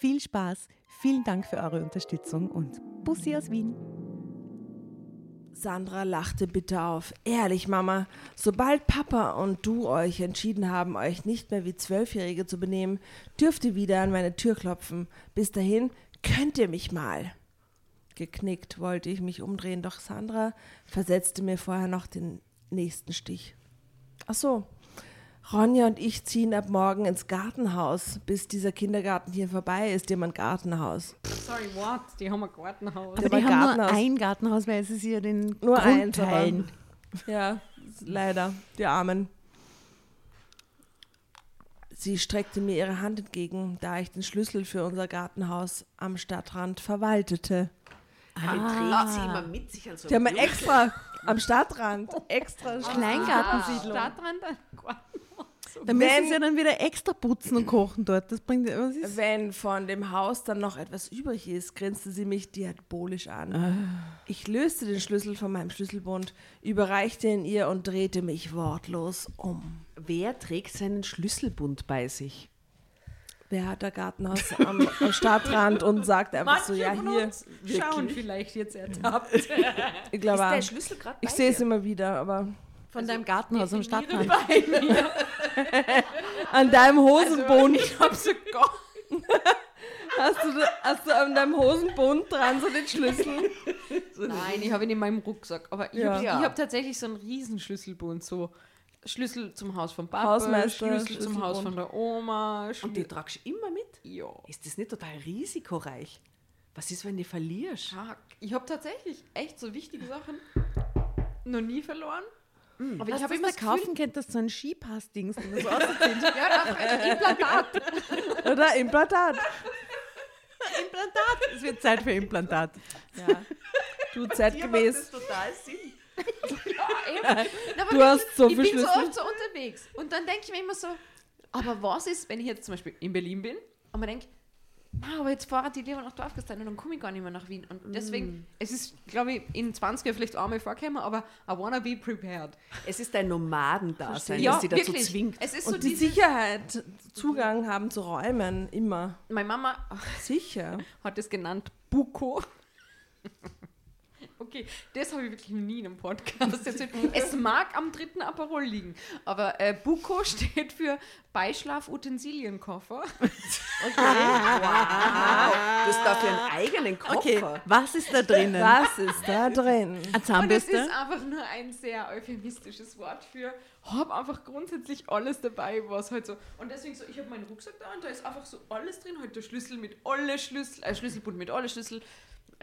Viel Spaß, vielen Dank für eure Unterstützung und Bussi aus Wien. Sandra lachte bitter auf. Ehrlich, Mama, sobald Papa und du euch entschieden haben, euch nicht mehr wie Zwölfjährige zu benehmen, dürft ihr wieder an meine Tür klopfen. Bis dahin könnt ihr mich mal. Geknickt wollte ich mich umdrehen, doch Sandra versetzte mir vorher noch den nächsten Stich. Ach so, Ronja und ich ziehen ab morgen ins Gartenhaus. Bis dieser Kindergarten hier vorbei ist, die haben ein Gartenhaus. Sorry, what? Die haben ein Gartenhaus. Aber die war haben nur Gartenhaus. ein Gartenhaus, weil es ist ja den Nur eins, aber- Grundteilen. Ja, leider, die Armen. Sie streckte mir ihre Hand entgegen, da ich den Schlüssel für unser Gartenhaus am Stadtrand verwaltete. Damit trägt sie immer mit sich an so Die haben extra am Stadtrand, extra Kleingartensiedlung. Stadtrand, ein Gartenhaus. Da müssen Wenn- sie ja dann wieder extra putzen und kochen dort. Das bringt was ist? Wenn von dem Haus dann noch etwas übrig ist, grinste sie mich diabolisch an. Ich löste den Schlüssel von meinem Schlüsselbund, überreichte ihn ihr und drehte mich wortlos um. Wer trägt seinen Schlüsselbund bei sich? Wer hat der Gartenhaus am, am Stadtrand und sagt einfach so, ja hier, Schauen vielleicht jetzt ertappt. ich glaube, Ist der. Schlüssel gerade ich sehe es immer wieder, aber Von deinem Gartenhaus am Stadtrand. an deinem Hosenbund Ich hab sogar. hast, du, hast du an deinem Hosenbund dran so den Schlüssel. Nein, ich habe ihn in meinem Rucksack. Aber ich Ja. habe Ja. hab tatsächlich so einen Riesenschlüsselbund. So Schlüssel zum Haus vom Papa, Hausmeister, Schlüssel zum Haus von der Oma. Und Schlü die tragst du immer mit? ja. Ist das nicht total risikoreich? Was ist, wenn du verlierst? Ich habe tatsächlich echt so wichtige Sachen noch nie verloren. Aber Aber ich ich habe immer das Gefühl, kaufen könnt, das so ein Skipass-Dings. und das auszieht. ja, einfach ein Implantat. Oder Implantat. Implantat. Es wird Zeit für Implantat. Ja. Du zeitgemäß. total Sinn. Na, aber Du hast so ich viel bin so oft so unterwegs. Und dann denke ich mir immer so, aber was ist, wenn ich jetzt zum Beispiel in Berlin bin und man denkt, "Na, aber jetzt fahre die lieber nach Dorfgastein und dann komme ich gar nicht mehr nach Wien. Und deswegen, es ist, glaube ich, in 20 Jahren vielleicht einmal vorgekommen, aber I wanna be prepared. Es ist ein Nomadendasein, Ja, das sie dazu zwingt. Es ist so Und die diese, Sicherheit, Zugang haben zu Räumen, immer. meine Mama Sicher. hat es genannt Buko. Okay, das habe ich wirklich nie in einem Podcast erzählt. Es mag am dritten Aperol liegen, aber äh, Buko steht für Beischlaf-Utensilienkoffer. Das ist dafür einen eigenen Koffer. Okay, was ist da drinnen? Was ist da drin? Eine Zahnbürste? ist einfach nur ein sehr euphemistisches Wort für, hab einfach grundsätzlich alles dabei, was halt so. Und deswegen so, ich habe meinen Rucksack da und da ist einfach so alles drin, halt der Schlüssel mit alle Schlüssel, äh, Schlüsselbund mit alle Schlüssel,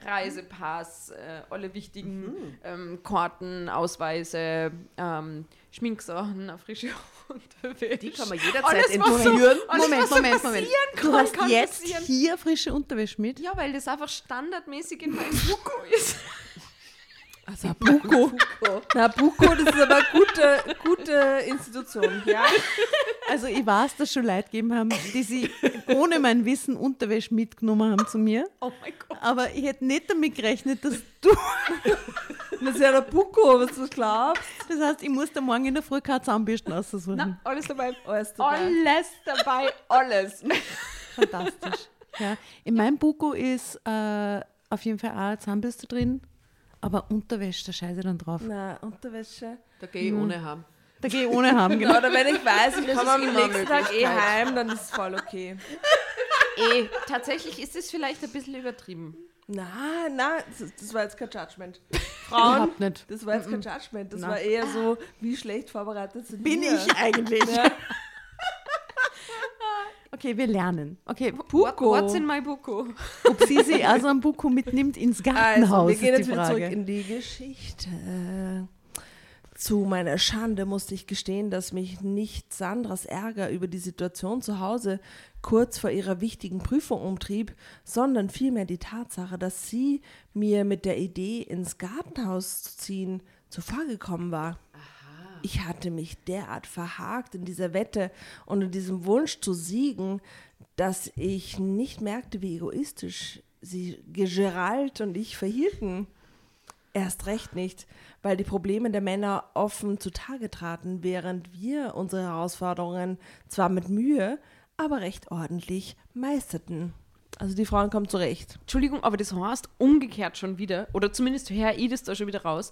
Reisepass, äh, alle wichtigen ähm, Karten, Ausweise, ähm, Schminksachen, frische Unterwäsche. Die kann man jederzeit so- entführen. alles, Moment, was so Moment, Moment. passieren Du kann, hast kann jetzt passieren. hier frische Unterwäsche mit? Ja, weil das einfach standardmäßig in meinem Buko ist. Also Buko. Na, Buko, das ist aber eine gute, gute Institution, ja? Also ich weiß, dass schon Leute gegeben haben, die sie ohne mein Wissen Unterwäsche mitgenommen haben zu mir. Oh mein Gott. Aber ich hätte nicht damit gerechnet, dass du... Das ist ja der Buko, was du glaubst. Das heißt, ich muss da morgen in der Früh keine Zahnbürsten aussuchen. Na, alles dabei. Alles dabei. Alles dabei, alles. Fantastisch. Ja. In meinem Buko ist äh, auf jeden Fall auch eine Zahnbürste drin, aber Unterwäsche, da scheiße ich dann drauf. Na, Unterwäsche. Da gehe ich ohne haben. Da gehe ich ohne haben, genau. Oder wenn ich weiß, ich komme am nächsten Tag eh heim, dann ist es voll okay. Eh, tatsächlich ist es vielleicht ein bisschen übertrieben. Na, na, das, das war jetzt kein Judgment. Frauen, das war jetzt kein Judgment. Das Na. war eher so, wie schlecht vorbereitet sind Bin wir. ich eigentlich? Ja. Okay, wir lernen. Okay, What, what's in my Buko? ob sie sie also am Buko mitnimmt ins Gartenhaus, Also, wir gehen ist jetzt wieder Frage. zurück in die Geschichte. Zu meiner Schande musste ich gestehen, dass mich nicht Sandras Ärger über die Situation zu Hause kurz vor ihrer wichtigen Prüfung umtrieb, sondern vielmehr die Tatsache, dass sie mir mit der Idee, ins Gartenhaus zu ziehen, zuvor gekommen war. Ich hatte mich derart verhakt in dieser Wette und in diesem Wunsch zu siegen, dass ich nicht merkte, wie egoistisch sie Gerald und ich verhielten. Erst recht nicht, weil die Probleme der Männer offen zutage traten, während wir unsere Herausforderungen zwar mit Mühe, aber recht ordentlich meisterten. Also die Frauen kommen zurecht. Entschuldigung, aber das heißt umgekehrt schon wieder, oder zumindest höre ich das da schon wieder raus,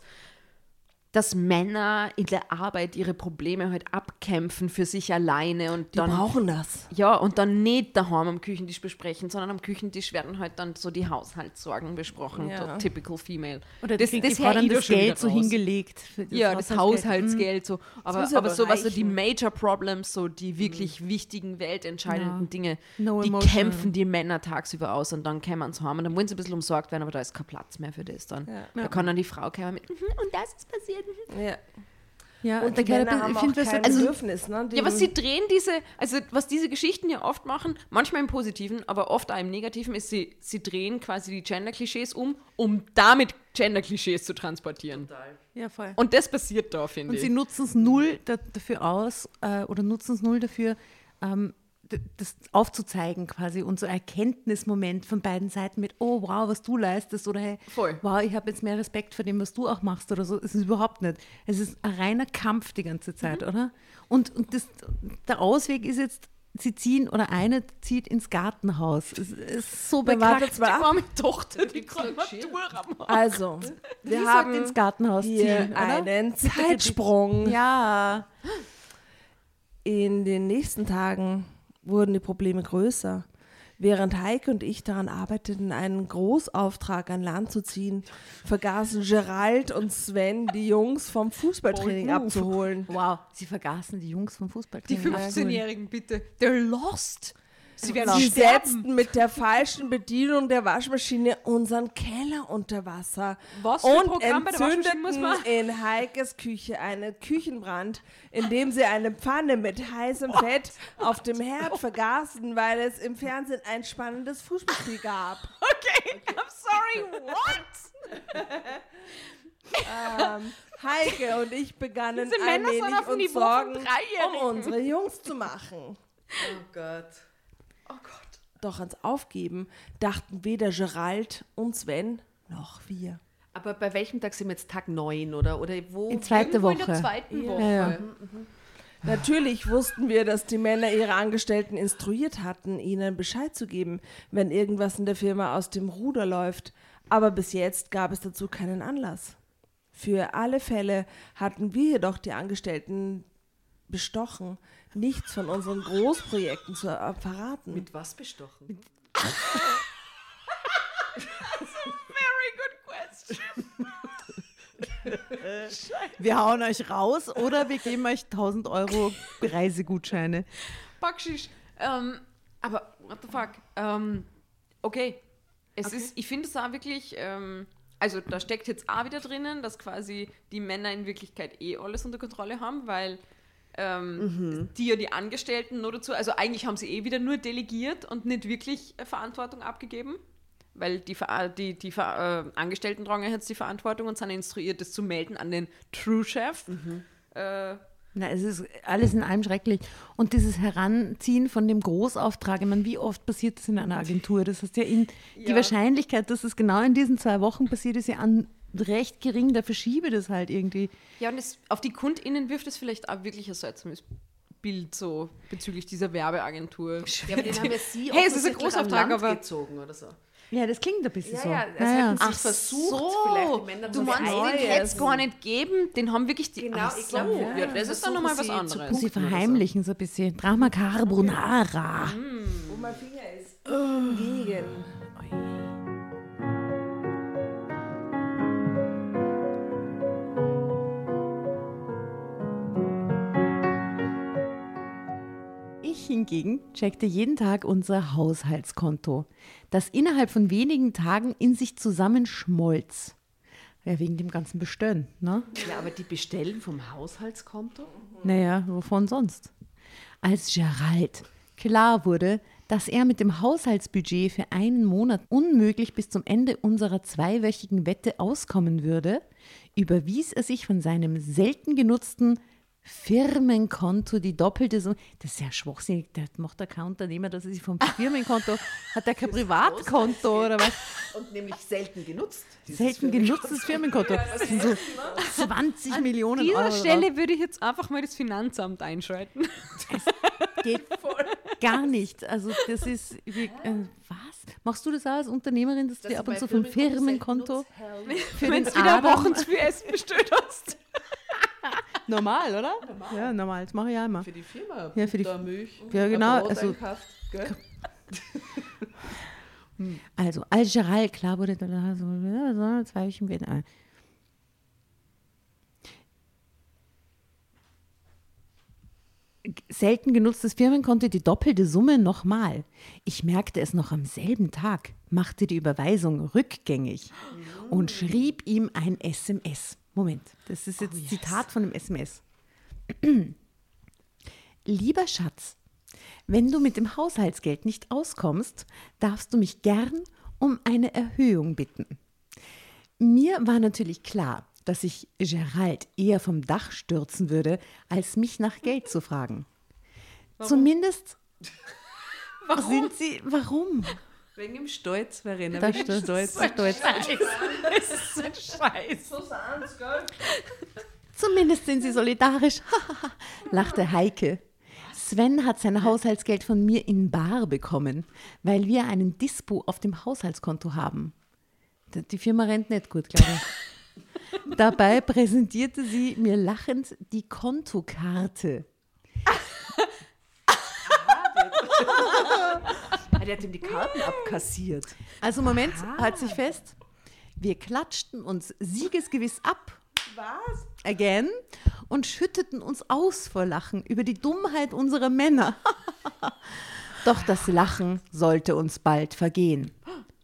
dass Männer in der Arbeit ihre Probleme halt abkämpfen für sich alleine und Die dann brauchen das. ja und dann nicht daheim am Küchentisch besprechen, sondern am Küchentisch werden halt dann so die Haushaltssorgen besprochen, Ja. so typical female. Oder das, das, das das das Geld so hingelegt. Das ja, das Haushaltsgeld, so. Aber, aber so was so die. Major Problems, so die wirklich wichtigen, weltentscheidenden Ja. Dinge, No die emotion. kämpfen die Männer tagsüber aus und dann kämen sie heim und dann wollen sie ein bisschen umsorgt werden, aber da ist kein Platz mehr für das dann. Ja. Da kann dann die Frau kommen mit, "Mhm, und das ist passiert. Mhm." Ja. Ja, Und da die Männer ich, haben ich auch kein also, Bedürfnis. Ne? Die Ja, was sie drehen diese, also was diese Geschichten ja oft machen, manchmal im Positiven, aber oft auch im Negativen, ist, sie, sie drehen quasi die Gender-Klischees um, um damit Gender-Klischees zu transportieren. ja, voll. Und das passiert da, finde Und ich. sie nutzen es null da, dafür aus äh, oder nutzen es null dafür, ähm, das aufzuzeigen quasi und so Erkenntnismoment von beiden Seiten mit, oh wow, was du leistest oder hey, Voll. wow, ich habe jetzt mehr Respekt vor dem, was du auch machst oder so. Es ist überhaupt nicht. Es ist ein reiner Kampf die ganze Zeit, Mhm. oder? Und, und das, der Ausweg ist jetzt, sie ziehen oder eine zieht ins Gartenhaus. Es ist so bekackt. ab. arme Tochter, die gerade Matur am Also, wir Sie haben ins Gartenhaus hier ziehen, einen Zeitsprung. Ja. In den nächsten Tagen wurden die Probleme größer. Während Heike und ich daran arbeiteten, einen Großauftrag an Land zu ziehen, vergaßen Gerald und Sven, die Jungs vom Fußballtraining move. abzuholen. Wow, sie vergaßen die Jungs vom Die Fußballtraining. 15-Jährigen, bitte. They're lost. Sie werden Sie setzten mit der falschen Bedienung der Waschmaschine unseren Keller unter Wasser Was für ein und Programm bei der Waschmaschine muss entzündeten man- in Heikes Küche einen Küchenbrand, indem sie eine Pfanne mit heißem Fett auf dem Herd vergaßen, weil es im Fernsehen ein spannendes Fußballspiel gab. Okay, I'm sorry, what? Ähm, Heike und ich begannen Diese Männer allmählich uns Sorgen um unsere Jungs zu machen. Oh Gott. Oh Gott. doch ans Aufgeben dachten weder Gerald und Sven noch wir. Aber bei welchem Tag sind wir jetzt Tag 9 oder, oder wo? In zweite Irgendwo in der Woche. zweiten Woche. Ja, ja. Natürlich wussten wir, dass die Männer ihre Angestellten instruiert hatten, ihnen Bescheid zu geben, wenn irgendwas in der Firma aus dem Ruder läuft. Aber bis jetzt gab es dazu keinen Anlass. Für alle Fälle hatten wir jedoch die Angestellten bestochen, nichts von unseren Großprojekten zu verraten. Mit was bestochen? Wir hauen euch raus oder wir geben euch 1000 Euro Reisegutscheine. Backschisch. Ähm, aber, what the fuck? Ähm, okay. Es ist, ich finde es auch wirklich, ähm, also da steckt jetzt auch wieder drinnen, dass quasi die Männer in Wirklichkeit eh alles unter Kontrolle haben, weil ähm, die ja die Angestellten nur dazu, also eigentlich haben sie eh wieder nur delegiert und nicht wirklich äh, Verantwortung abgegeben. Weil die, Ver- die, die Ver- äh, Angestellten tragen jetzt die Verantwortung und sind instruiert, das zu melden an den True-Chef. Äh, Na, es ist alles in allem schrecklich. Und dieses Heranziehen von dem Großauftrag, ich meine, wie oft passiert das in einer Agentur? Das heißt ja, in, die Ja. Wahrscheinlichkeit, dass es genau in diesen zwei Wochen passiert, ist ja an recht gering. Da verschiebe das halt irgendwie. Ja, und es, auf die KundInnen wirft es vielleicht auch wirklich ein seltsames Bild so bezüglich dieser Werbeagentur. Ja, aber den haben ja Sie Hey, es ist ein Großauftrag, aber- gezogen oder so. Ja, das klingt ein bisschen so. ja, Ja, es ja. hätten Sie Ach versucht, so, vielleicht die Männer du meinst, den hätte es gar nicht geben, den haben wirklich die... Genau, Ach ich glaube, so, ja, ja, das ist dann nochmal was anderes. Sie oder so. verheimlichen so ein bisschen. Drama Carbonara. Wo mein Finger ist. Gegen. Ich hingegen checkte jeden Tag unser Haushaltskonto, das innerhalb von wenigen Tagen in sich zusammenschmolz. Ja, wegen dem ganzen Bestellen, ne? Ja, aber die bestellen vom Haushaltskonto? Naja, wovon sonst? Als Gerald klar wurde, dass er mit dem Haushaltsbudget für einen Monat unmöglich bis zum Ende unserer zweiwöchigen Wette auskommen würde, überwies er sich von seinem selten genutzten Firmenkonto die doppelte Summe. Das ist ja schwachsinnig. Der macht da kein Unternehmer, dass er sich vom Firmenkonto hat er kein Privatkonto oder was? Und nämlich selten genutzt. Selten genutztes Firmenkonto. Das sind so 20 Millionen An dieser Euro. drauf. Stelle würde ich jetzt einfach mal das Finanzamt einschalten. geht gar nicht. Also das ist, wie, äh, was? Machst du das auch als Unternehmerin, dass du dir ab und zu vom Firmenkonto für Wenn den du wieder Wochen für Essen bestellt hast. Normal, oder? Ja, normal. Das mache ich ja immer. Für die Firma. Ja, für die- Milch. Ja, ein genau, also-? Also als Gerald klar wurde, da so zwei Wochen wieder. äh, Selten genutztes Firmenkonto die doppelte Summe nochmal. Ich merkte es noch am selben Tag, machte die Überweisung rückgängig und schrieb ihm ein SMS. Moment, das ist jetzt Zitat von dem SMS. Lieber Schatz, wenn du mit dem Haushaltsgeld nicht auskommst, darfst du mich gern um eine Erhöhung bitten. Mir war natürlich klar, dass ich Gerald eher vom Dach stürzen würde, als mich nach Geld zu fragen. Zumindest sind sie. Warum? Wegen dem Stolz, Verena. Da wegen dem stolz, stolz. Das ist so ein Scheiß. Zumindest sind sie solidarisch, lachte Heike. Sven hat sein Haushaltsgeld von mir in Bar bekommen, weil wir einen Dispo auf dem Haushaltskonto haben. Die Firma rennt nicht gut, glaube ich. Dabei präsentierte sie mir lachend die Kontokarte. Ah, der hat ihm die Karten abkassiert. Also Moment, halt sich fest. Wir klatschten uns siegesgewiss ab. Was? Again. Und schütteten uns aus vor Lachen über die Dummheit unserer Männer. Doch das Lachen sollte uns bald vergehen.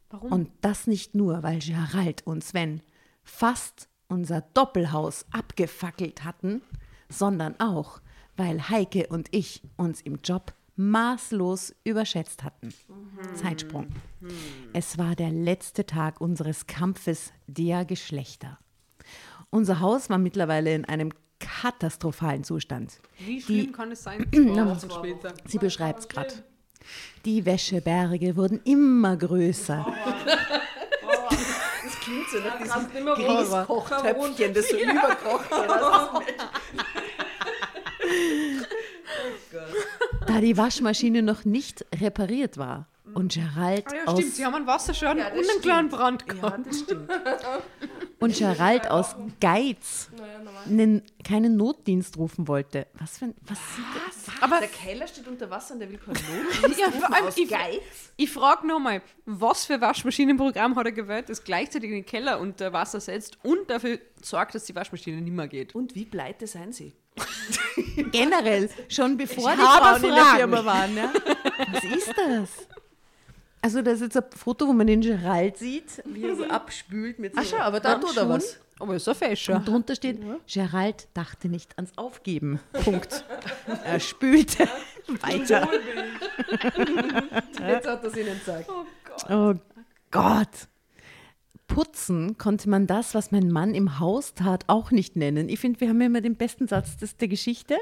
Warum? Und das nicht nur, weil Gerald und Sven fast unser Doppelhaus abgefackelt hatten, sondern auch, weil Heike und ich uns im Job maßlos überschätzt hatten. Zeitsprung. Es war der letzte Tag unseres Kampfes der Geschlechter. Unser Haus war mittlerweile in einem katastrophalen Zustand. Wie schlimm kann es sein? Zwei Wochen später. Sie beschreibt es gerade. Die Wäscheberge wurden immer größer. Das klingt so nach diesem. Grießkochtöpfchen, das so überkocht oder? Da die Waschmaschine noch nicht repariert war und Gerald, Ah ja, aus, stimmt, sie haben einen Wasserschaden Ja, und einen kleinen Brand gehabt. Ja, das stimmt. und Gerald aus Geiz nen, keinen Notdienst rufen wollte. Was für ein, was sieht das? Aber Der Keller steht unter Wasser und der will keinen Not. ja, vor allem, aus ich, Geiz? ich frage nochmal, was für Waschmaschinenprogramm hat er gewählt, das gleichzeitig den Keller unter Wasser setzt und dafür sorgt, dass die Waschmaschine nicht mehr geht? Und wie pleite seien sie? Generell, schon bevor Ich die habe Frauen in der. Firma waren. Ja? Was ist das? Also das ist jetzt ein Foto, wo man den Gerald sieht, wie er so abspült mit so Ach schau, aber da tut er was. Aber ist ein Fäscher. Und drunter steht, Gerald dachte nicht ans Aufgeben. Punkt. er spülte weiter. Jetzt hat er es ihnen gesagt. Oh Gott. Putzen konnte man das, was mein Mann im Haus tat, auch nicht nennen. Ich finde, wir haben ja immer den besten Satz des, der Geschichte.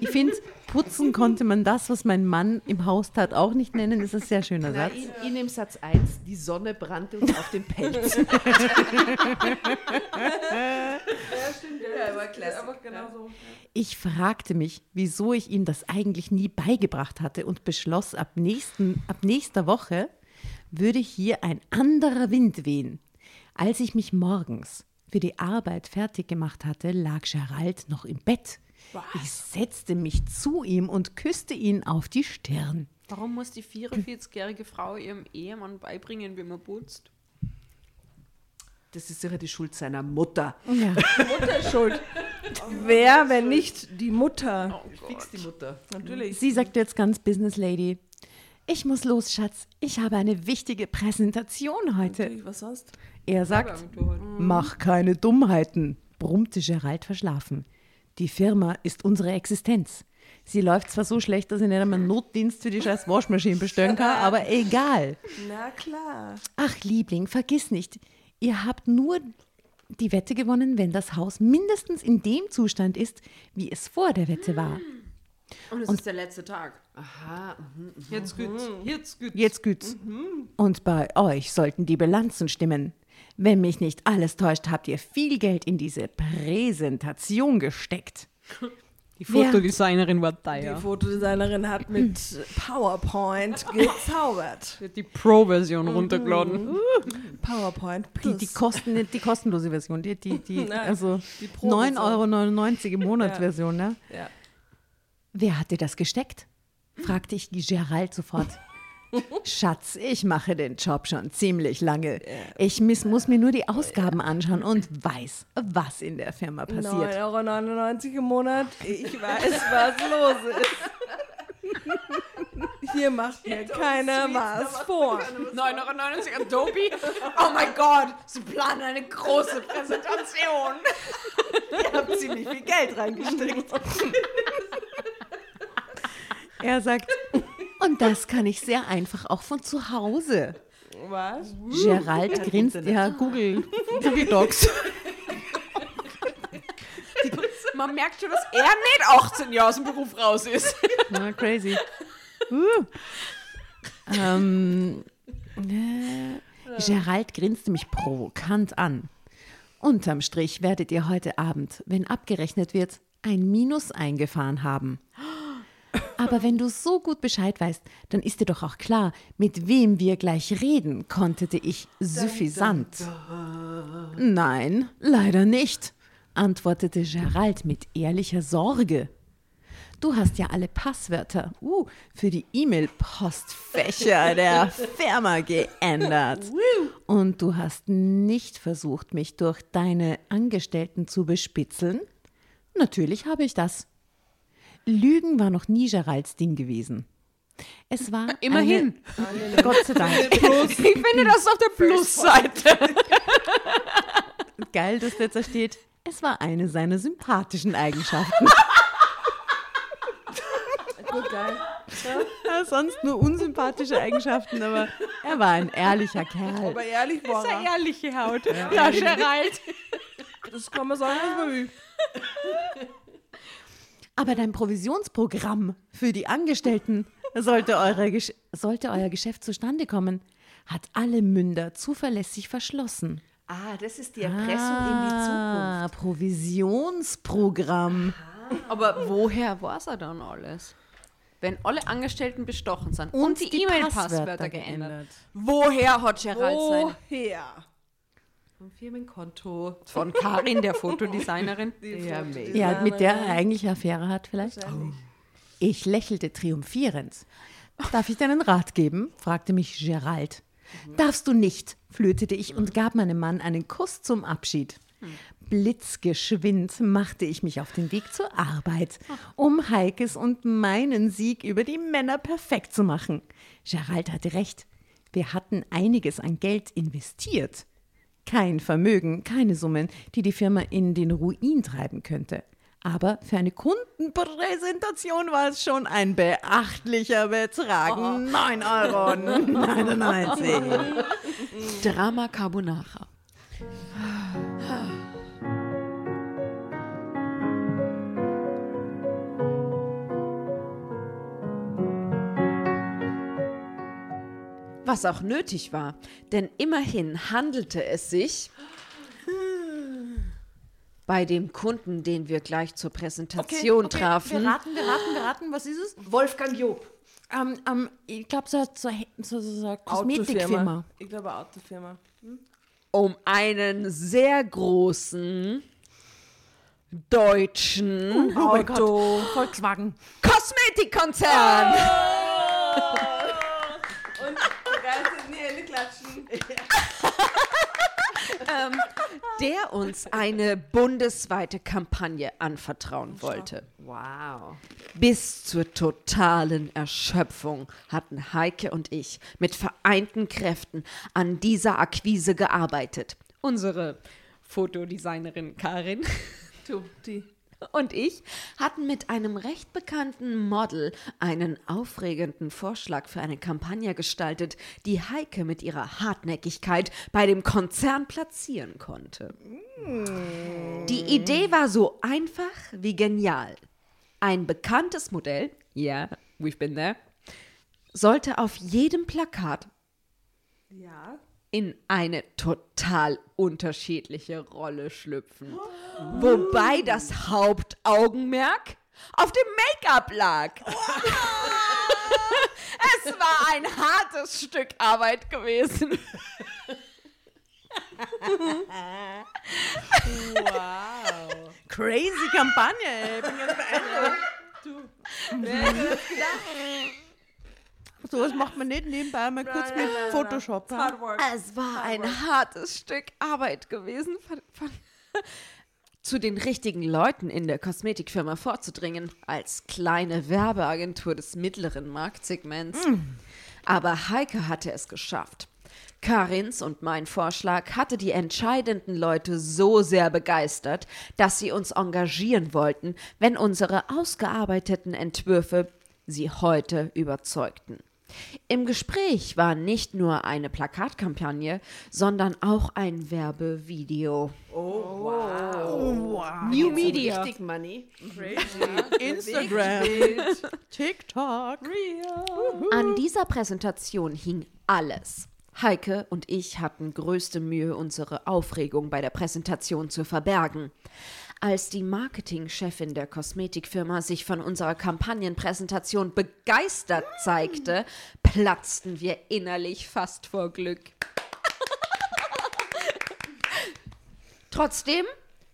Ich finde, putzen konnte man das, was mein Mann im Haus tat, auch nicht nennen. Das ist ein sehr schöner Na, Satz. in, in dem Satz 1, die Sonne brannte uns auf den Pelz. Ja, stimmt. Ja, war klasse. Genau so. Ich fragte mich, wieso ich ihm das eigentlich nie beigebracht hatte und beschloss, ab, nächsten, ab nächster Woche würde hier ein anderer Wind wehen. Als ich mich morgens für die Arbeit fertig gemacht hatte, lag Gerald noch im Bett. Ich setzte mich zu ihm und küsste ihn auf die Stirn. Warum muss die 44-jährige Frau ihrem Ehemann beibringen, wie man putzt? Das ist sicher die Schuld seiner Mutter. Ja. Mutter ist schuld. Wer, wenn nicht die Mutter? Fix die Mutter. Natürlich. Sie sagte jetzt ganz Business Lady, ich muss los, Schatz. Ich habe eine wichtige Präsentation heute. Natürlich, Was sonst? Er sagt, mach keine Dummheiten, brummte Gerald verschlafen. Die Firma ist unsere Existenz. Sie läuft zwar so schlecht, dass ich nicht einmal einen Notdienst für die scheiß Waschmaschine bestellen kann, aber egal. Na klar. Ach, Liebling, vergiss nicht, ihr habt nur die Wette gewonnen, wenn das Haus mindestens in dem Zustand ist, wie es vor der Wette war. Und es ist der letzte Tag. Aha. mhm. Jetzt geht's. Jetzt geht's. Jetzt güt's. Und bei euch sollten die Bilanzen stimmen. Wenn mich nicht alles täuscht, habt ihr viel Geld in diese Präsentation gesteckt. Die Fotodesignerin war Die teuer. Fotodesignerin hat mit PowerPoint gezaubert. Hat die Pro-Version runtergeladen. PowerPoint Die, Plus. die, Kosten, nicht die kostenlose Version, die, die, die Nein, also die Pro-Version. 9,99 Euro im Monat Version, ne? ja. Wer hat dir das gesteckt? fragte ich Gerald sofort. Schatz, ich mache den Job schon ziemlich lange. Ich miss, muss mir nur die Ausgaben anschauen und weiß, was in der Firma passiert. 9,99 Euro im Monat. Ich weiß, was los ist. Hier macht mir keiner was vor. 9,99 Euro Adobe. Oh mein Gott, sie planen eine große Präsentation. Ihr habt ziemlich viel Geld reingesteckt. Er sagt, und das kann ich sehr einfach auch von zu Hause. Was? Gerald grinst, ja, Google, Google Docs. Man merkt schon, dass er nicht 18 Jahre aus dem Beruf raus ist. Na, crazy. Uh. Ähm, äh, Gerald grinste mich provokant an. Unterm Strich werdet ihr heute Abend, wenn abgerechnet wird, ein Minus eingefahren haben. Aber wenn du so gut Bescheid weißt, dann ist dir doch auch klar, mit wem wir gleich reden, kontete ich suffisant. Nein, leider nicht, antwortete Gerald mit ehrlicher Sorge. Du hast ja alle Passwörter uh, für die E-Mail-Postfächer der Firma geändert. Und du hast nicht versucht, mich durch deine Angestellten zu bespitzeln? Natürlich habe ich das. Lügen war noch nie Geralds Ding gewesen. Es war Immerhin. Eine, Gott sei Dank. Ich finde das auf der Plusseite. Geil, dass jetzt da steht. Es war eine seiner sympathischen Eigenschaften. Gut, geil. Ja, sonst nur unsympathische Eigenschaften, aber er war ein ehrlicher Kerl. Aber ehrlich war Eine er. ehrliche Haut. Ja, Gerald. Das kann man sagen, war wie. Aber dein Provisionsprogramm für die Angestellten Sollte, eure, Gesch- sollte euer Geschäft zustande kommen, hat alle Münder zuverlässig verschlossen. Ah, das ist die Erpressung in die Zukunft. Ah, Provisionsprogramm. Aber woher weiß er dann alles? Wenn alle Angestellten bestochen sind und, die, die E-Mail-Passwörter Passwörter geändert. geändert. Woher hat Gerald seine? Woher? Vom Firmenkonto. Von Karin, der Fotodesignerin. Ja. Ja, mit der er eigentlich Affäre hat vielleicht. Ich lächelte triumphierend. Darf ich dir einen Rat geben? fragte mich Gerald. Darfst du nicht, flötete ich und gab meinem Mann einen Kuss zum Abschied. Blitzgeschwind machte ich mich auf den Weg zur Arbeit, um Heikes und meinen Sieg über die Männer perfekt zu machen. Gerald hatte recht. Wir hatten einiges an Geld investiert. Kein Vermögen, keine Summen, die die Firma in den Ruin treiben könnte. Aber für eine Kundenpräsentation war es schon ein beachtlicher Betrag. 9 Euro 99. Drama Carbonara. Was auch nötig war, denn immerhin handelte es sich bei dem Kunden, den wir gleich zur Präsentation trafen. Wir raten, wir raten, wir raten. Was ist es? Wolfgang Job. Ähm, ähm, ich glaube, so, so, so, so, so eine Kosmetikfirma. Ich glaube Autofirma. um einen sehr großen deutschen Oh mein Gott. Volkswagen. Kosmetikkonzern. Und sogar in die Hände klatschen. ähm, der uns eine bundesweite Kampagne anvertrauen wollte. Wow. Bis zur totalen Erschöpfung hatten Heike und ich mit vereinten Kräften an dieser Akquise gearbeitet. Unsere Fotodesignerin Karin Du, die. Und ich hatten mit einem recht bekannten Model einen aufregenden Vorschlag für eine Kampagne gestaltet, die Heike mit ihrer Hartnäckigkeit bei dem Konzern platzieren konnte. Die Idee war so einfach wie genial. Ein bekanntes Modell, ja, we've been there, sollte auf jedem Plakat Ja. In eine total unterschiedliche Rolle schlüpfen. Wobei das Hauptaugenmerk auf dem Make-up lag. es war ein hartes Stück Arbeit gewesen. Crazy Kampagne, ey. Bin ganz beeindruckt. So was macht man nicht nebenbei mal kurz mit Photoshop. Es war ein hartes Stück Arbeit gewesen, von, von, zu den richtigen Leuten in der Kosmetikfirma vorzudringen, als kleine Werbeagentur des mittleren Marktsegments. Aber Heike hatte es geschafft. Karins und mein Vorschlag hatte die entscheidenden Leute so sehr begeistert, dass sie uns engagieren wollten, wenn unsere ausgearbeiteten Entwürfe sie heute überzeugten. Im Gespräch war nicht nur eine Plakatkampagne, sondern auch ein Werbevideo. New Media. Richtig Money. Instagram, TikTok. An dieser Präsentation hing alles. Heike und ich hatten größte Mühe, unsere Aufregung bei der Präsentation zu verbergen. Als die Marketingchefin der Kosmetikfirma sich von unserer Kampagnenpräsentation begeistert zeigte, platzten wir innerlich fast vor Glück. Trotzdem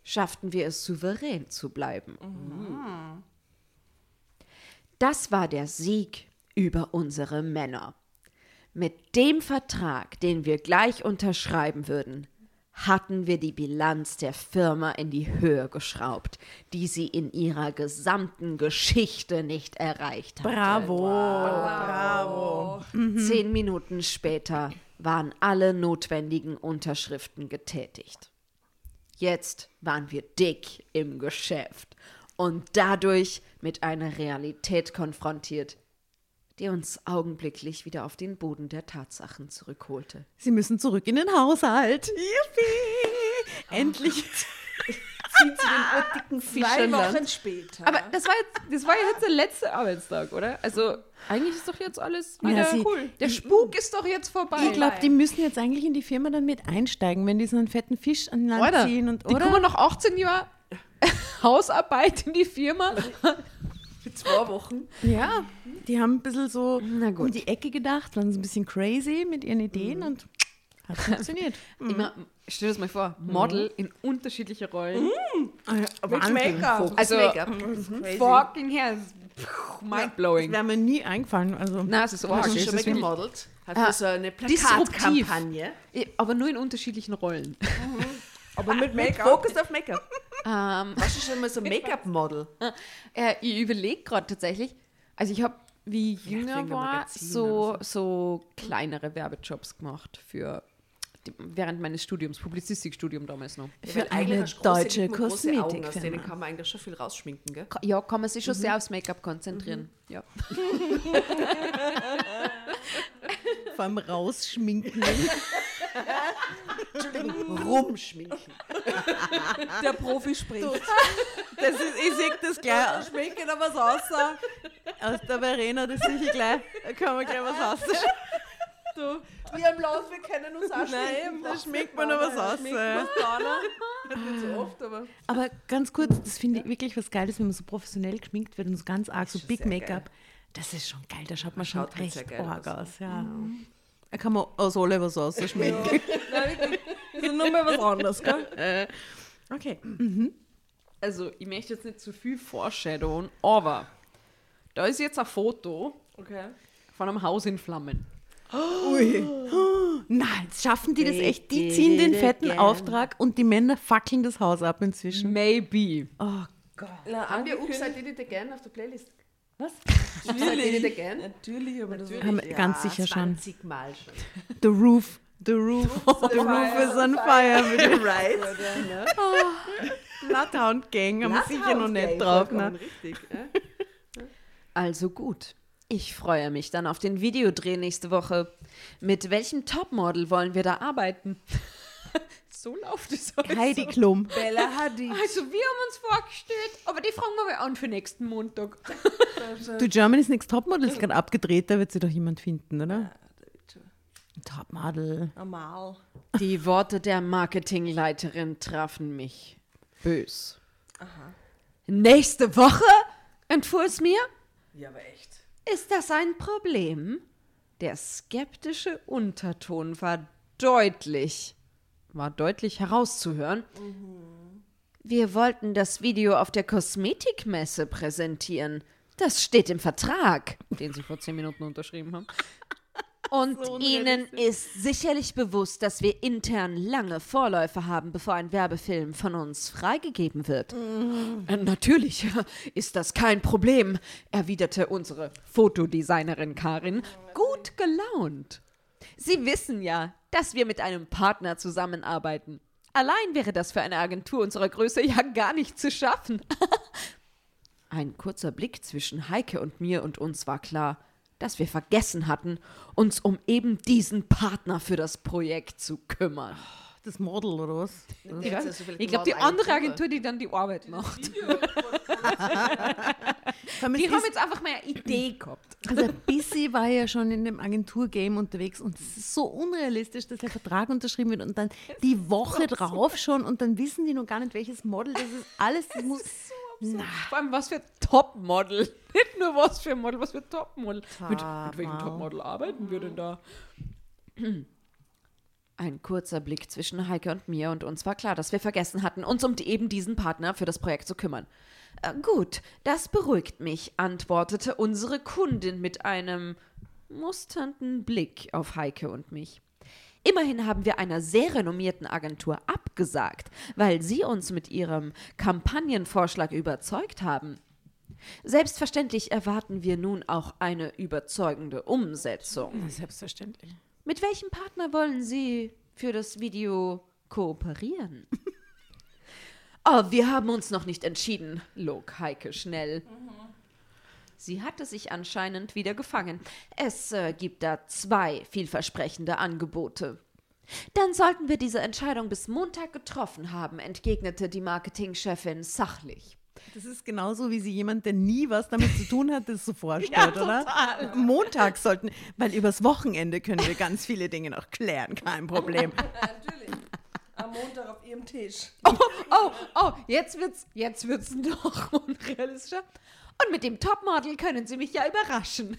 schafften wir es souverän zu bleiben. Das war der Sieg über unsere Männer. Mit dem Vertrag, den wir gleich unterschreiben würden, hatten wir die Bilanz der Firma in die Höhe geschraubt, die sie in ihrer gesamten Geschichte nicht erreicht hatte. Bravo. Zehn Minuten später waren alle notwendigen Unterschriften getätigt. Jetzt waren wir dick im Geschäft und dadurch mit einer Realität konfrontiert, die uns augenblicklich wieder auf den Boden der Tatsachen zurückholte. Sie müssen zurück in den Haushalt. Yippie! Endlich Sind sie den urtigen Zwei Fischerland? Wochen später. Aber das war jetzt, das war jetzt der letzte Arbeitstag, oder? Also eigentlich ist doch jetzt alles Ja, wieder sie- cool. Der Spuk ist doch jetzt vorbei. Ich glaube, die müssen jetzt eigentlich in die Firma dann mit einsteigen, wenn die so einen fetten Fisch an Land Alter, ziehen. Und, die oder? kommen nach 18 Jahren Hausarbeit in die Firma. Für zwei Wochen. Ja, die haben ein bisschen so Na gut. um die Ecke gedacht, waren so ein bisschen crazy mit ihren Ideen und hat funktioniert. Immer, stell dir das mal vor, Model in unterschiedliche Rollen. Mit Make-up. Also, Make-up. fucking hell. Mindblowing. Wäre mir nie eingefallen. Also, Na, es ist arg. Hast du schon mal gemodelt? Hat Ah, so eine disruptiv. Plakatkampagne. Ja, Aber nur in unterschiedlichen Rollen. Aber mit Make-up. Fokus auf Make-up. Ähm, Warst du schon mal so Make-up-Model? äh, ich überlege gerade tatsächlich, also ich habe, wie ich jünger war, so, so kleinere Werbejobs gemacht für während meines Studiums, Publizistikstudium damals noch. für Eigentlich eine deutsche Augen, Aus denen kann man eigentlich schon viel rausschminken, gell? Ja, kann man sich schon sehr aufs Make-up konzentrieren. Ja. Allem rausschminken. Entschuldigung, rumschminken. Der Profi spricht. Das ist, ich sehe das gleich Schminken da was außer. aus der Verena, das sehe ich gleich. Da kann man gleich was aus. Du. Wir im Laut, wir kennen uns auch Nein, Da schminkt man noch was aus. Nicht so oft, aber... Aber ganz kurz, das finde ich wirklich was Geiles, wenn man so professionell geschminkt wird und so ganz arg so Big Make-up. Das ist schon geil, da schaut man schon schaut halt sehr echt geil arg aus. aus. Ja. Da kann man aus alle was. Nein, wirklich. Das ist nur mal was anderes, gell? Okay. Also, ich möchte jetzt nicht zu viel foreshadowen, aber da ist jetzt ein Foto Okay. von einem Haus in Flammen. Nein, jetzt schaffen die das echt. Die ziehen den fetten Auftrag und die Männer fackeln das Haus ab inzwischen. Maybe. Oh Gott. Na, Haben wir angekündigt- Upside Did It Again auf der Playlist? Was? Again? Natürlich, aber das Haben wir ganz sicher schon. 20 Mal schon. The roof. The roof. The roof is on fire. Mit right? Bloodhound Gang haben wir sicher noch nicht drauf. Ne? Richtig. äh? Also gut. Ich freue mich dann auf den Videodreh nächste Woche. Mit welchem Topmodel wollen wir da arbeiten? So läuft es heute. Heidi Klum. Bella Hadid. Also wir haben uns vorgestellt, aber die fragen wir mal an für nächsten Montag. Du, Germany's Next Topmodel ist gerade abgedreht, da wird sie doch jemand finden, oder? Topmodel. Normal. Die Worte der Marketingleiterin trafen mich bös. Nächste Woche? entfuhr es mir. Ja, aber echt. Ist das ein Problem? Der skeptische Unterton war deutlich, war deutlich herauszuhören. Wir wollten das Video auf der Kosmetikmesse präsentieren. Das steht im Vertrag, den Sie vor zehn Minuten unterschrieben haben. Und Ihnen ist sicherlich bewusst, dass wir intern lange Vorläufe haben, bevor ein Werbefilm von uns freigegeben wird. Äh, Natürlich ist das kein Problem, erwiderte unsere Fotodesignerin Karin, gut gelaunt. Sie wissen ja, dass wir mit einem Partner zusammenarbeiten. Allein wäre das für eine Agentur unserer Größe ja gar nicht zu schaffen. Ein kurzer Blick zwischen Heike und mir und uns war klar, dass wir vergessen hatten, uns um eben diesen Partner für das Projekt zu kümmern. Das Model oder was? Ich, ich glaube, die andere Agentur, die dann die Arbeit macht. Die haben jetzt einfach mal eine Idee gehabt. Also Bissi war ja schon in dem Agenturgame unterwegs und es ist so unrealistisch, dass der Vertrag unterschrieben wird und dann die Woche drauf schon und dann wissen die noch gar nicht, welches Model das ist. Alles, das muss. Na, Vor allem, was für Topmodel. Nicht nur was für ein Model, was für Topmodel. Mit, mit welchem. Topmodel arbeiten wir denn da? Ein kurzer Blick zwischen Heike und mir und uns war klar, dass wir vergessen hatten, uns um die, eben diesen Partner für das Projekt zu kümmern. Äh, gut, das beruhigt mich, antwortete unsere Kundin mit einem musternden Blick auf Heike und mich. Immerhin haben wir einer sehr renommierten Agentur abgesagt, weil sie uns mit ihrem Kampagnenvorschlag überzeugt haben. Selbstverständlich erwarten wir nun auch eine überzeugende Umsetzung. selbstverständlich. Mit welchem Partner wollen Sie für das Video kooperieren? oh, wir haben uns noch nicht entschieden, log Heike schnell. Sie hatte sich anscheinend wieder gefangen. Es äh, gibt da zwei vielversprechende Angebote. Dann sollten wir diese Entscheidung bis Montag getroffen haben, entgegnete die Marketingchefin sachlich. Das ist genauso, wie sie jemand, der nie was damit zu tun hat, das so vorstellt, oder? Montag sollten, weil übers Wochenende können wir ganz viele Dinge noch klären, kein Problem. Natürlich. Am Montag auf ihrem Tisch. Oh, oh, oh, jetzt wird's, jetzt wird's noch unrealistischer. Und mit dem Topmodel können Sie mich ja überraschen.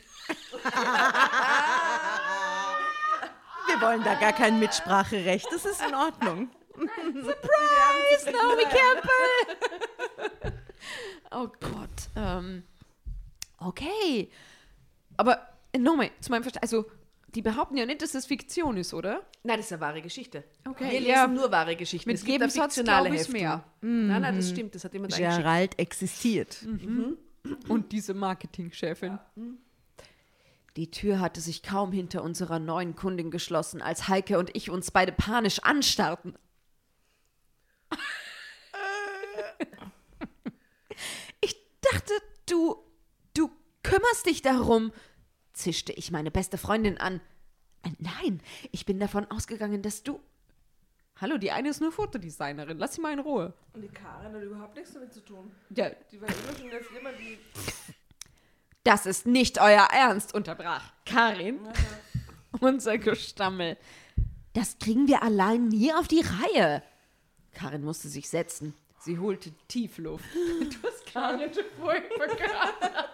Wir wollen da gar kein Mitspracherecht, das ist in Ordnung. Surprise, Naomi Campbell! oh Gott. Ähm, okay. Aber äh, nochmal, zu meinem Verständnis, also die behaupten ja nicht, dass das Fiktion ist, oder? Nein, das ist eine wahre Geschichte. Okay, Wir lesen ja. nur wahre Geschichten. Mit es gibt eine Gebensatz fiktionale Heftung. mehr. Nein, nein, das stimmt. Das hat jemand eingeschickt. Gerald existiert. Und diese Marketingchefin. Die Tür hatte sich kaum hinter unserer neuen Kundin geschlossen, als Heike und ich uns beide panisch anstarrten. Ich dachte, du, du kümmerst dich darum, zischte ich meine beste Freundin an. Äh, Nein, ich bin davon ausgegangen, dass du. Hallo, die eine ist nur Fotodesignerin. Lass sie mal in Ruhe. Und die Karin hat überhaupt nichts damit zu tun. Ja, Die war immer schon der Firma, die. Das ist nicht euer Ernst, unterbrach Karin. Unser Gestammel. Das kriegen wir allein nie auf die Reihe. Karin musste sich setzen. sie holte Tiefluft. Du hast gar nicht furchtbar gehört.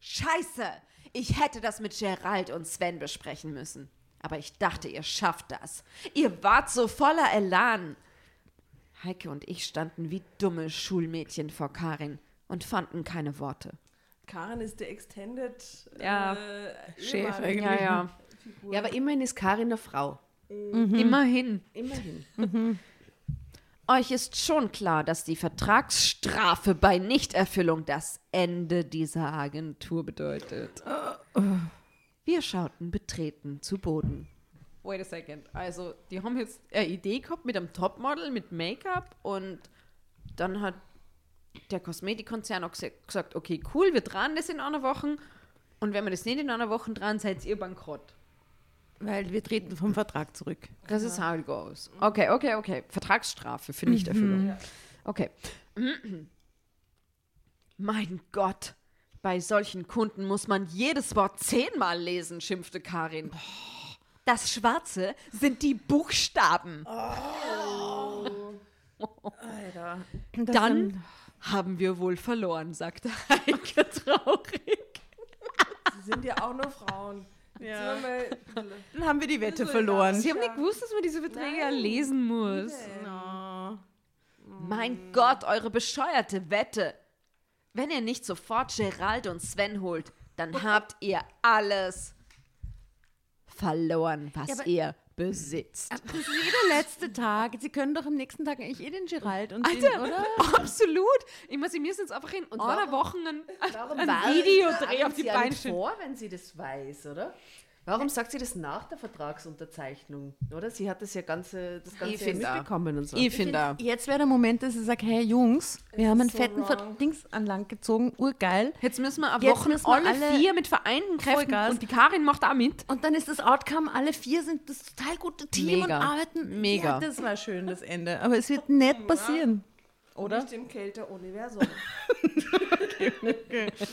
Scheiße! Ich hätte das mit Gerald und Sven besprechen müssen. Aber ich dachte, ihr schafft das. Ihr wart so voller Elan. Heike und ich standen wie dumme Schulmädchen vor Karin und fanden keine Worte. Karin ist der Extended Ja, äh, Chef eigentlich. Ja, ja. Ja, aber immerhin ist Karin eine Frau. Immerhin. Immerhin. Euch ist schon klar, dass die Vertragsstrafe bei Nichterfüllung das Ende dieser Agentur bedeutet. Wir schauten betreten zu Boden. Wait a second. Also, die haben jetzt eine Idee gehabt mit einem Topmodel, mit Make-up und Dann hat der Kosmetikkonzern auch gesagt, okay, cool, wir dran das in einer Woche. Und wenn wir das nicht in einer Woche dran, seid ihr bankrott. Weil wir treten vom Vertrag zurück. Das ist how it goes. Okay, okay, okay. Vertragsstrafe für Nichterfüllung. Okay. Mein Gott. Bei solchen Kunden muss man jedes Wort zehnmal lesen, schimpfte Karin. Das Schwarze sind die Buchstaben. Das Dann haben wir wohl verloren, sagte Heike traurig. Sie sind ja auch nur Frauen. Ja. Dann haben wir die Wette So, verloren. sie haben nicht gewusst, dass man diese Verträge ja lesen muss. Oh. Mein Gott, eure bescheuerte Wette. Wenn ihr nicht sofort Gerald und Sven holt, dann habt ihr alles verloren, was Ja, ihr besitzt. Das ist jeder letzte Tag. Sie können doch am nächsten Tag eigentlich eh den Gerald und den, Alter, oder? absolut. Ich muss, sie müssen jetzt einfach in einer Woche ein, Warum ein war- Videodreh tragen auf die Beine vor, wenn sie das weiß, oder? Warum sagt sie das nach der Vertragsunterzeichnung? Oder? Sie hat das ja ganze, das ganze ja find auch. mitbekommen und so. Ich finde auch. Jetzt wäre der Moment, dass ich sage, hey Jungs, wir haben einen so fetten. Dings an Land gezogen, urgeil. Jetzt müssen wir eine Jetzt Woche müssen wir alle, alle vier mit vereinten Kräften Vollgas. und die Karin macht auch mit. Und dann ist das Outcome, alle vier sind das total gute Team Mega. und arbeiten. Mega. Ja, das war schön, das Ende. Aber es wird nicht passieren. Oder? Nicht im Kälter-Universum. Haus brennt ab.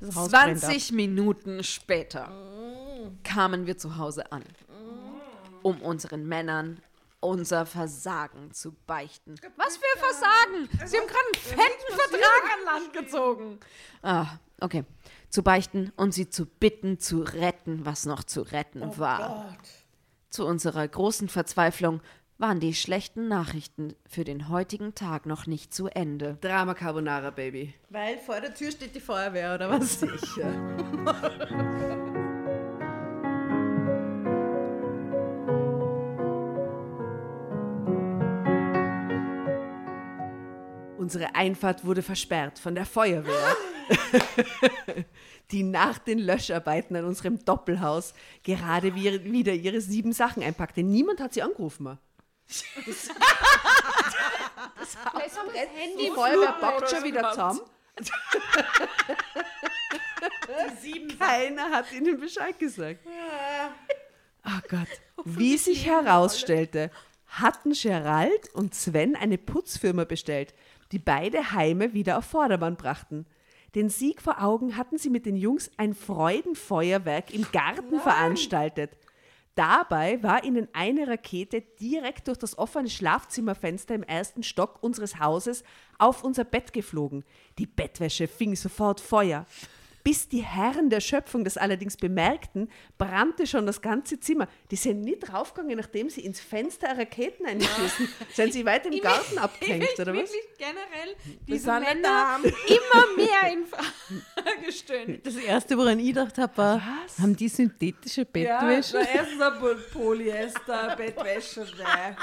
20 Minuten später kamen wir zu Hause an, um unseren Männern unser Versagen zu beichten. Was für Versagen! Sie haben gerade einen fetten Vertrag an Land gezogen. Ah, okay. Zu beichten und sie zu bitten, zu retten, was noch zu retten war. Zu unserer großen Verzweiflung waren die schlechten Nachrichten für den heutigen Tag noch nicht zu Ende. Drama Carbonara, Baby. Weil vor der Tür steht die Feuerwehr, oder was? Sicher. Unsere Einfahrt wurde versperrt von der Feuerwehr, die nach den Löscharbeiten an unserem Doppelhaus gerade wie- wieder ihre sieben Sachen einpackte. Niemand hat sie angerufen. Das, das brennt, die Feuerwehr packt schon wieder zusammen. Keiner hat ihnen Bescheid gesagt. Oh Gott. Wie sich herausstellte, hatten Gerald und Sven eine Putzfirma bestellt, die beide Heime wieder auf Vordermann brachten. Den Sieg vor Augen hatten sie mit den Jungs ein Freudenfeuerwerk im Garten veranstaltet. Dabei war ihnen eine Rakete direkt durch das offene Schlafzimmerfenster im ersten Stock unseres Hauses auf unser Bett geflogen. Die Bettwäsche fing sofort Feuer. Bis die Herren der Schöpfung das allerdings bemerkten, brannte schon das ganze Zimmer. Die sind nicht draufgegangen, nachdem sie ins Fenster Raketen einschießen. sind sie weit im Garten abgehängt, oder was? Wirklich generell Wir diese Männer daheim. immer mehr in Frage gestellt. Das erste, woran ich gedacht habe, war, haben die synthetische Bettwäsche? Ja, erstens ein Poly- Polyester, Bettwäsche. ne.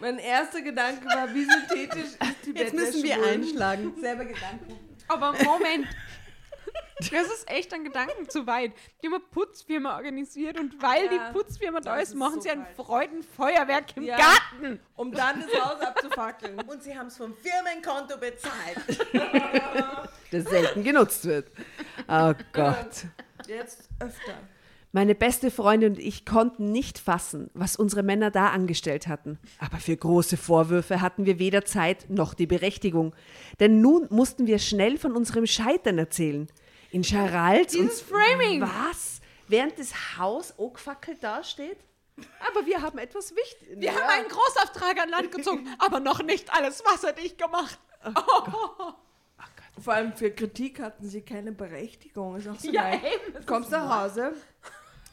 Mein erster Gedanke war, wie synthetisch ist die Jetzt Bettwäsche müssen wir wohl? einschlagen. Selber Gedanken. Aber Moment. Das ist echt ein Gedanken zu weit. Die haben eine Putzfirma organisiert und weil Ja, die Putzfirma da ist, ist machen so sie ein falsch. Freudenfeuerwerk im Ja. Garten. Um dann das Haus abzufackeln. Und sie haben es vom Firmenkonto bezahlt. Das selten genutzt wird. Oh Gott. Jetzt öfter. Meine beste Freundin und ich konnten nicht fassen, was unsere Männer da angestellt hatten. Aber für große Vorwürfe hatten wir weder Zeit noch die Berechtigung. Denn nun mussten wir schnell von unserem Scheitern erzählen. In Charals Dieses und Framing. Was? Während das Haus angefackelt dasteht? Aber wir haben etwas Wichtiges. Wir haben einen Großauftrag an Land gezogen, aber noch nicht alles wasserdicht gemacht. Vor allem für Kritik hatten sie keine Berechtigung. Ist auch so Ja, geil. eben, Du kommst nach Hause,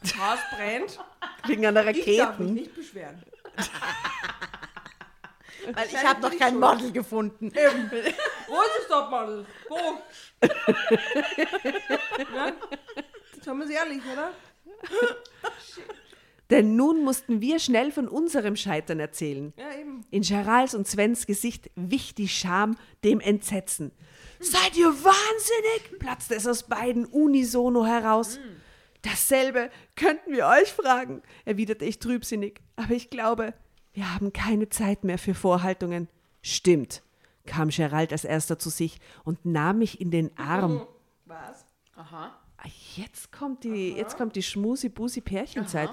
das Haus brennt, wegen einer ich darf mich nicht beschweren. Weil ich habe noch kein Model gefunden. Eben. Wo ist das Topmodel? Wo? ja? Sagen wir es ehrlich, oder? Denn nun mussten wir schnell von unserem Scheitern erzählen. Ja, eben. In Charals und Svens Gesicht wich die Scham dem Entsetzen. Seid ihr wahnsinnig? platzte es aus beiden unisono heraus. Dasselbe könnten wir euch fragen, erwiderte ich trübsinnig. Aber ich glaube, wir haben keine Zeit mehr für Vorhaltungen. Stimmt, kam Gerald als erster zu sich und nahm mich in den Arm. Was? Aha. Ah, Jetzt kommt die, jetzt kommt die Schmusi-Busi-Pärchenzeit.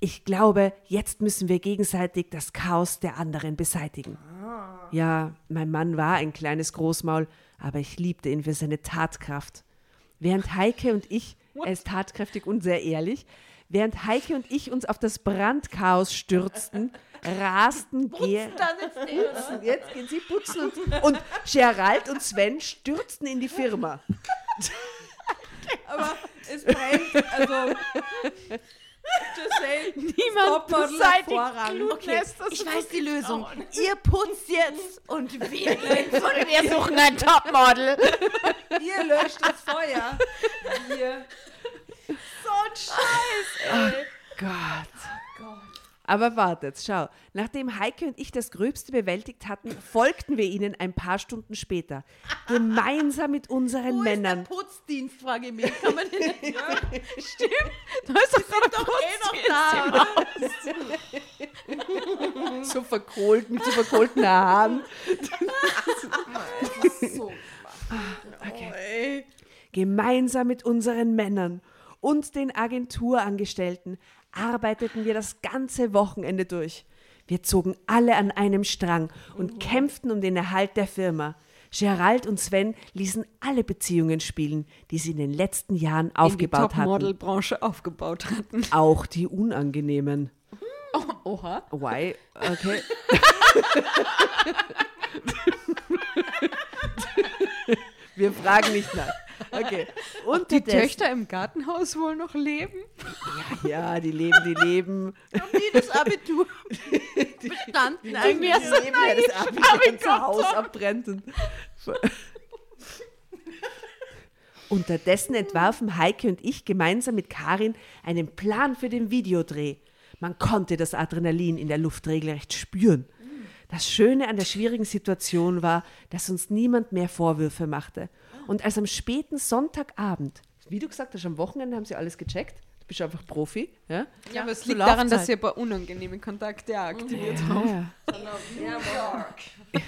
Ich glaube, jetzt müssen wir gegenseitig das Chaos der anderen beseitigen. Ja, mein Mann war ein kleines Großmaul, aber ich liebte ihn für seine Tatkraft. Während Heike und ich, er ist tatkräftig und sehr ehrlich, während Heike und ich uns auf das Brandchaos stürzten, rasten Ger putzen, jetzt gehen sie putzen und, und Gerald und Sven stürzten in die Firma. Aber es brennt, also. Niemand beseitigt. Glutnester. Ich weiß die Lösung. Ihr putzt jetzt und wir von Wir suchen ein Topmodel. Ihr löscht das Feuer. Wir. Gott. Aber wartet, schau. Nachdem Heike und ich das Gröbste bewältigt hatten, folgten wir ihnen ein paar Stunden später. Gemeinsam mit unseren Männern. Putzdienst, frage ich mich. Kann man den nicht Stimmt. Da ist doch, doch eh noch da. So verkohlt, mit so verkohlten Haaren. So. Gemeinsam mit unseren Männern und den Agenturangestellten arbeiteten wir das ganze Wochenende durch. Wir zogen alle an einem Strang und kämpften um den Erhalt der Firma. Gerald und Sven ließen alle Beziehungen spielen, die sie in den letzten Jahren aufgebaut die hatten. Topmodel-Branche aufgebaut hatten. Auch die unangenehmen. Oha. Why? Okay. Wir fragen nicht nach. Okay. Und Die Töchter im Gartenhaus wohl noch leben? Ja, die leben, die leben. die das Abitur bestanden eigentlich. mir so leben ja das ab, wenn das ganze Haus abbrennt. Und Unterdessen entwarfen Heike und ich gemeinsam mit Karin einen Plan für den Videodreh. Man konnte das Adrenalin in der Luft regelrecht spüren. Das Schöne an der schwierigen Situation war, dass uns niemand mehr Vorwürfe machte. Und als am späten Sonntagabend, wie du gesagt hast, am Wochenende haben sie alles gecheckt, du bist einfach Profi, ja? Ja, aber es zur liegt daran, dass Laufzeit. ihr ein paar unangenehme Kontakte aktiviert habt. ja.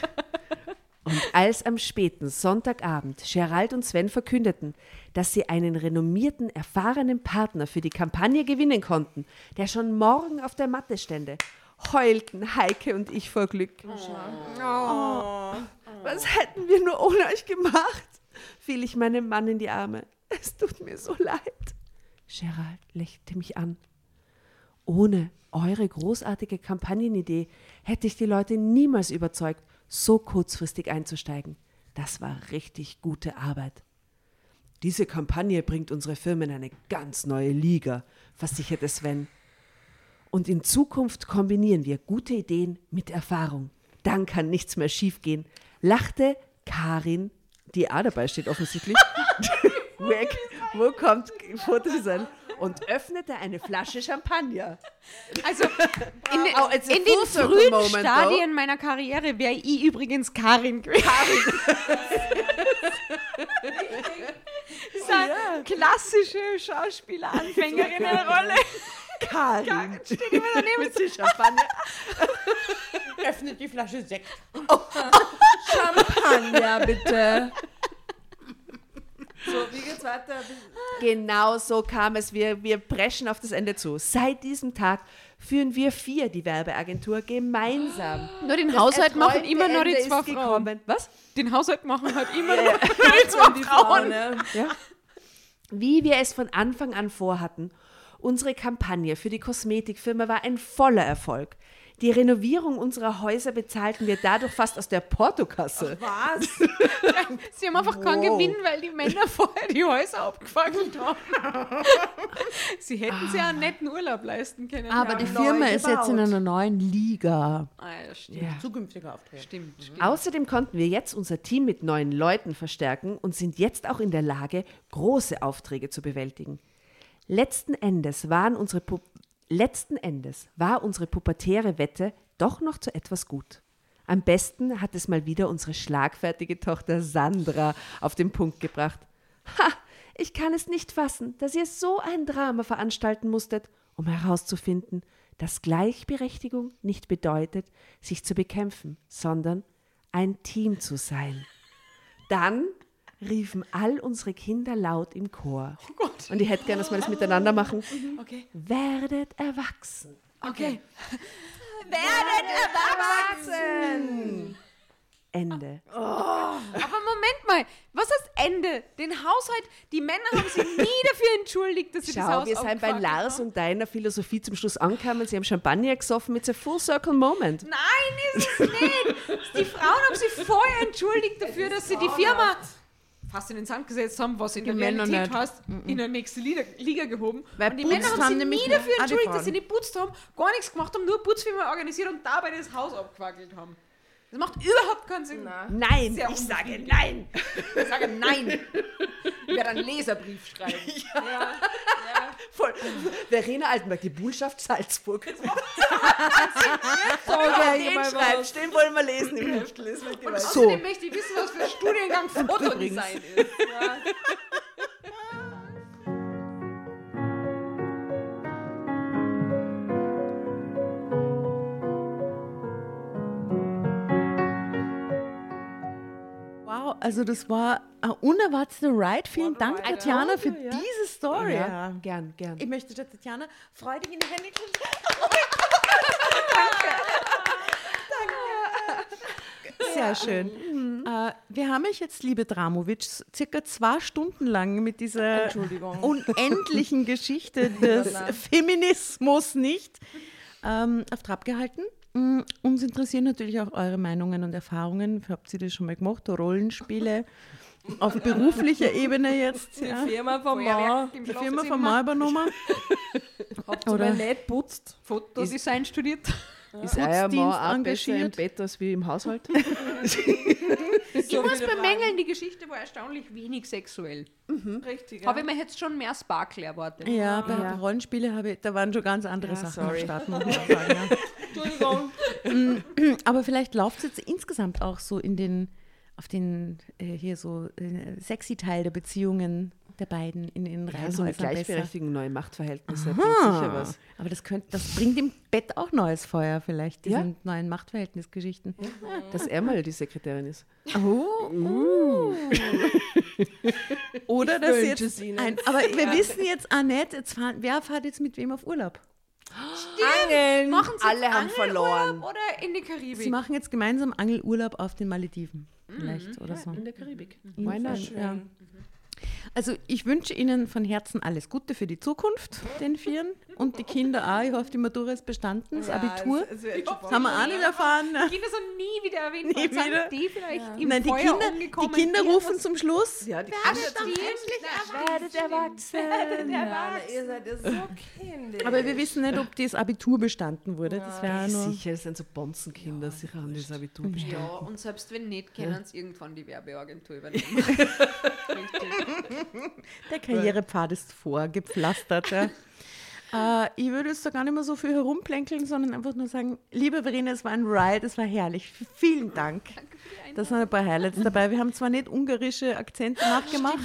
Und als am späten Sonntagabend Gerald und Sven verkündeten, dass sie einen renommierten, erfahrenen Partner für die Kampagne gewinnen konnten, der schon morgen auf der Matte stände, heulten Heike und ich vor Glück. Oh. Was hätten wir nur ohne euch gemacht? Fiel ich meinem Mann in die Arme. Es tut mir so leid. Gerald lächelte mich an. Ohne eure großartige Kampagnenidee hätte ich die Leute niemals überzeugt, so kurzfristig einzusteigen. Das war richtig gute Arbeit. Diese Kampagne bringt unsere Firma in eine ganz neue Liga, versicherte Sven. Und in Zukunft kombinieren wir gute Ideen mit Erfahrung. Dann kann nichts mehr schiefgehen, lachte Karin, die A dabei steht offensichtlich. Weg, wo kommt Fotodesign? Und öffnete eine Flasche Champagner. Also in, den- Oh, in den frühen moment, Stadien meiner Karriere wäre ich übrigens Karin gewesen. Das ist eine klassische Schauspieler-Anfängerinnenrolle. Karin. Steht immer daneben. Mit dem Champagner. Öffnet die Flasche Sekt. Champagner, bitte. So, wie geht's weiter? Genau so kam es. Wir, wir preschen auf das Ende zu. Seit diesem Tag führen wir vier die Werbeagentur gemeinsam. Nur den Das Haushalt machen immer nur die zwei Frauen. gekommen. Was? Den Haushalt machen halt immer nur die zwei Die Frauen. Frauen, ne? Wie wir es von Anfang an vorhatten, unsere Kampagne für die Kosmetikfirma war ein voller Erfolg. Die Renovierung unserer Häuser bezahlten wir dadurch fast aus der Portokasse. Was? Sie haben einfach keinen Gewinn, weil die Männer vorher die Häuser abgefackelt haben. Sie hätten sich einen netten Urlaub leisten können. Aber ja. die Firma ist jetzt in einer neuen Liga. Ah, ja, stimmt. Ja. Zukünftiger Auftritt. Stimmt, stimmt. Außerdem konnten wir jetzt unser Team mit neuen Leuten verstärken und sind jetzt auch in der Lage, große Aufträge zu bewältigen. Letzten Endes, waren unsere Pu Letzten Endes war unsere pubertäre Wette doch noch zu etwas gut. Am besten hat es mal wieder unsere schlagfertige Tochter Sandra auf den Punkt gebracht. Ha, ich kann es nicht fassen, dass ihr so ein Drama veranstalten musstet, um herauszufinden, dass Gleichberechtigung nicht bedeutet, sich zu bekämpfen, sondern ein Team zu sein. Dann riefen all unsere Kinder laut im Chor. Oh Gott. Und ich hätte gerne, dass wir das miteinander machen. Okay. Werdet erwachsen. Okay. Erwachsen! Ende. Aber Moment mal, was heißt Ende? Den Haushalt, die Männer haben sich nie dafür entschuldigt, dass sie das Schau, Haus wir sind bei Lars haben. und deiner Philosophie zum Schluss angekommen. Sie haben Champagner gesoffen. It's a full circle moment. Nein, ist es nicht. Die Frauen haben sich vorher entschuldigt dafür, dass sie die Firma fast in den Sand gesetzt haben, was in der Männer Realität nicht. heißt, in der nächste Liga, Liga gehoben. Weil und die Männer haben haben sich nie dafür die entschuldigt, dass sie nicht putzt haben, gar nichts gemacht haben, nur Putzfirma organisiert und dabei das Haus abgefackelt haben. Das macht überhaupt keinen Sinn. Nein, Sehr ich sage nein. Ich sage nein. Ich werde einen Leserbrief schreiben. Ja. Voll. Verena Altenberg, die Bullschaft Salzburg. So, Wer den schreibt, den wollen wir lesen im Heft. Lesen gemeinsam. So. Außerdem möchte ich wissen, was für Studiengang Fotodesign ist. Ja. Wow, also das war ein unerwarteter Ride. Vielen Dank, Ride, Tatjana, für ja. diese Story. Ja, gern, gern. Ich möchte der Tatjana freudig in die Hände klatschen. Danke. Sehr schön. Äh, wir haben euch jetzt, liebe Dramovic, circa zwei Stunden lang mit dieser unendlichen Geschichte des Feminismus nicht ähm, auf Trab gehalten. Mm, Uns interessieren natürlich auch eure Meinungen und Erfahrungen. Habt ihr das schon mal gemacht? Rollenspiele auf beruflicher Ebene jetzt? Die Ja. Firma Mann. im Die Firma von mal übernommen. Habt ihr Oder- mal nicht putzt? Fotodesign studiert. Ist euer Putzdienst Mann auch besser im. Bett als wie im Haushalt? Ich So muss bemängeln, die Geschichte war erstaunlich wenig sexuell. Richtig, ja. Habe ich mir jetzt schon mehr Sparkle erwartet. Ja, bei Ja. Rollenspiele habe ich, da waren schon ganz andere Ja, Sachen sorry. am Start. Entschuldigung. Ja. Aber vielleicht läuft es jetzt insgesamt auch so in den, auf den, äh, hier so äh, sexy Teil der Beziehungen der beiden in den Ja, so eine Reihenhäusern besser? Gleichberechtigung, neue Machtverhältnisse, bringt sicher was. Aber das, könnte, das bringt im Bett auch neues Feuer vielleicht, diese Ja. neuen Machtverhältnisgeschichten. Dass er mal die Sekretärin ist. Oh. Oder dass jetzt ein, aber wir wissen jetzt auch nicht, jetzt fahren, wer fährt jetzt mit wem auf Urlaub? Angeln! Machen Sie Alle haben verloren. Oder in die Sie Karibik? machen jetzt gemeinsam Angelurlaub auf den Malediven. Vielleicht oder so. In der Karibik. Why Why not? Ja. Also ich wünsche Ihnen von Herzen alles Gute für die Zukunft, den Vieren. Und die Kinder auch. Ich hoffe, die Matura ist bestanden, das Abitur. es- es Das haben wir auch nicht erfahren. Die Kinder sollen nie wieder erwähnt Nie worden. Sind wieder. die vielleicht im Nein, die Feuer Kinder, die umgekommen? Kinder rufen zum Schluss. Ja, die Werdet erwachsen. Ja, ihr seid ja so kindisch. Aber wir wissen nicht, ob das Abitur bestanden wurde. Das wäre nur. Sicher, es sind so Bonzenkinder, sicher haben die das Abitur bestanden. Ja, und selbst wenn nicht, können sie irgendwann die Werbeagentur übernehmen. Richtig. Der Karrierepfad ist vorgepflastert. Ja. äh, ich würde jetzt da gar nicht mehr so viel herumplänkeln, sondern einfach nur sagen, liebe Verena, es war ein Ride, es war herrlich. Vielen Dank. Da sind ein paar Highlights dabei. Wir haben zwar nicht ungarische Akzente nachgemacht,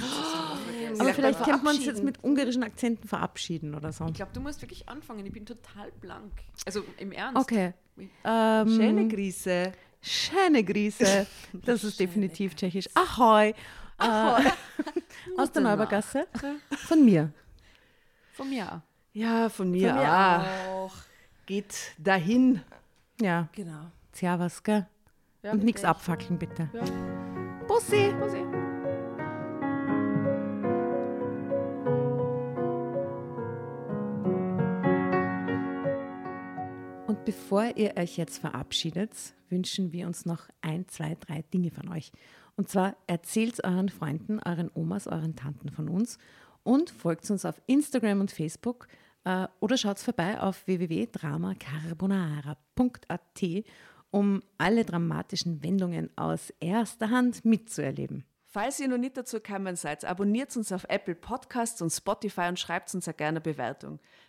aber vielleicht könnte man uns jetzt mit ungarischen Akzenten verabschieden oder so. Ich glaube, du musst wirklich anfangen. Ich bin total blank. Also im Ernst. Okay. Ähm, Schöne Grüße. Schöne Grüße. Das ist definitiv tschechisch. Ahoi. Ahoi. aus der Neubergasse. Von mir. Von mir auch. Ja, von mir, mir auch. Geht dahin. Ja, Genau. servus, gell? Und nichts abfackeln, bitte. Bussi. Und bevor ihr euch jetzt verabschiedet, wünschen wir uns noch ein, zwei, drei Dinge von euch. Und zwar erzählt euren Freunden, euren Omas, euren Tanten von uns und folgt uns auf Instagram und Facebook äh, oder schaut vorbei auf www.dramacarbonara.at, um alle dramatischen Wendungen aus erster Hand mitzuerleben. Falls ihr noch nicht dazu gekommen seid, abonniert uns auf Apple Podcasts und Spotify und schreibt uns auch gerne eine Bewertung.